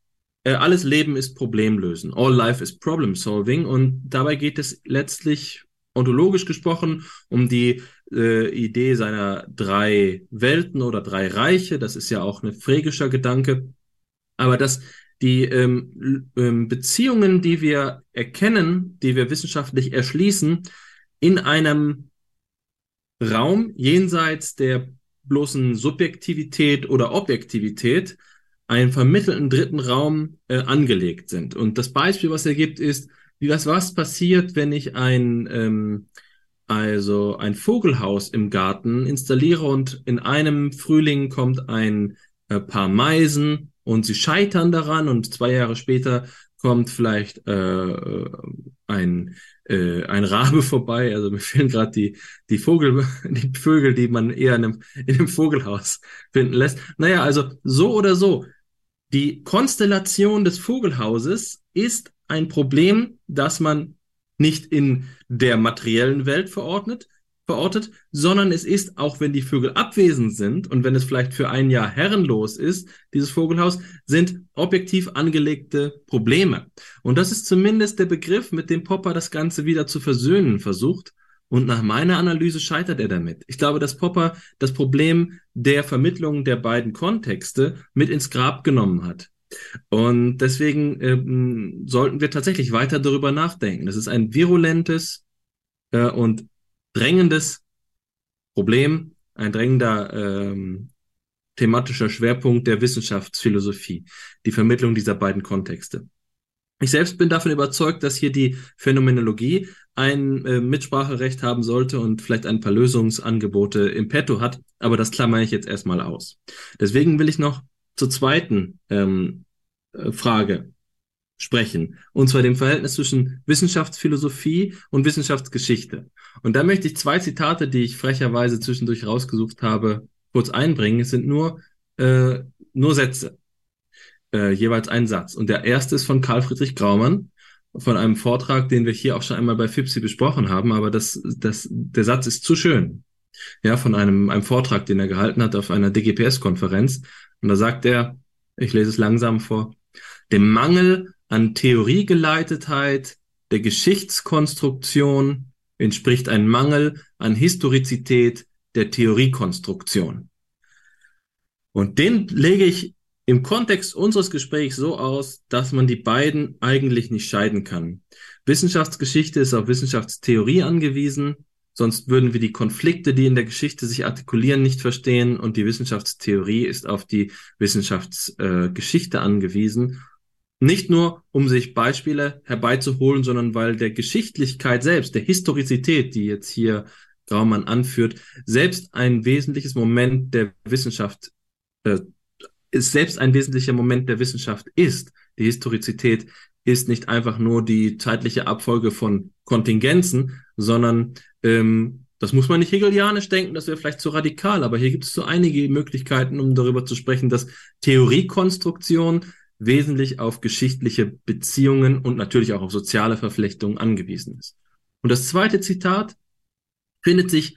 alles Leben ist Problemlösen. All life is problem solving. Und dabei geht es letztlich ontologisch gesprochen um die äh, Idee seiner drei Welten oder drei Reiche. Das ist ja auch ein phrägischer Gedanke. Aber dass die ähm, ähm, Beziehungen, die wir erkennen, die wir wissenschaftlich erschließen, in einem Raum jenseits der bloßen Subjektivität oder Objektivität einen vermittelten dritten Raum äh, angelegt sind. Und das Beispiel, was er gibt, ist, wie was, was passiert, wenn ich ein, ähm, also ein Vogelhaus im Garten installiere und in einem Frühling kommt ein äh, paar Meisen und sie scheitern daran und zwei Jahre später kommt vielleicht äh, ein, äh, ein Rabe [laughs] vorbei. Also mir fehlen gerade die, die Vogel, [laughs] die Vögel, die man eher in einem, in einem Vogelhaus finden lässt. Naja, also so oder so. Die Konstellation des Vogelhauses ist ein Problem, das man nicht in der materiellen Welt verordnet, verortet, sondern es ist, auch wenn die Vögel abwesend sind und wenn es vielleicht für ein Jahr herrenlos ist, dieses Vogelhaus, sind objektiv angelegte Probleme. Und das ist zumindest der Begriff, mit dem Popper das Ganze wieder zu versöhnen versucht. Und nach meiner Analyse scheitert er damit. Ich glaube, dass Popper das Problem der Vermittlung der beiden Kontexte mit ins Grab genommen hat. Und deswegen ähm, sollten wir tatsächlich weiter darüber nachdenken. Das ist ein virulentes äh, und drängendes Problem, ein drängender ähm, thematischer Schwerpunkt der Wissenschaftsphilosophie, die Vermittlung dieser beiden Kontexte. Ich selbst bin davon überzeugt, dass hier die Phänomenologie ein äh, Mitspracherecht haben sollte und vielleicht ein paar Lösungsangebote im Petto hat, aber das klammere ich jetzt erstmal aus. Deswegen will ich noch zur zweiten ähm, äh, Frage sprechen, und zwar dem Verhältnis zwischen Wissenschaftsphilosophie und Wissenschaftsgeschichte. Und da möchte ich zwei Zitate, die ich frecherweise zwischendurch rausgesucht habe, kurz einbringen. Es sind nur, äh, nur Sätze, äh, jeweils ein Satz. Und der erste ist von Karl Friedrich Graumann, von einem Vortrag, den wir hier auch schon einmal bei FIPSI besprochen haben, aber das, das, der Satz ist zu schön. Ja, von einem, einem Vortrag, den er gehalten hat auf einer DGPS-Konferenz. Und da sagt er, ich lese es langsam vor, dem Mangel an Theoriegeleitetheit der Geschichtskonstruktion entspricht ein Mangel an Historizität der Theoriekonstruktion. Und den lege ich im Kontext unseres Gesprächs so aus, dass man die beiden eigentlich nicht scheiden kann. Wissenschaftsgeschichte ist auf Wissenschaftstheorie angewiesen, sonst würden wir die Konflikte, die in der Geschichte sich artikulieren, nicht verstehen und die Wissenschaftstheorie ist auf die Wissenschaftsgeschichte äh, angewiesen nicht nur, um sich Beispiele herbeizuholen, sondern weil der Geschichtlichkeit selbst, der Historizität, die jetzt hier Graumann anführt, selbst ein wesentliches Moment der Wissenschaft, äh, ist selbst ein wesentlicher Moment der Wissenschaft ist. Die Historizität ist nicht einfach nur die zeitliche Abfolge von Kontingenzen, sondern ähm, das muss man nicht hegelianisch denken, das wäre vielleicht zu radikal, aber hier gibt es so einige Möglichkeiten, um darüber zu sprechen, dass Theoriekonstruktion wesentlich auf geschichtliche Beziehungen und natürlich auch auf soziale Verflechtungen angewiesen ist. Und das zweite Zitat findet sich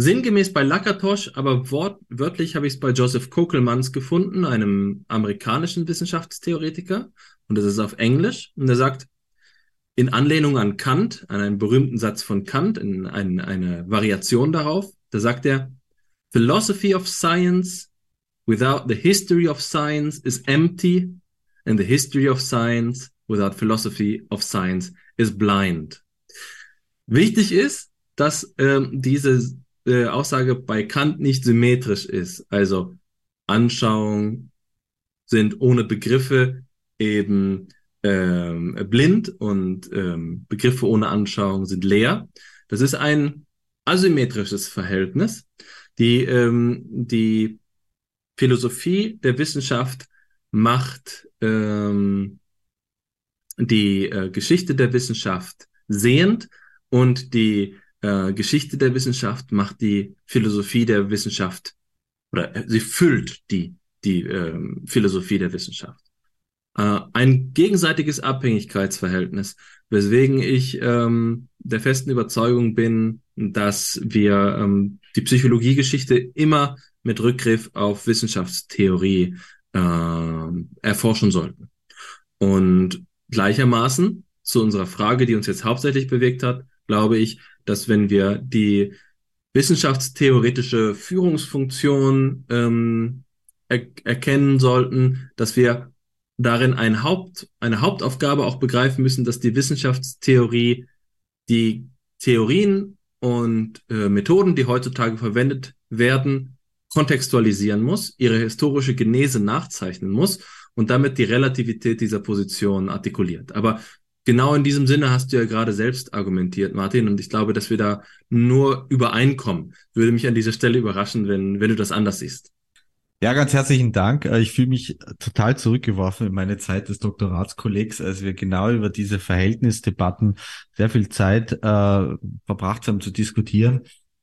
sinngemäß bei Lakatosch, aber wortwörtlich habe ich es bei Joseph Kokelmans gefunden, einem amerikanischen Wissenschaftstheoretiker. Und das ist auf Englisch. Und er sagt, in Anlehnung an Kant, an einen berühmten Satz von Kant, in ein, eine Variation darauf, da sagt er, Philosophy of science without the history of science is empty and the history of science without philosophy of science is blind. Wichtig ist, dass ähm, diese äh, Aussage bei Kant nicht symmetrisch ist. Also Anschauungen sind ohne Begriffe eben ähm, blind und ähm, Begriffe ohne Anschauung sind leer. Das ist ein asymmetrisches Verhältnis. Die, ähm, die Philosophie der Wissenschaft macht ähm, die äh, Geschichte der Wissenschaft sehend und die äh, Geschichte der Wissenschaft macht die Philosophie der Wissenschaft oder äh, sie füllt die, die äh, Philosophie der Wissenschaft. Äh, ein gegenseitiges Abhängigkeitsverhältnis, weswegen ich ähm, der festen Überzeugung bin, dass wir ähm, die Psychologiegeschichte immer mit Rückgriff auf Wissenschaftstheorie äh, erforschen sollten. Und gleichermaßen zu unserer Frage, die uns jetzt hauptsächlich bewegt hat, glaube ich, dass wenn wir die wissenschaftstheoretische Führungsfunktion ähm, er erkennen sollten, dass wir darin ein Haupt, eine Hauptaufgabe auch begreifen müssen, dass die Wissenschaftstheorie die Theorien und äh, Methoden, die heutzutage verwendet werden, kontextualisieren muss, ihre historische Genese nachzeichnen muss und damit die Relativität dieser Position artikuliert. Aber genau in diesem Sinne hast du ja gerade selbst argumentiert, Martin, und ich glaube, dass wir da nur übereinkommen. Würde mich an dieser Stelle überraschen, wenn, wenn du das anders siehst. Ja, ganz herzlichen Dank. Äh, ich fühle mich total zurückgeworfen in meine Zeit des Doktoratskollegs, als wir genau über diese Verhältnisdebatten sehr viel Zeit äh, verbracht haben zu diskutieren.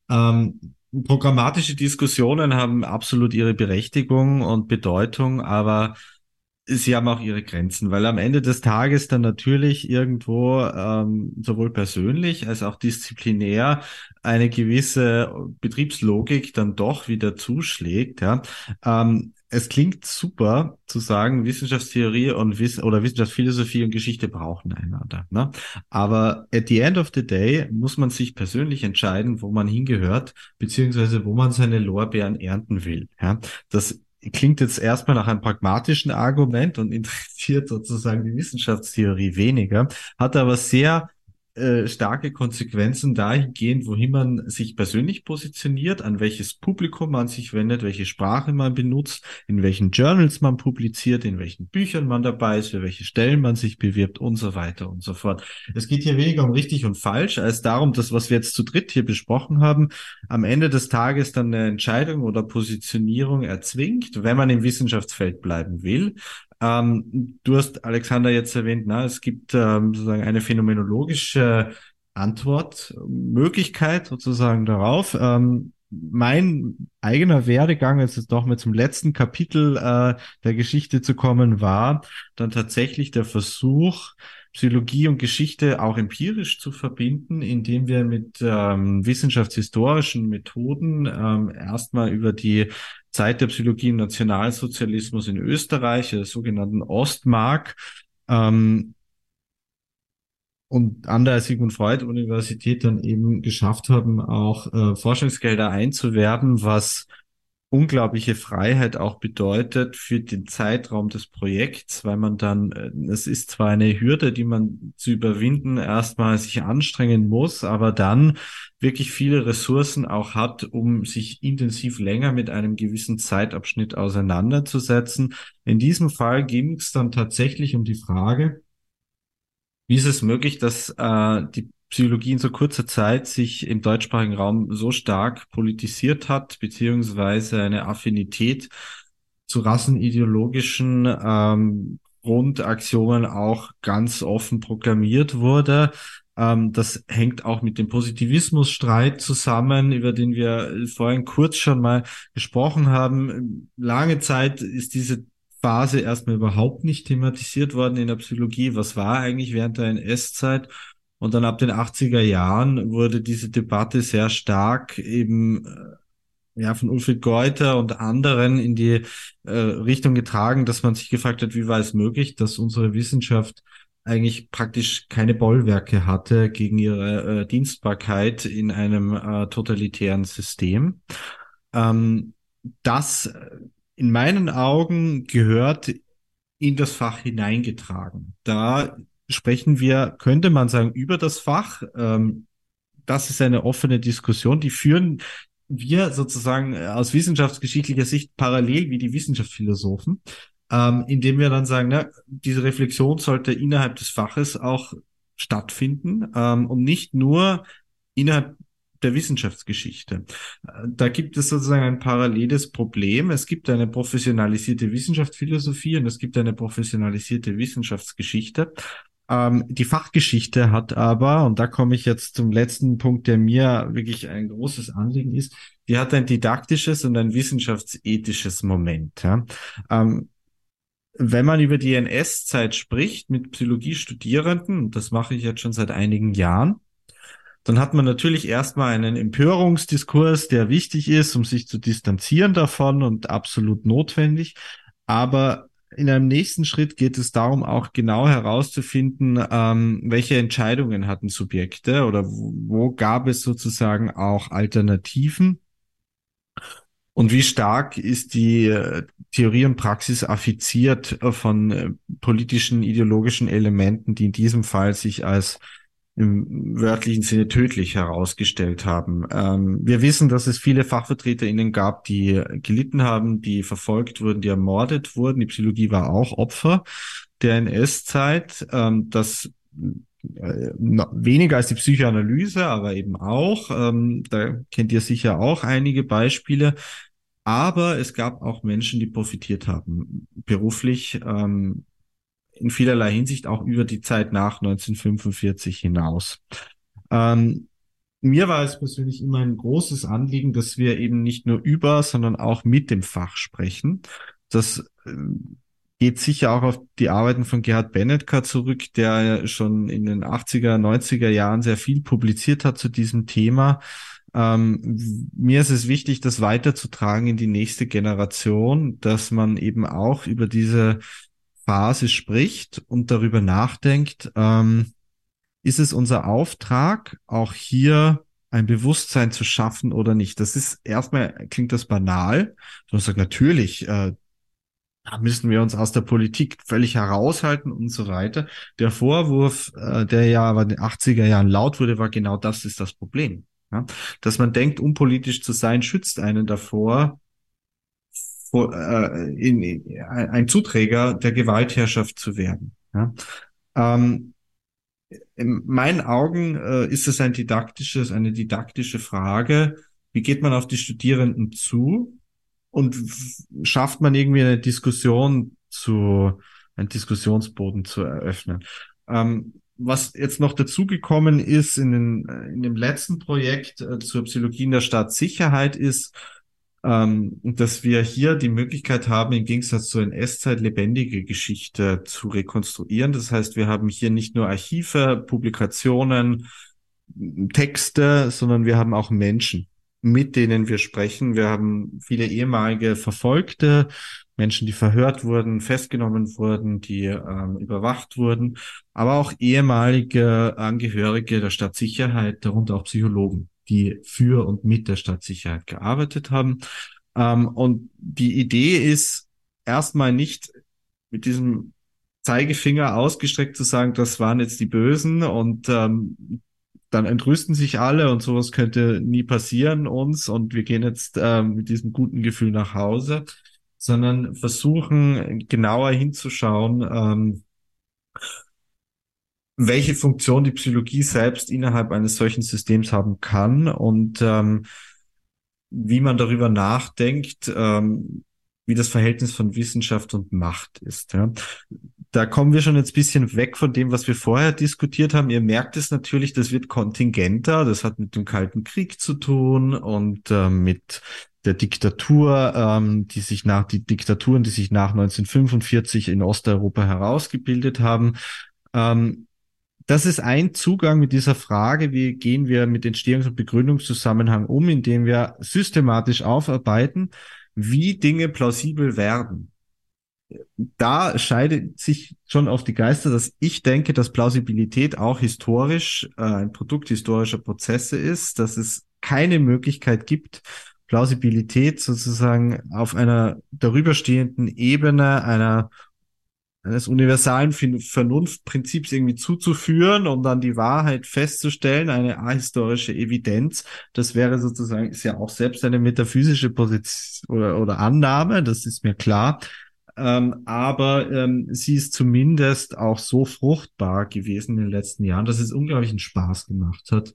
Ähm, programmatische Diskussionen haben absolut ihre Berechtigung und Bedeutung, aber sie haben auch ihre Grenzen, weil am Ende des Tages dann natürlich irgendwo ähm, sowohl persönlich als auch disziplinär eine gewisse Betriebslogik dann doch wieder zuschlägt. Ja. Ähm, es klingt super zu sagen, Wissenschaftstheorie und Wiss oder Wissenschaftsphilosophie und Geschichte brauchen einander. Ne? Aber at the end of the day muss man sich persönlich entscheiden, wo man hingehört, beziehungsweise wo man seine Lorbeeren ernten will. Ja? Das klingt jetzt erstmal nach einem pragmatischen Argument und [laughs] interessiert sozusagen die Wissenschaftstheorie weniger, hat aber sehr äh, starke Konsequenzen dahingehend, wohin man sich persönlich positioniert, an welches Publikum man sich wendet, welche Sprache man benutzt, in welchen Journals man publiziert, in welchen Büchern man dabei ist, für welche Stellen man sich bewirbt und so weiter und so fort. Es geht hier weniger um richtig und falsch, als darum, dass was wir jetzt zu dritt hier besprochen haben, am Ende des Tages dann eine Entscheidung oder Positionierung erzwingt, wenn man im Wissenschaftsfeld bleiben will. Ähm, du hast Alexander jetzt erwähnt, na, es gibt ähm, sozusagen eine phänomenologische Antwortmöglichkeit sozusagen darauf. Ähm, mein eigener Werdegang, jetzt ist doch mal zum letzten Kapitel äh, der Geschichte zu kommen, war dann tatsächlich der Versuch, Psychologie und Geschichte auch empirisch zu verbinden, indem wir mit ähm, wissenschaftshistorischen Methoden ähm, erstmal über die Zeit der Psychologie im Nationalsozialismus in Österreich, der sogenannten Ostmark, ähm, und an der Sigmund Freud Universität dann eben geschafft haben, auch äh, Forschungsgelder einzuwerben, was unglaubliche Freiheit auch bedeutet für den Zeitraum des Projekts, weil man dann, äh, es ist zwar eine Hürde, die man zu überwinden erstmal sich anstrengen muss, aber dann wirklich viele Ressourcen auch hat, um sich intensiv länger mit einem gewissen Zeitabschnitt auseinanderzusetzen. In diesem Fall ging es dann tatsächlich um die Frage, wie ist es möglich, dass äh, die Psychologie in so kurzer Zeit sich im deutschsprachigen Raum so stark politisiert hat, beziehungsweise eine Affinität zu rassenideologischen ähm, Grundaxiomen auch ganz offen proklamiert wurde. Ähm, das hängt auch mit dem Positivismusstreit zusammen, über den wir vorhin kurz schon mal gesprochen haben. Lange Zeit ist diese Phase erstmal überhaupt nicht thematisiert worden in der Psychologie. Was war eigentlich während der NS-Zeit? Und dann ab den 80er Jahren wurde diese Debatte sehr stark eben äh, ja von Ulfried Geuter und anderen in die äh, Richtung getragen, dass man sich gefragt hat, wie war es möglich, dass unsere Wissenschaft eigentlich praktisch keine Bollwerke hatte gegen ihre äh, Dienstbarkeit in einem äh, totalitären System. Ähm, das äh, in meinen Augen gehört in das Fach hineingetragen. Da sprechen wir, könnte man sagen, über das Fach. Ähm, das ist eine offene Diskussion, die führen wir sozusagen aus wissenschaftsgeschichtlicher Sicht parallel wie die Wissenschaftsphilosophen, ähm, indem wir dann sagen, na, diese Reflexion sollte innerhalb des Faches auch stattfinden ähm, und nicht nur innerhalb der Wissenschaftsgeschichte. Da gibt es sozusagen ein paralleles Problem. Es gibt eine professionalisierte Wissenschaftsphilosophie und es gibt eine professionalisierte Wissenschaftsgeschichte. Ähm, die Fachgeschichte hat aber, und da komme ich jetzt zum letzten Punkt, der mir wirklich ein großes Anliegen ist, die hat ein didaktisches und ein wissenschaftsethisches Moment. Ja. Ähm, wenn man über die NS-Zeit spricht mit Psychologiestudierenden, das mache ich jetzt schon seit einigen Jahren, dann hat man natürlich erstmal einen Empörungsdiskurs, der wichtig ist, um sich zu distanzieren davon und absolut notwendig. Aber in einem nächsten Schritt geht es darum, auch genau herauszufinden, ähm, welche Entscheidungen hatten Subjekte oder wo, wo gab es sozusagen auch Alternativen? Und wie stark ist die äh, Theorie und Praxis affiziert von äh, politischen, ideologischen Elementen, die in diesem Fall sich als im wörtlichen Sinne tödlich herausgestellt haben. Ähm, wir wissen, dass es viele FachvertreterInnen gab, die gelitten haben, die verfolgt wurden, die ermordet wurden. Die Psychologie war auch Opfer der NS-Zeit. Ähm, das äh, weniger als die Psychoanalyse, aber eben auch. Ähm, da kennt ihr sicher auch einige Beispiele. Aber es gab auch Menschen, die profitiert haben, beruflich, ähm, in vielerlei Hinsicht auch über die Zeit nach 1945 hinaus. Ähm, mir war es persönlich immer ein großes Anliegen, dass wir eben nicht nur über, sondern auch mit dem Fach sprechen. Das äh, geht sicher auch auf die Arbeiten von Gerhard Benetka zurück, der schon in den 80er, 90er Jahren sehr viel publiziert hat zu diesem Thema. Ähm, mir ist es wichtig, das weiterzutragen in die nächste Generation, dass man eben auch über diese Phase spricht und darüber nachdenkt, ähm, ist es unser Auftrag, auch hier ein Bewusstsein zu schaffen oder nicht? Das ist erstmal klingt das banal. Du sagst natürlich, äh, da müssen wir uns aus der Politik völlig heraushalten und so weiter. Der Vorwurf, äh, der ja aber in den 80er Jahren laut wurde, war genau das ist das Problem. Ja? Dass man denkt, unpolitisch zu sein, schützt einen davor, vor, äh, in, in, ein Zuträger der Gewaltherrschaft zu werden. Ja? Ähm, in meinen Augen äh, ist es ein didaktisches, eine didaktische Frage. Wie geht man auf die Studierenden zu und schafft man irgendwie eine Diskussion zu, einen Diskussionsboden zu eröffnen? Ähm, was jetzt noch dazugekommen ist in, den, in dem letzten Projekt äh, zur Psychologie in der Staatssicherheit ist, ähm, dass wir hier die Möglichkeit haben, im Gegensatz zur NS-Zeit lebendige Geschichte zu rekonstruieren. Das heißt, wir haben hier nicht nur Archive, Publikationen, Texte, sondern wir haben auch Menschen, mit denen wir sprechen. Wir haben viele ehemalige Verfolgte, Menschen, die verhört wurden, festgenommen wurden, die ähm, überwacht wurden, aber auch ehemalige Angehörige der Stadtsicherheit, darunter auch Psychologen die für und mit der Stadtsicherheit gearbeitet haben. Ähm, und die Idee ist erstmal nicht mit diesem Zeigefinger ausgestreckt zu sagen, das waren jetzt die Bösen und ähm, dann entrüsten sich alle und sowas könnte nie passieren uns und wir gehen jetzt ähm, mit diesem guten Gefühl nach Hause, sondern versuchen genauer hinzuschauen, ähm, welche Funktion die Psychologie selbst innerhalb eines solchen Systems haben kann und ähm, wie man darüber nachdenkt, ähm, wie das Verhältnis von Wissenschaft und Macht ist. Ja. Da kommen wir schon jetzt bisschen weg von dem, was wir vorher diskutiert haben. Ihr merkt es natürlich, das wird kontingenter. Das hat mit dem Kalten Krieg zu tun und äh, mit der Diktatur, ähm, die sich nach die Diktaturen, die sich nach 1945 in Osteuropa herausgebildet haben. Ähm, das ist ein Zugang mit dieser Frage, wie gehen wir mit Entstehungs- und Begründungszusammenhang um, indem wir systematisch aufarbeiten, wie Dinge plausibel werden. Da scheidet sich schon auf die Geister, dass ich denke, dass Plausibilität auch historisch äh, ein Produkt historischer Prozesse ist, dass es keine Möglichkeit gibt, Plausibilität sozusagen auf einer darüberstehenden Ebene einer eines universalen Vernunftprinzips irgendwie zuzuführen, um dann die Wahrheit festzustellen, eine ahistorische Evidenz. Das wäre sozusagen, ist ja auch selbst eine metaphysische Position oder, oder Annahme, das ist mir klar. Ähm, aber ähm, sie ist zumindest auch so fruchtbar gewesen in den letzten Jahren, dass es unglaublichen Spaß gemacht hat,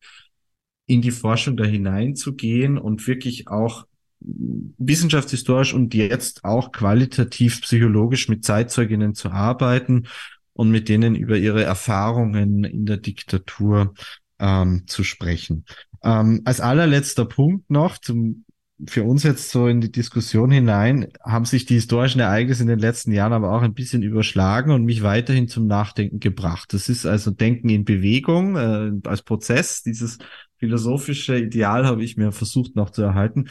in die Forschung da hineinzugehen und wirklich auch wissenschaftshistorisch und jetzt auch qualitativ psychologisch mit Zeitzeuginnen zu arbeiten und mit denen über ihre Erfahrungen in der Diktatur ähm, zu sprechen. Ähm, als allerletzter Punkt noch zum für uns jetzt so in die Diskussion hinein haben sich die historischen Ereignisse in den letzten Jahren aber auch ein bisschen überschlagen und mich weiterhin zum Nachdenken gebracht. Das ist also Denken in Bewegung äh, als Prozess. Dieses philosophische Ideal habe ich mir versucht noch zu erhalten.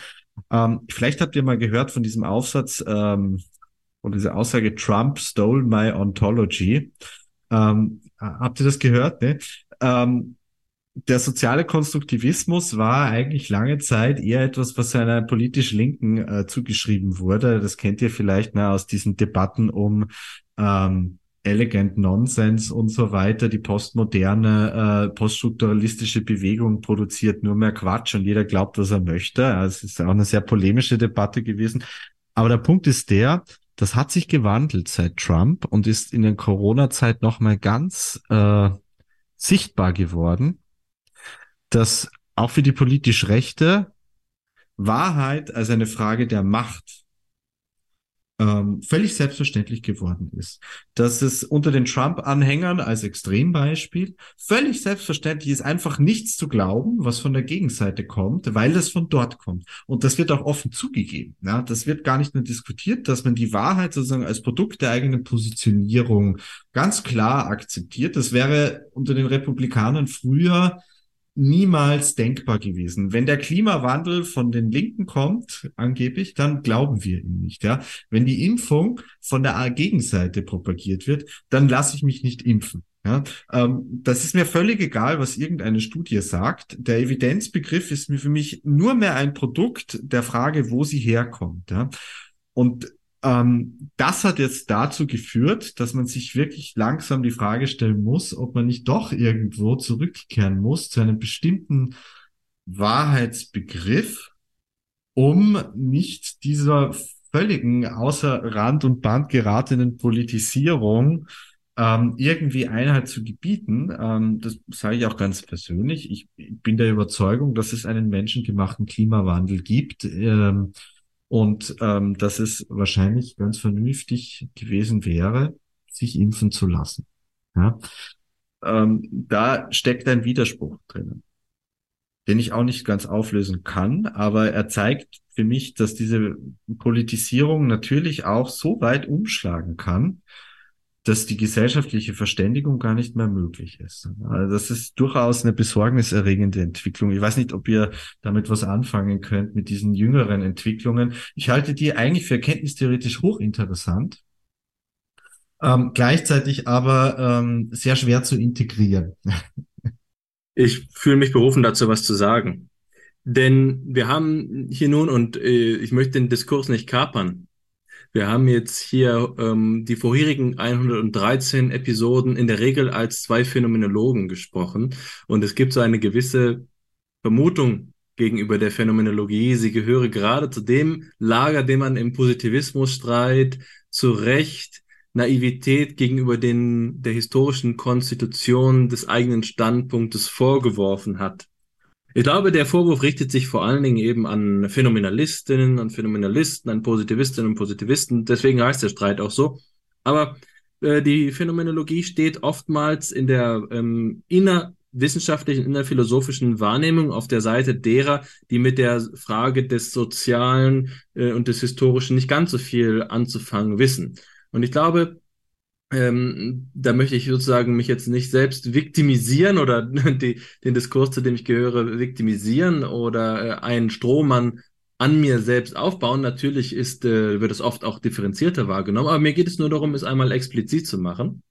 Ähm, vielleicht habt ihr mal gehört von diesem Aufsatz ähm, oder dieser Aussage, Trump stole my ontology. Ähm, habt ihr das gehört? Ne? Ähm, der soziale Konstruktivismus war eigentlich lange Zeit eher etwas, was einer politisch Linken äh, zugeschrieben wurde. Das kennt ihr vielleicht ne, aus diesen Debatten um ähm, Elegant Nonsense und so weiter. Die postmoderne, äh, poststrukturalistische Bewegung produziert nur mehr Quatsch und jeder glaubt, was er möchte. Es ist auch eine sehr polemische Debatte gewesen. Aber der Punkt ist der, das hat sich gewandelt seit Trump und ist in der Corona-Zeit nochmal ganz äh, sichtbar geworden, dass auch für die politisch Rechte Wahrheit als eine Frage der Macht ähm, völlig selbstverständlich geworden ist. Dass es unter den Trump-Anhängern als Extrembeispiel völlig selbstverständlich ist, einfach nichts zu glauben, was von der Gegenseite kommt, weil das von dort kommt. Und das wird auch offen zugegeben. Ja? Das wird gar nicht mehr diskutiert, dass man die Wahrheit sozusagen als Produkt der eigenen Positionierung ganz klar akzeptiert. Das wäre unter den Republikanern früher niemals denkbar gewesen. Wenn der Klimawandel von den Linken kommt, angeblich, dann glauben wir ihm nicht. Ja, wenn die Impfung von der Gegenseite propagiert wird, dann lasse ich mich nicht impfen. Ja, ähm, das ist mir völlig egal, was irgendeine Studie sagt. Der Evidenzbegriff ist für mich nur mehr ein Produkt der Frage, wo sie herkommt. Ja. Und ähm, das hat jetzt dazu geführt, dass man sich wirklich langsam die Frage stellen muss, ob man nicht doch irgendwo zurückkehren muss zu einem bestimmten Wahrheitsbegriff, um nicht dieser völligen außer Rand und Band geratenen Politisierung ähm, irgendwie Einheit zu gebieten. Ähm, das sage ich auch ganz persönlich. Ich bin der Überzeugung, dass es einen menschengemachten Klimawandel gibt. Ähm, und ähm, dass es wahrscheinlich ganz vernünftig gewesen wäre, sich impfen zu lassen. Ja? Ähm, da steckt ein Widerspruch drinnen, den ich auch nicht ganz auflösen kann, aber er zeigt für mich, dass diese Politisierung natürlich auch so weit umschlagen kann, dass die gesellschaftliche Verständigung gar nicht mehr möglich ist. Also das ist durchaus eine besorgniserregende Entwicklung. Ich weiß nicht, ob ihr damit was anfangen könnt mit diesen jüngeren Entwicklungen. Ich halte die eigentlich für erkenntnistheoretisch hochinteressant, ähm, gleichzeitig aber ähm, sehr schwer zu integrieren. [laughs] Ich fühle mich berufen, dazu was zu sagen. Denn wir haben hier nun, und äh, ich möchte den Diskurs nicht kapern, wir haben jetzt hier ähm, die vorherigen 113 Episoden in der Regel als zwei Phänomenologen gesprochen. Und es gibt so eine gewisse Vermutung gegenüber der Phänomenologie. Sie gehöre gerade zu dem Lager, dem man im Positivismusstreit zu Recht Naivität gegenüber den, der historischen Konstitution des eigenen Standpunktes vorgeworfen hat. Ich glaube, der Vorwurf richtet sich vor allen Dingen eben an Phänomenalistinnen, an Phänomenalisten, an Positivistinnen und Positivisten. Deswegen heißt der Streit auch so. Aber äh, die Phänomenologie steht oftmals in der ähm, innerwissenschaftlichen, innerphilosophischen Wahrnehmung auf der Seite derer, die mit der Frage des Sozialen äh, und des Historischen nicht ganz so viel anzufangen wissen. Und ich glaube, ähm, da möchte ich sozusagen mich jetzt nicht selbst viktimisieren oder [laughs] die, den Diskurs, zu dem ich gehöre, viktimisieren oder äh, einen Strohmann an mir selbst aufbauen. Natürlich ist, äh, wird es oft auch differenzierter wahrgenommen, aber mir geht es nur darum, es einmal explizit zu machen.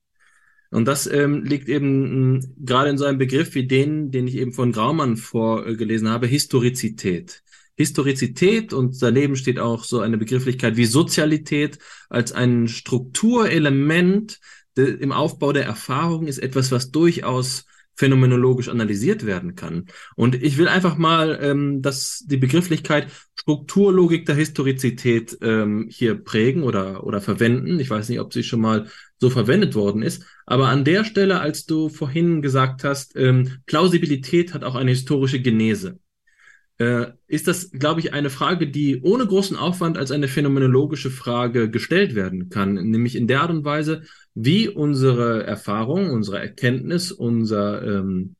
Und das ähm, liegt eben mh, gerade in so einem Begriff wie den, den ich eben von Graumann vorgelesen habe, Historizität. Historizität und daneben steht auch so eine Begrifflichkeit wie Sozialität als ein Strukturelement im Aufbau der Erfahrung ist etwas, was durchaus phänomenologisch analysiert werden kann. Und ich will einfach mal ähm, dass die Begrifflichkeit Strukturlogik der Historizität ähm, hier prägen oder, oder verwenden. Ich weiß nicht, ob sie schon mal so verwendet worden ist. Aber an der Stelle, als du vorhin gesagt hast, ähm, Plausibilität hat auch eine historische Genese äh, ist das, glaube ich, eine Frage, die ohne großen Aufwand als eine phänomenologische Frage gestellt werden kann, nämlich in der Art und Weise, wie unsere Erfahrung, unsere Erkenntnis, unser, ähm,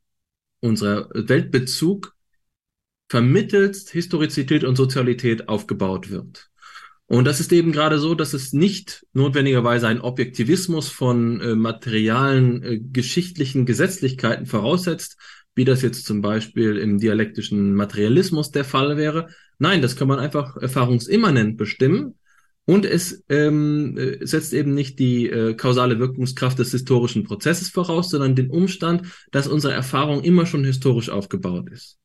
unser Weltbezug vermittelt Historizität und Sozialität aufgebaut wird. Und das ist eben gerade so, dass es nicht notwendigerweise ein Objektivismus von äh, materialen, äh, geschichtlichen Gesetzlichkeiten voraussetzt, wie das jetzt zum Beispiel im dialektischen Materialismus der Fall wäre. Nein, das kann man einfach erfahrungsimmanent bestimmen. Und es ähm, äh, setzt eben nicht die äh, kausale Wirkungskraft des historischen Prozesses voraus, sondern den Umstand, dass unsere Erfahrung immer schon historisch aufgebaut ist.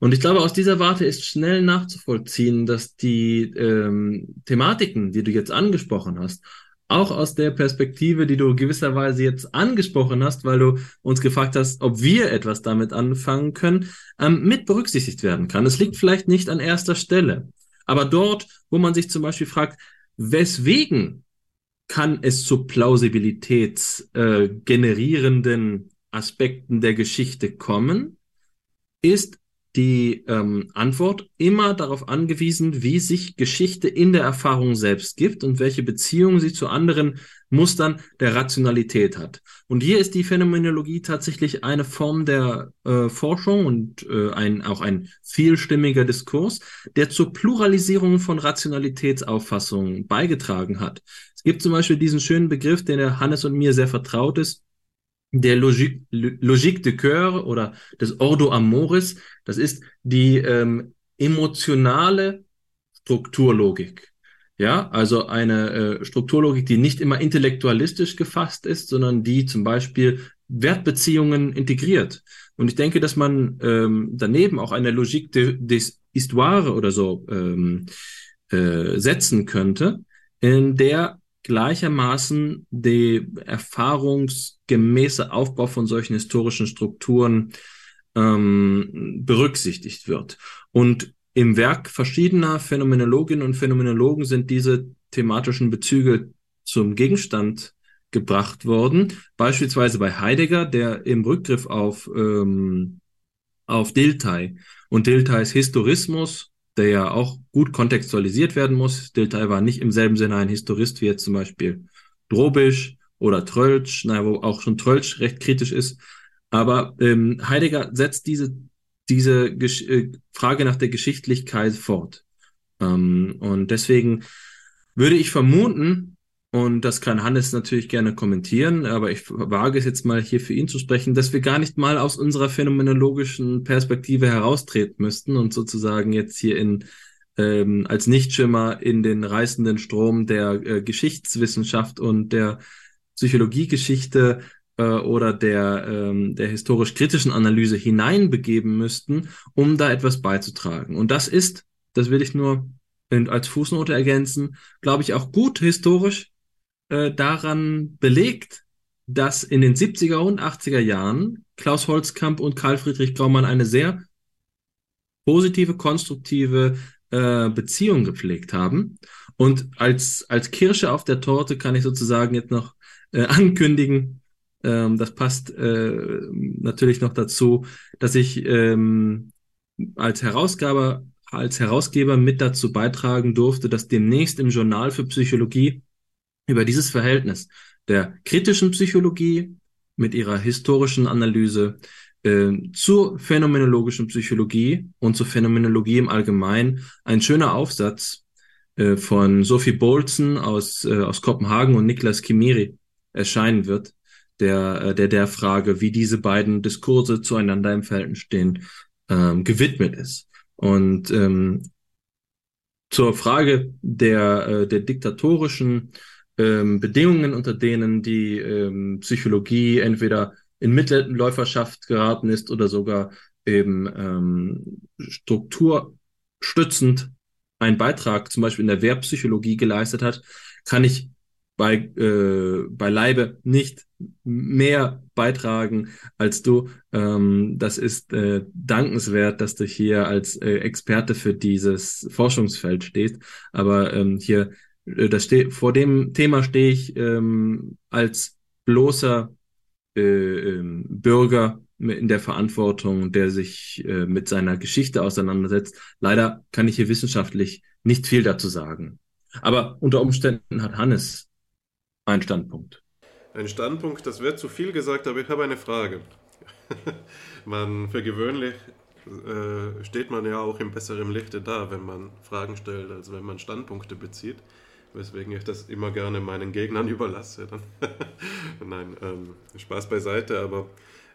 Und ich glaube, aus dieser Warte ist schnell nachzuvollziehen, dass die ähm, Thematiken, die du jetzt angesprochen hast, auch aus der Perspektive, die du gewisserweise jetzt angesprochen hast, weil du uns gefragt hast, ob wir etwas damit anfangen können, ähm, mit berücksichtigt werden kann. Es liegt vielleicht nicht an erster Stelle, aber dort, wo man sich zum Beispiel fragt, weswegen kann es zu plausibilitätsgenerierenden äh, Aspekten der Geschichte kommen, ist die ähm, Antwort immer darauf angewiesen, wie sich Geschichte in der Erfahrung selbst gibt und welche Beziehung sie zu anderen Mustern der Rationalität hat. Und hier ist die Phänomenologie tatsächlich eine Form der äh, Forschung und äh, ein, auch ein vielstimmiger Diskurs, der zur Pluralisierung von Rationalitätsauffassungen beigetragen hat. Es gibt zum Beispiel diesen schönen Begriff, der Hannes und mir sehr vertraut ist, der Logique, Logique de Coeur oder des Ordo Amoris. Das ist die ähm, emotionale Strukturlogik. Ja, also eine äh, Strukturlogik, die nicht immer intellektualistisch gefasst ist, sondern die zum Beispiel Wertbeziehungen integriert. Und ich denke, dass man ähm, daneben auch eine Logique de, des Histoire oder so ähm, äh, setzen könnte, in der gleichermaßen der erfahrungsgemäße Aufbau von solchen historischen Strukturen ähm, berücksichtigt wird. Und im Werk verschiedener Phänomenologinnen und Phänomenologen sind diese thematischen Bezüge zum Gegenstand gebracht worden. Beispielsweise bei Heidegger, der im Rückgriff auf, ähm, auf Dilthey und Diltheys Historismus, der ja auch gut kontextualisiert werden muss. Dilthey war nicht im selben Sinne ein Historist wie jetzt zum Beispiel Drobisch oder Trölsch, naja, wo auch schon Trölsch recht kritisch ist. Aber ähm, Heidegger setzt diese diese äh, Frage nach der Geschichtlichkeit fort. Ähm, und deswegen würde ich vermuten, und das kann Hannes natürlich gerne kommentieren, aber ich wage es jetzt mal hier für ihn zu sprechen, dass wir gar nicht mal aus unserer phänomenologischen Perspektive heraustreten müssten und sozusagen jetzt hier in ähm, als Nichtschimmer in den reißenden Strom der äh, Geschichtswissenschaft und der Psychologiegeschichte äh, oder der, ähm, der historisch-kritischen Analyse hineinbegeben müssten, um da etwas beizutragen. Und das ist, das will ich nur als Fußnote ergänzen, glaube ich auch gut historisch äh, daran belegt, dass in den 70er und 80er Jahren Klaus Holzkamp und Karl Friedrich Graumann eine sehr positive, konstruktive äh, Beziehung gepflegt haben. Und als, als Kirsche auf der Torte kann ich sozusagen jetzt noch äh, [laughs] ankündigen, ähm, das passt äh, natürlich noch dazu, dass ich ähm, als Herausgeber, als Herausgeber mit dazu beitragen durfte, dass demnächst im Journal für Psychologie über dieses Verhältnis der kritischen Psychologie mit ihrer historischen Analyse äh, zur phänomenologischen Psychologie und zur Phänomenologie im Allgemeinen ein schöner Aufsatz äh, von Sophie Bolzen aus, äh, aus Kopenhagen und Niklas Kimiri erscheinen wird, der, äh, der der Frage, wie diese beiden Diskurse zueinander im Verhältnis stehen, ähm, gewidmet ist. Und ähm, zur Frage der, äh, der diktatorischen ähm, Bedingungen, unter denen die ähm, Psychologie entweder in Mitläuferschaft geraten ist oder sogar eben ähm, strukturstützend einen Beitrag zum Beispiel in der Wehrpsychologie geleistet hat, kann ich bei, äh, bei Leibe nicht mehr beitragen als du. Ähm, das ist äh, dankenswert, dass du hier als äh, Experte für dieses Forschungsfeld stehst. Aber ähm, hier, das steht, vor dem Thema stehe ich ähm, als bloßer äh, ähm, Bürger in der Verantwortung, der sich äh, mit seiner Geschichte auseinandersetzt. Leider kann ich hier wissenschaftlich nicht viel dazu sagen. Aber unter Umständen hat Hannes ein Standpunkt. Ein Standpunkt, das wird zu viel gesagt, aber ich habe eine Frage. [laughs] man für gewöhnlich äh, steht man ja auch im besseren Lichte da, wenn man Fragen stellt, als wenn man Standpunkte bezieht. Weswegen ich das immer gerne meinen Gegnern [laughs] überlasse. [laughs] Nein, ähm, Spaß beiseite, aber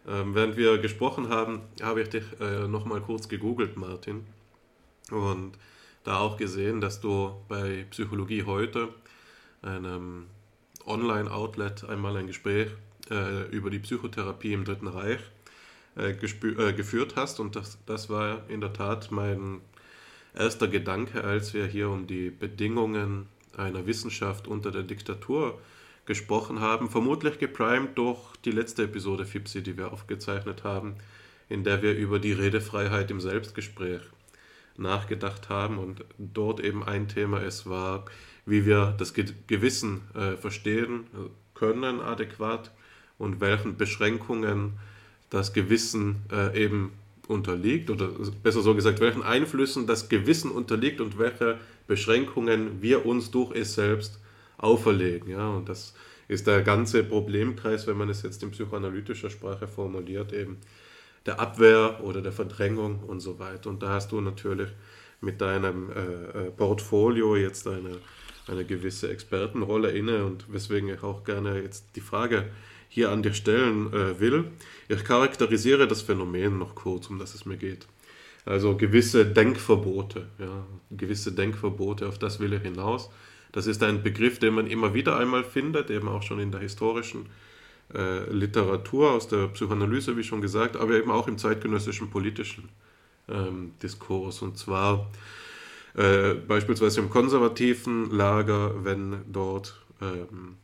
ähm, während wir gesprochen haben, habe ich dich äh, nochmal kurz gegoogelt, Martin. Und da auch gesehen, dass du bei Psychologie heute, einem Online-Outlet einmal ein Gespräch äh, über die Psychotherapie im Dritten Reich äh, äh, geführt hast. Und das, das war in der Tat mein erster Gedanke, als wir hier um die Bedingungen einer Wissenschaft unter der Diktatur gesprochen haben. Vermutlich geprimed durch die letzte Episode FIPSI, die wir aufgezeichnet haben, in der wir über die Redefreiheit im Selbstgespräch nachgedacht haben und dort eben ein Thema es war, wie wir das Gewissen äh, verstehen können adäquat und welchen Beschränkungen das Gewissen äh, eben unterliegt, oder besser so gesagt, welchen Einflüssen das Gewissen unterliegt und welche Beschränkungen wir uns durch es selbst auferlegen. Ja? Und das ist der ganze Problemkreis, wenn man es jetzt in psychoanalytischer Sprache formuliert, eben der Abwehr oder der Verdrängung und so weiter. Und da hast du natürlich mit deinem äh, äh, Portfolio jetzt eine, eine gewisse Expertenrolle inne und weswegen ich auch gerne jetzt die Frage hier an dir stellen äh, will. Ich charakterisiere das Phänomen noch kurz, um das es mir geht. Also gewisse Denkverbote, ja, gewisse Denkverbote, auf das will ich hinaus. Das ist ein Begriff, den man immer wieder einmal findet, eben auch schon in der historischen äh, Literatur, aus der Psychoanalyse, wie schon gesagt, aber eben auch im zeitgenössischen politischen ähm, Diskurs. Und zwar äh, beispielsweise im konservativen Lager, wenn dort ähm,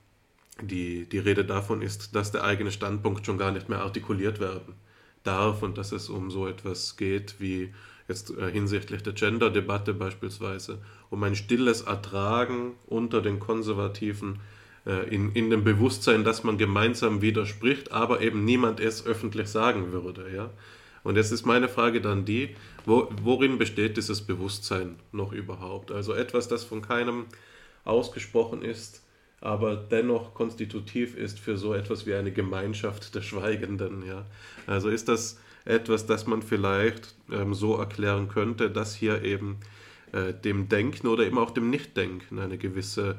die, die Rede davon ist, dass der eigene Standpunkt schon gar nicht mehr artikuliert werden darf und dass es um so etwas geht wie jetzt äh, hinsichtlich der Gender-Debatte beispielsweise, um ein stilles Ertragen unter den Konservativen äh, in, in dem Bewusstsein, dass man gemeinsam widerspricht, aber eben niemand es öffentlich sagen würde. Ja? Und jetzt ist meine Frage dann die, wo, worin besteht dieses Bewusstsein noch überhaupt? Also etwas, das von keinem ausgesprochen ist, aber dennoch konstitutiv ist für so etwas wie eine Gemeinschaft der Schweigenden. Ja? Also ist das etwas, das man vielleicht ähm, so erklären könnte, dass hier eben äh, dem Denken oder eben auch dem Nichtdenken eine gewisse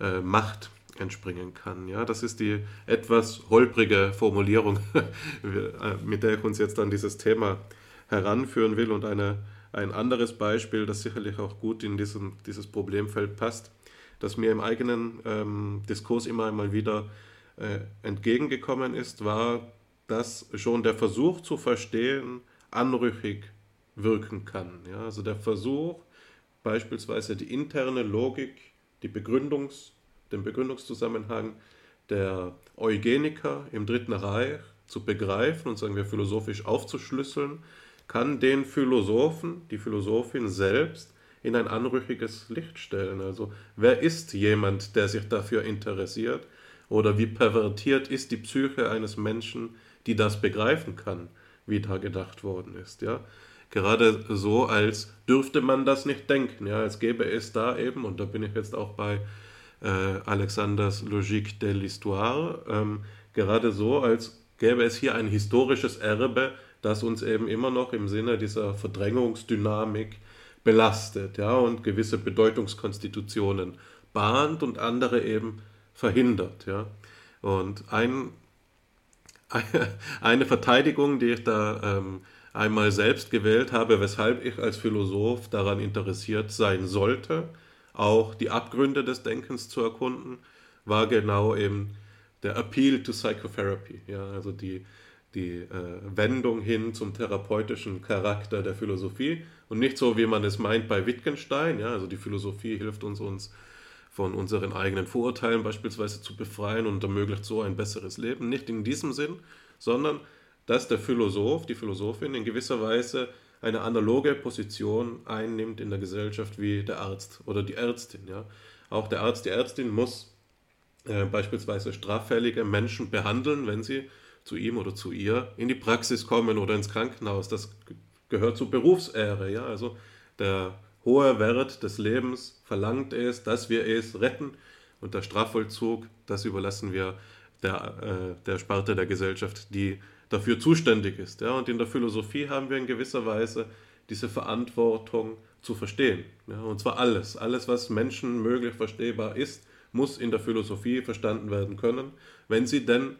äh, Macht entspringen kann. Ja, das ist die etwas holprige Formulierung, [laughs] äh, mit der ich uns jetzt an dieses Thema heranführen will und eine, ein anderes Beispiel, das sicherlich auch gut in diesem, dieses Problemfeld passt, das mir im eigenen ähm, Diskurs immer einmal wieder äh, entgegengekommen ist, war dass schon der Versuch zu verstehen anrüchig wirken kann. Ja, also der Versuch, beispielsweise die interne Logik, die Begründungs, den Begründungszusammenhang der Eugeniker im Dritten Reich zu begreifen und sagen wir philosophisch aufzuschlüsseln, kann den Philosophen, die Philosophin selbst in ein anrüchiges Licht stellen. Also wer ist jemand, der sich dafür interessiert? Oder wie pervertiert ist die Psyche eines Menschen, die das begreifen kann, wie da gedacht worden ist. Ja? Gerade so, als dürfte man das nicht denken, ja? als gäbe es da eben, und da bin ich jetzt auch bei äh, Alexanders Logique de l'Histoire, ähm, gerade so, als gäbe es hier ein historisches Erbe, das uns eben immer noch im Sinne dieser Verdrängungsdynamik belastet ja, und gewisse Bedeutungskonstitutionen bahnt und andere eben verhindert. Ja. Und ein [laughs] eine Verteidigung, die ich da ähm, einmal selbst gewählt habe, weshalb ich als Philosoph daran interessiert sein sollte, auch die Abgründe des Denkens zu erkunden, war genau eben der Appeal to Psychotherapy, ja, also die, die äh, Wendung hin zum therapeutischen Charakter der Philosophie und nicht so, wie man es meint bei Wittgenstein, ja, also die Philosophie hilft uns, uns von unseren eigenen Vorurteilen beispielsweise zu befreien und ermöglicht so ein besseres Leben. Nicht in diesem Sinn, sondern dass der Philosoph, die Philosophin in gewisser Weise eine analoge Position einnimmt in der Gesellschaft wie der Arzt oder die Ärztin. Ja. Auch der Arzt, die Ärztin muss äh, beispielsweise straffällige Menschen behandeln, wenn sie zu ihm oder zu ihr in die Praxis kommen oder ins Krankenhaus. Das gehört zur Berufsehre. Ja. Also der hohe Wert des Lebens verlangt es, dass wir es retten. Und der Strafvollzug, das überlassen wir der, äh, der Sparte der Gesellschaft, die dafür zuständig ist. Ja? Und in der Philosophie haben wir in gewisser Weise diese Verantwortung zu verstehen. Ja? Und zwar alles. Alles, was Menschen möglich verstehbar ist, muss in der Philosophie verstanden werden können, wenn sie denn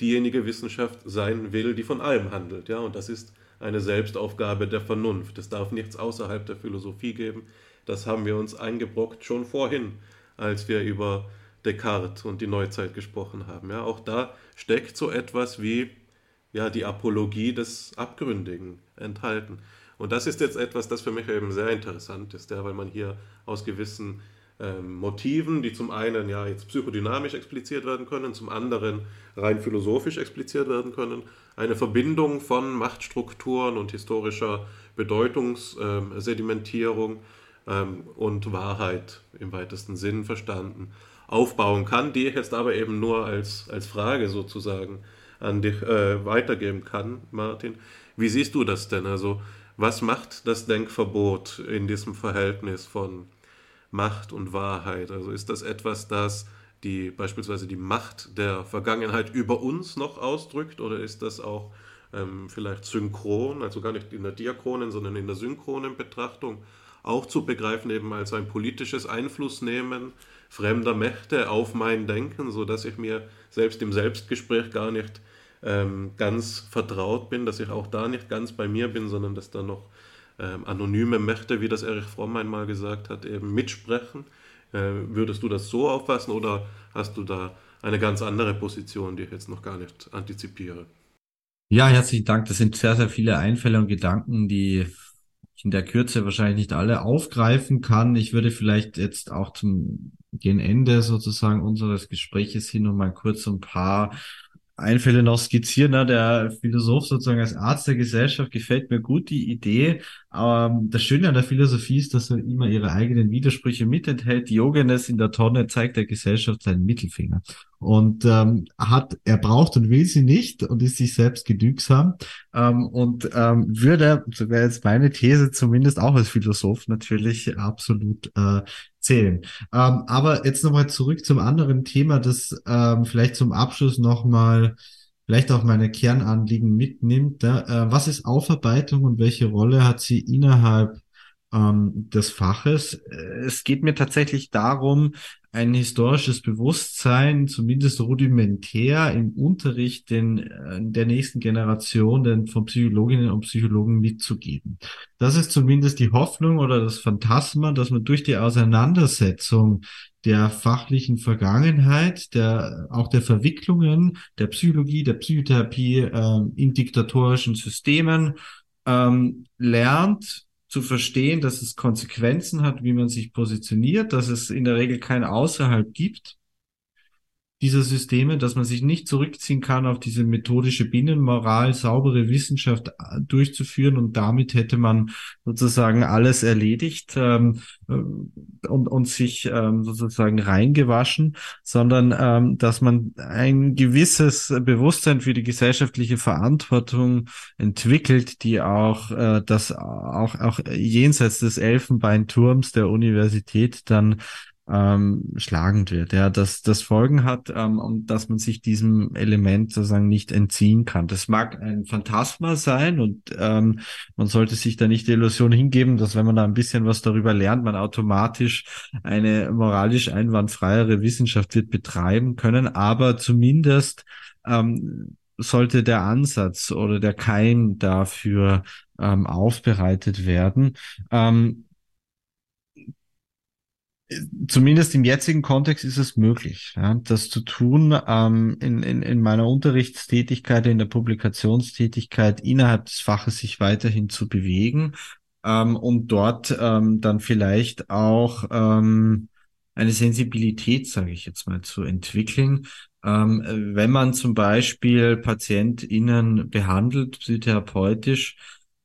diejenige Wissenschaft sein will, die von allem handelt. Ja? Und das ist eine Selbstaufgabe der Vernunft. Es darf nichts außerhalb der Philosophie geben. Das haben wir uns eingebrockt schon vorhin, als wir über Descartes und die Neuzeit gesprochen haben. Ja, auch da steckt so etwas wie ja, die Apologie des Abgründigen enthalten. Und das ist jetzt etwas, das für mich eben sehr interessant ist, ja, weil man hier aus gewissen ähm, Motiven, die zum einen ja jetzt psychodynamisch expliziert werden können, zum anderen rein philosophisch expliziert werden können, eine Verbindung von Machtstrukturen und historischer Bedeutungssedimentierung ähm, und Wahrheit im weitesten Sinn verstanden aufbauen kann, die ich jetzt aber eben nur als, als Frage sozusagen an dich äh, weitergeben kann, Martin. Wie siehst du das denn? Also was macht das Denkverbot in diesem Verhältnis von Macht und Wahrheit? Also ist das etwas, das die beispielsweise die Macht der Vergangenheit über uns noch ausdrückt oder ist das auch ähm, vielleicht synchron, also gar nicht in der diachronen, sondern in der synchronen Betrachtung auch zu begreifen, eben als ein politisches Einflussnehmen fremder Mächte auf mein Denken, sodass ich mir selbst im Selbstgespräch gar nicht ähm, ganz vertraut bin, dass ich auch da nicht ganz bei mir bin, sondern dass da noch ähm, anonyme Mächte, wie das Erich Fromm einmal gesagt hat, eben mitsprechen. Äh, würdest du das so auffassen oder hast du da eine ganz andere Position, die ich jetzt noch gar nicht antizipiere? Ja, herzlichen Dank. Das sind sehr, sehr viele Einfälle und Gedanken, die ich in der Kürze wahrscheinlich nicht alle aufgreifen kann. Ich würde vielleicht jetzt auch zum gen Ende sozusagen unseres Gespräches hin und mal kurz ein paar Einfälle noch skizzieren. Ne? Der Philosoph sozusagen als Arzt der Gesellschaft gefällt mir gut die Idee. Aber das Schöne an der Philosophie ist, dass er immer ihre eigenen Widersprüche mit enthält. Diogenes in der Tonne zeigt der Gesellschaft seinen Mittelfinger und ähm, hat er braucht und will sie nicht und ist sich selbst genügsam ähm, und ähm, würde, so wäre jetzt meine These zumindest auch als Philosoph natürlich absolut äh, zählen. Ähm, aber jetzt nochmal zurück zum anderen Thema, das ähm, vielleicht zum Abschluss nochmal vielleicht auch meine Kernanliegen mitnimmt. Äh, was ist Aufarbeitung und welche Rolle hat sie innerhalb ähm, des Faches? Es geht mir tatsächlich darum, ein historisches Bewusstsein, zumindest rudimentär im Unterricht den, äh, der nächsten Generation den, von Psychologinnen und Psychologen mitzugeben. Das ist zumindest die Hoffnung oder das Phantasma, dass man durch die Auseinandersetzung der fachlichen Vergangenheit, der auch der Verwicklungen der Psychologie, der Psychotherapie äh, in diktatorischen Systemen ähm, lernt, zu verstehen, dass es Konsequenzen hat, wie man sich positioniert, dass es in der Regel kein Außerhalb gibt dieser Systeme, dass man sich nicht zurückziehen kann auf diese methodische Binnenmoral, saubere Wissenschaft äh, durchzuführen und damit hätte man sozusagen alles erledigt ähm, äh, und, und sich ähm, sozusagen reingewaschen, sondern ähm, dass man ein gewisses Bewusstsein für die gesellschaftliche Verantwortung entwickelt, die auch äh, das auch, auch jenseits des Elfenbeinturms der Universität dann ähm, schlagend wird, ja, dass das Folgen hat ähm, und dass man sich diesem Element sozusagen nicht entziehen kann. Das mag ein Phantasma sein und ähm, man sollte sich da nicht die Illusion hingeben, dass wenn man da ein bisschen was darüber lernt, man automatisch eine moralisch einwandfreiere Wissenschaft wird betreiben können, aber zumindest ähm, sollte der Ansatz oder der Keim dafür ähm, aufbereitet werden. Ähm, Zumindest im jetzigen Kontext ist es möglich, ja, das zu tun. Ähm, in, in, in meiner Unterrichtstätigkeit, in der Publikationstätigkeit innerhalb des Faches sich weiterhin zu bewegen ähm, und dort ähm, dann vielleicht auch ähm, eine Sensibilität, sage ich jetzt mal, zu entwickeln. Ähm, wenn man zum Beispiel PatientInnen behandelt, psychotherapeutisch,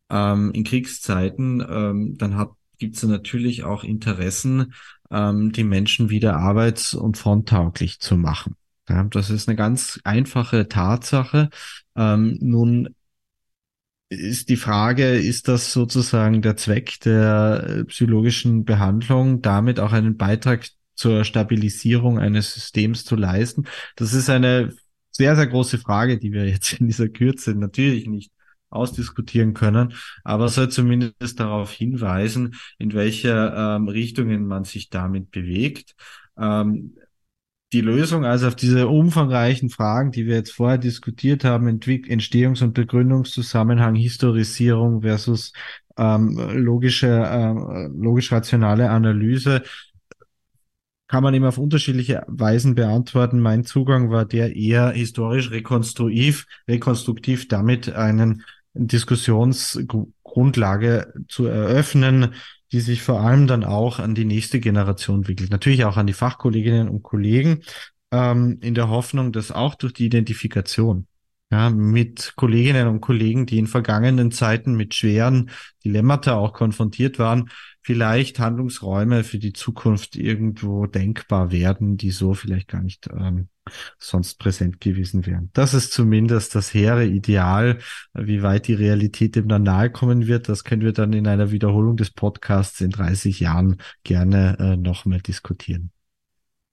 ähm, in Kriegszeiten, ähm, dann hat gibt es natürlich auch Interessen, ähm, die Menschen wieder arbeits- und fronttauglich zu machen. Ja, das ist eine ganz einfache Tatsache. Ähm, nun ist die Frage, ist das sozusagen der Zweck der äh, psychologischen Behandlung, damit auch einen Beitrag zur Stabilisierung eines Systems zu leisten? Das ist eine sehr, sehr große Frage, die wir jetzt in dieser Kürze natürlich nicht ausdiskutieren können, aber soll zumindest darauf hinweisen, in welche ähm, Richtungen man sich damit bewegt. Ähm, die Lösung also auf diese umfangreichen Fragen, die wir jetzt vorher diskutiert haben, Entwick Entstehungs- und Begründungszusammenhang, Historisierung versus ähm, logische, äh, logisch-rationale Analyse, kann man eben auf unterschiedliche Weisen beantworten. Mein Zugang war der eher historisch rekonstruktiv, rekonstruktiv damit einen Diskussionsgrundlage zu eröffnen, die sich vor allem dann auch an die nächste Generation wickelt. Natürlich auch an die Fachkolleginnen und Kollegen, ähm, in der Hoffnung, dass auch durch die Identifikation ja, mit Kolleginnen und Kollegen, die in vergangenen Zeiten mit schweren Dilemmata auch konfrontiert waren, vielleicht Handlungsräume für die Zukunft irgendwo denkbar werden, die so vielleicht gar nicht ähm, sonst präsent gewesen wären. Das ist zumindest das hehre Ideal. Wie weit die Realität dem dann nahe kommen wird, das können wir dann in einer Wiederholung des Podcasts in 30 Jahren gerne äh, nochmal diskutieren.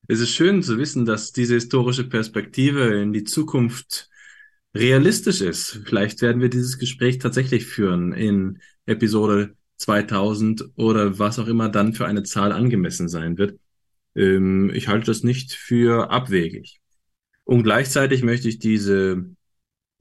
Es ist schön zu wissen, dass diese historische Perspektive in die Zukunft realistisch ist. Vielleicht werden wir dieses Gespräch tatsächlich führen in Episode 2000 oder was auch immer dann für eine Zahl angemessen sein wird. Ähm, ich halte das nicht für abwegig. Und gleichzeitig möchte ich diese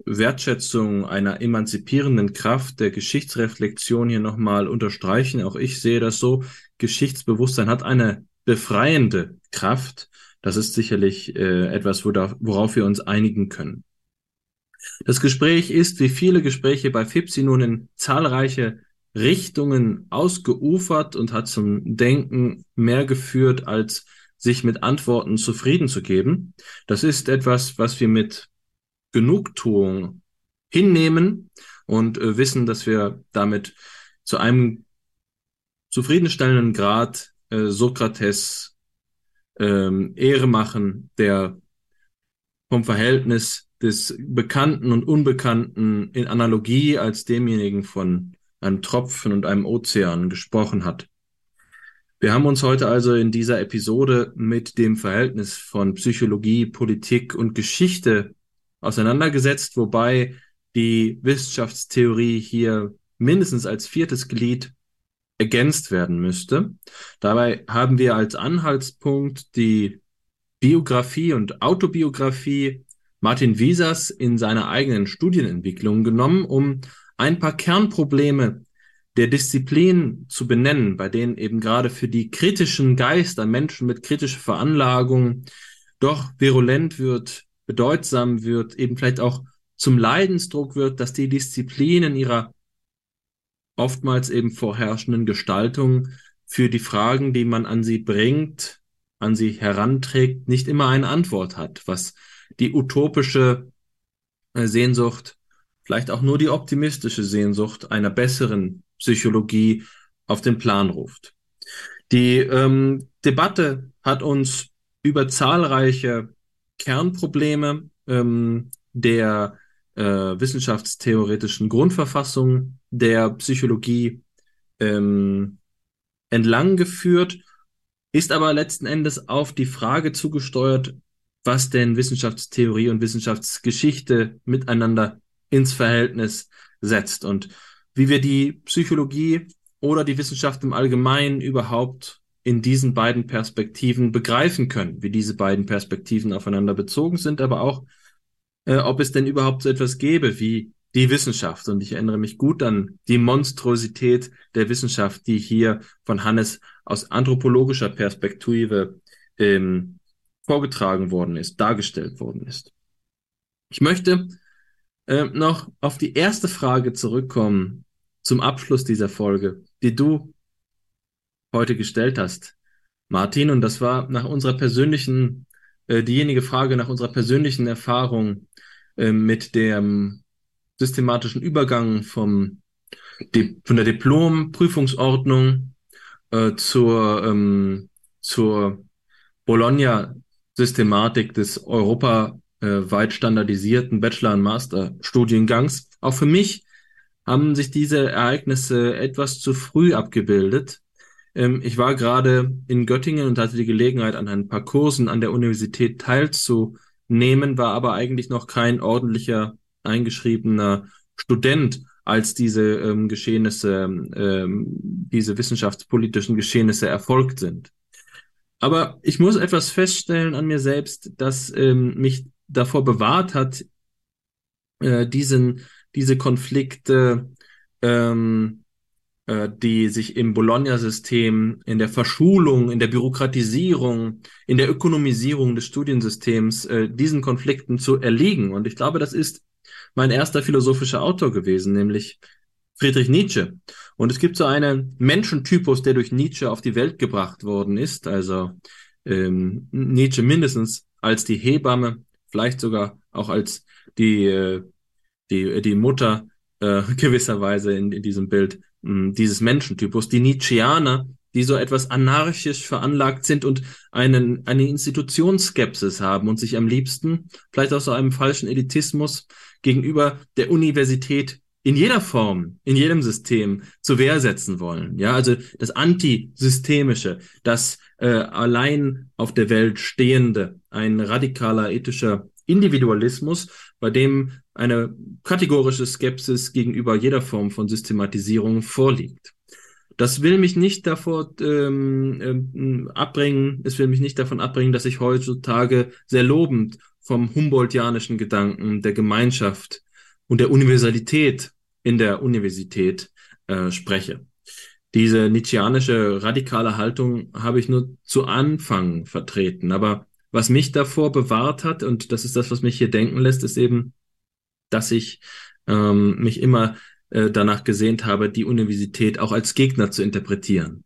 Wertschätzung einer emanzipierenden Kraft der Geschichtsreflexion hier nochmal unterstreichen. Auch ich sehe das so. Geschichtsbewusstsein hat eine befreiende Kraft. Das ist sicherlich äh, etwas, worauf wir uns einigen können. Das Gespräch ist, wie viele Gespräche bei FIPSI, nun in zahlreiche Richtungen ausgeufert und hat zum Denken mehr geführt, als sich mit Antworten zufrieden zu geben. Das ist etwas, was wir mit Genugtuung hinnehmen und äh, wissen, dass wir damit zu einem zufriedenstellenden Grad äh, Sokrates ähm, Ehre machen, der vom Verhältnis des Bekannten und Unbekannten in Analogie als demjenigen von einem Tropfen und einem Ozean gesprochen hat. Wir haben uns heute also in dieser Episode mit dem Verhältnis von Psychologie, Politik und Geschichte auseinandergesetzt, wobei die Wissenschaftstheorie hier mindestens als viertes Glied ergänzt werden müsste. Dabei haben wir als Anhaltspunkt die Biografie und Autobiografie Martin Wiesers in seiner eigenen Studienentwicklung genommen, um ein paar Kernprobleme der Disziplin zu benennen, bei denen eben gerade für die kritischen Geister, Menschen mit kritischer Veranlagung doch virulent wird, bedeutsam wird, eben vielleicht auch zum Leidensdruck wird, dass die Disziplin in ihrer oftmals eben vorherrschenden Gestaltung für die Fragen, die man an sie bringt, an sie heranträgt, nicht immer eine Antwort hat, was die utopische äh, Sehnsucht, vielleicht auch nur die optimistische Sehnsucht einer besseren Psychologie auf den Plan ruft. Die ähm, Debatte hat uns über zahlreiche Kernprobleme ähm, der äh, wissenschaftstheoretischen Grundverfassung der Psychologie ähm, entlang geführt, ist aber letzten Endes auf die Frage zugesteuert, was denn Wissenschaftstheorie und Wissenschaftsgeschichte miteinander ins Verhältnis setzt und wie wir die Psychologie oder die Wissenschaft im Allgemeinen überhaupt in diesen beiden Perspektiven begreifen können, wie diese beiden Perspektiven aufeinander bezogen sind, aber auch, äh, ob es denn überhaupt so etwas gäbe wie die Wissenschaft. Und ich erinnere mich gut an die Monstrosität der Wissenschaft, die hier von Hannes aus anthropologischer Perspektive ähm, vorgetragen worden ist, dargestellt worden ist. Ich möchte äh, noch auf die erste Frage zurückkommen zum Abschluss dieser Folge, die du heute gestellt hast, Martin. Und das war nach unserer persönlichen, äh, diejenige Frage nach unserer persönlichen Erfahrung äh, mit dem systematischen Übergang vom, die, von der Diplom-Prüfungsordnung äh, zur, ähm, zur Bologna Systematik des europaweit standardisierten Bachelor- und Master-Studiengangs. Auch für mich haben sich diese Ereignisse etwas zu früh abgebildet. Ähm, ich war gerade in Göttingen und hatte die Gelegenheit, an ein paar Kursen an der Universität teilzunehmen, war aber eigentlich noch kein ordentlicher eingeschriebener Student, als diese ähm, Geschehnisse, ähm, diese wissenschaftspolitischen Geschehnisse erfolgt sind. Aber ich muss etwas feststellen an mir selbst, das ähm, mich davor bewahrt hat, äh, diesen, diese Konflikte, ähm, äh, die sich im Bologna-System, in der Verschulung, in der Bürokratisierung, in der Ökonomisierung des Studiensystems, äh, diesen Konflikten zu erliegen. Und ich glaube, das ist mein erster philosophischer Autor gewesen, nämlich Friedrich Nietzsche. Und es gibt so einen Menschentypus, der durch Nietzsche auf die Welt gebracht worden ist. Also ähm, Nietzsche mindestens als die Hebamme vielleicht sogar auch als die, äh, die, die Mutter äh, [laughs] gewisserweise in, in diesem Bild mh, hm, dieses Menschentypus, die Nietzscheaner, die so etwas anarchisch veranlagt sind und einen, eine Institutionsskepsis haben und sich am liebsten, vielleicht aus so einem falschen Elitismus, gegenüber der Universität in jeder Form, in jedem System zur Wehr setzen wollen. Ja, also das Antisystemische, das äh, allein auf der Welt stehende, ein radikaler ethischer Individualismus, bei dem eine kategorische Skepsis gegenüber jeder Form von Systematisierung vorliegt. Das will mich nicht davor ähm, ähm, abbringen, es will mich nicht davon abbringen, dass ich heutzutage sehr lobend vom Humboldtianischen Gedanken der Gemeinschaft und der Universalität in der Universität äh, spreche. Diese nietzscheanische radikale Haltung habe ich nur zu Anfang vertreten. Aber was mich davor bewahrt hat, und das ist das, was mich hier denken lässt, ist eben, dass ich ähm, mich immer äh, danach gesehnt habe, die Universität auch als Gegner zu interpretieren.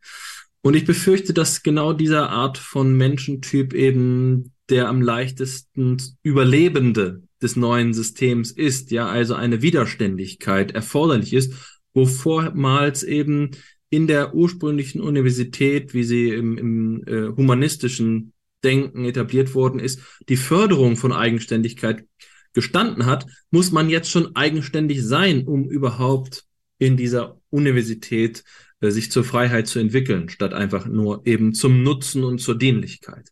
Und ich befürchte, dass genau dieser Art von Menschentyp eben der am leichtesten Überlebende des neuen Systems ist, ja, also eine Widerständigkeit erforderlich ist, wo vormals eben in der ursprünglichen Universität, wie sie im, im äh, humanistischen Denken etabliert worden ist, die Förderung von Eigenständigkeit gestanden hat, muss man jetzt schon eigenständig sein, um überhaupt in dieser Universität äh, sich zur Freiheit zu entwickeln, statt einfach nur eben zum Nutzen und zur Dienlichkeit.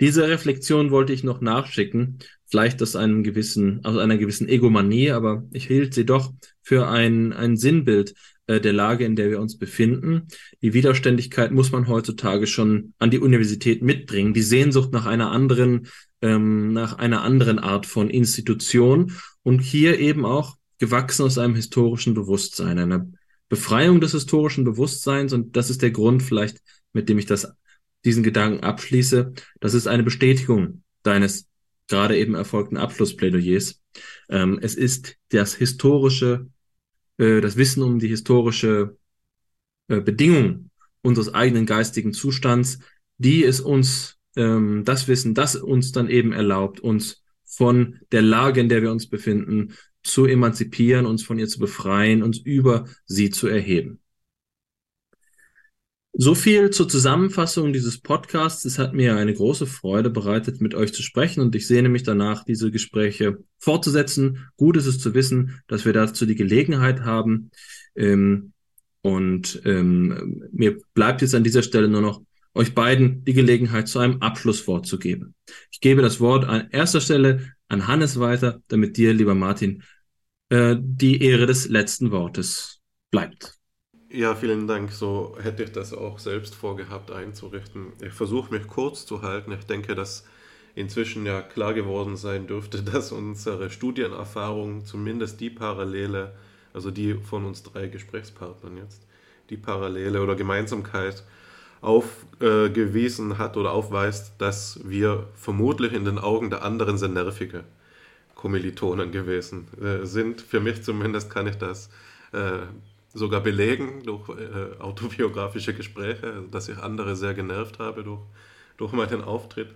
Diese Reflexion wollte ich noch nachschicken, vielleicht aus einem gewissen, aus einer gewissen Egomanie, aber ich hielt sie doch für ein, ein Sinnbild äh, der Lage, in der wir uns befinden. Die Widerständigkeit muss man heutzutage schon an die Universität mitbringen. Die Sehnsucht nach einer anderen ähm, nach einer anderen Art von Institution und hier eben auch gewachsen aus einem historischen Bewusstsein, einer Befreiung des historischen Bewusstseins und das ist der Grund vielleicht, mit dem ich das, diesen Gedanken abschließe. Das ist eine Bestätigung deines gerade eben erfolgten Abschlussplädoyers. Ähm, es ist das historische, äh, das Wissen um die historische äh, Bedingung unseres eigenen geistigen Zustands, die es uns ähm, das Wissen, das uns dann eben erlaubt, uns von der Lage, in der wir uns befinden, zu emanzipieren, uns von ihr zu befreien, uns über sie zu erheben. So viel zur Zusammenfassung dieses Podcasts. Es hat mir eine große Freude bereitet, mit euch zu sprechen und ich sehne mich danach, diese Gespräche fortzusetzen. Gut ist es zu wissen, dass wir dazu die Gelegenheit haben. Ähm, und ähm, mir bleibt jetzt an dieser Stelle nur noch euch beiden die Gelegenheit zu einem Abschlusswort zu geben. Ich gebe das Wort an erster Stelle an Hannes weiter, damit dir, lieber Martin, äh, die Ehre des letzten Wortes bleibt. Ja, vielen Dank. So hätte ich das auch selbst vorgehabt einzurichten. Ich versuche mich kurz zu halten. Ich denke, dass inzwischen ja klar geworden sein dürfte, [laughs] dass unsere Studienerfahrung zumindest die Parallele, also die von uns drei Gesprächspartnern jetzt, die Parallele oder Gemeinsamkeit aufgewiesen hat oder aufweist, dass wir vermutlich in den Augen der anderen sehr nervige Kommilitonen gewesen äh, sind. Für mich zumindest kann ich das äh, sogar belegen durch äh, autobiografische Gespräche, dass ich andere sehr genervt habe durch, durch meinen Auftritt.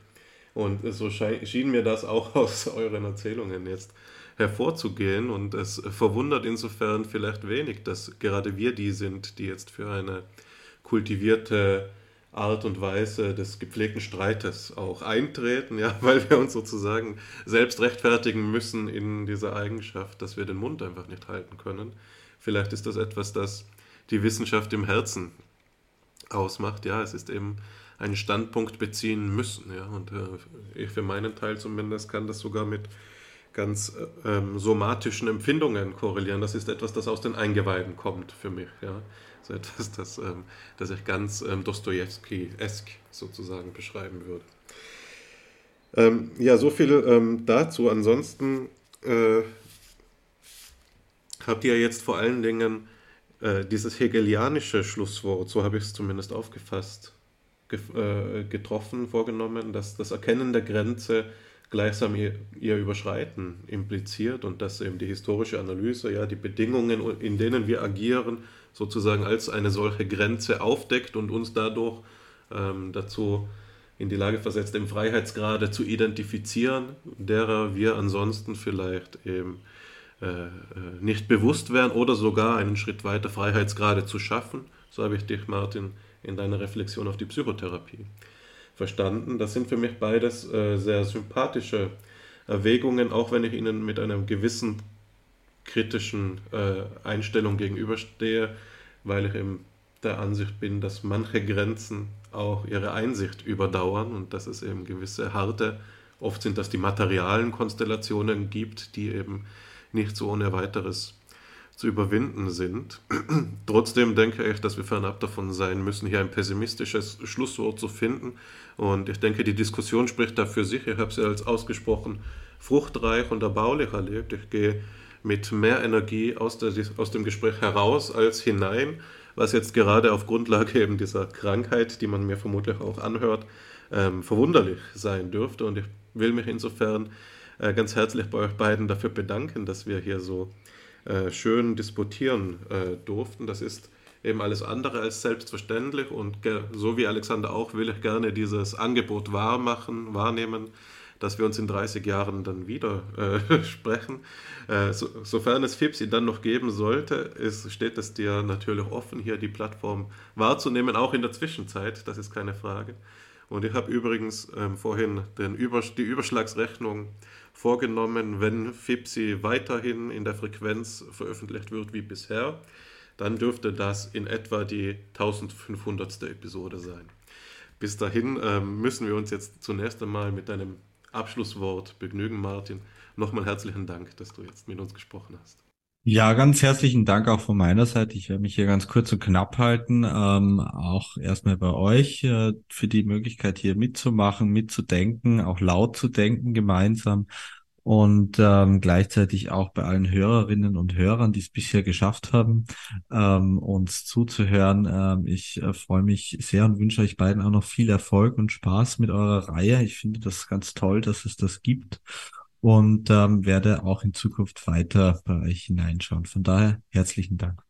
Und so schien mir das auch [laughs] aus euren Erzählungen jetzt hervorzugehen. Und es verwundert insofern vielleicht wenig, dass gerade wir die sind, die jetzt für eine kultivierte Art und Weise des gepflegten Streites auch eintreten, ja, [laughs] weil wir uns sozusagen selbst rechtfertigen müssen in dieser Eigenschaft, dass wir den Mund einfach nicht halten können. Vielleicht ist das etwas, das die Wissenschaft im Herzen ausmacht. Ja, es ist eben einen Standpunkt beziehen müssen. Ja, und äh, ich für meinen Teil zumindest kann das sogar mit ganz äh, ähm, somatischen Empfindungen korrelieren. Das ist etwas, das aus den Eingeweiden kommt für mich. Ja so etwas, das, ähm, das ich ganz ähm, Dostoevsky-esk sozusagen beschreiben würde. Ähm, ja, so viel ähm, dazu. Ansonsten äh, habt ihr jetzt vor allen Dingen äh, dieses hegelianische Schlusswort, so habe ich es zumindest aufgefasst, ge äh, getroffen, vorgenommen, dass das Erkennen der Grenze gleichsam ihr, ihr, Überschreiten impliziert und dass eben die historische Analyse, ja, die Bedingungen, in denen wir agieren, sozusagen als eine solche Grenze aufdeckt und uns dadurch ähm, dazu in die Lage versetzt, im Freiheitsgrade zu identifizieren, derer wir ansonsten vielleicht eben nicht bewusst wären oder sogar einen Schritt weiter Freiheitsgrade zu schaffen. So habe ich dich, Martin, in deiner Reflexion auf die Psychotherapie verstanden. Das sind für mich beides äh, sehr sympathische Erwägungen, auch wenn ich ihnen mit einer gewissen kritischen äh, Einstellung gegenüberstehe, weil ich eben der Ansicht bin, dass manche Grenzen auch ihre Einsicht überdauern und dass es eben gewisse harte, oft sind das die materialen Konstellationen gibt, die eben nicht so ohne weiteres zu überwinden sind. [clears throat] Trotzdem denke ich, dass wir fernab davon sein müssen, hier ein pessimistisches Schlusswort zu finden. Und ich denke, die Diskussion spricht da für sich. Ich habe sie als ausgesprochen fruchtreich und erbaulich erlebt. Ich gehe mit mehr Energie aus, der, aus dem Gespräch heraus als hinein, was jetzt gerade auf Grundlage eben dieser Krankheit, die man mir vermutlich auch anhört, ähm, verwunderlich sein dürfte. Und ich will mich insofern äh, ganz herzlich bei euch beiden dafür bedanken, dass wir hier so äh, schön disputieren äh, durften. Das ist eben alles andere als selbstverständlich und so wie Alexander auch will ich gerne dieses Angebot wahrmachen, wahrnehmen, dass wir uns in 30 Jahren dann wieder [laughs] sprechen. So, sofern es FIPSI dann noch geben sollte, steht es dir natürlich offen, hier die Plattform wahrzunehmen, auch in der Zwischenzeit, das ist keine Frage. Und ich habe übrigens ähm, vorhin den Über die Überschlagsrechnung vorgenommen, wenn FIPSI weiterhin in der Frequenz veröffentlicht wird wie bisher, dann dürfte das in etwa die 1500. Episode sein. Bis dahin ähm, müssen wir uns jetzt zunächst einmal mit deinem Abschlusswort begnügen, Martin. Nochmal herzlichen Dank, dass du jetzt mit uns gesprochen hast. Ja, ganz herzlichen Dank auch von meiner Seite. Ich werde mich hier ganz kurz und knapp halten. Ähm, auch erstmal bei euch äh, für die Möglichkeit hier mitzumachen, mitzudenken, auch laut zu denken gemeinsam und ähm, gleichzeitig auch bei allen Hörerinnen und Hörern, die es bisher geschafft haben, ähm, uns zuzuhören. Ähm, ich äh, freue mich sehr und wünsche euch beiden auch noch viel Erfolg und Spaß mit eurer Reihe. Ich finde das ganz toll, dass es das gibt und ähm, werde auch in Zukunft weiter bei euch hineinschauen. Von daher herzlichen Dank.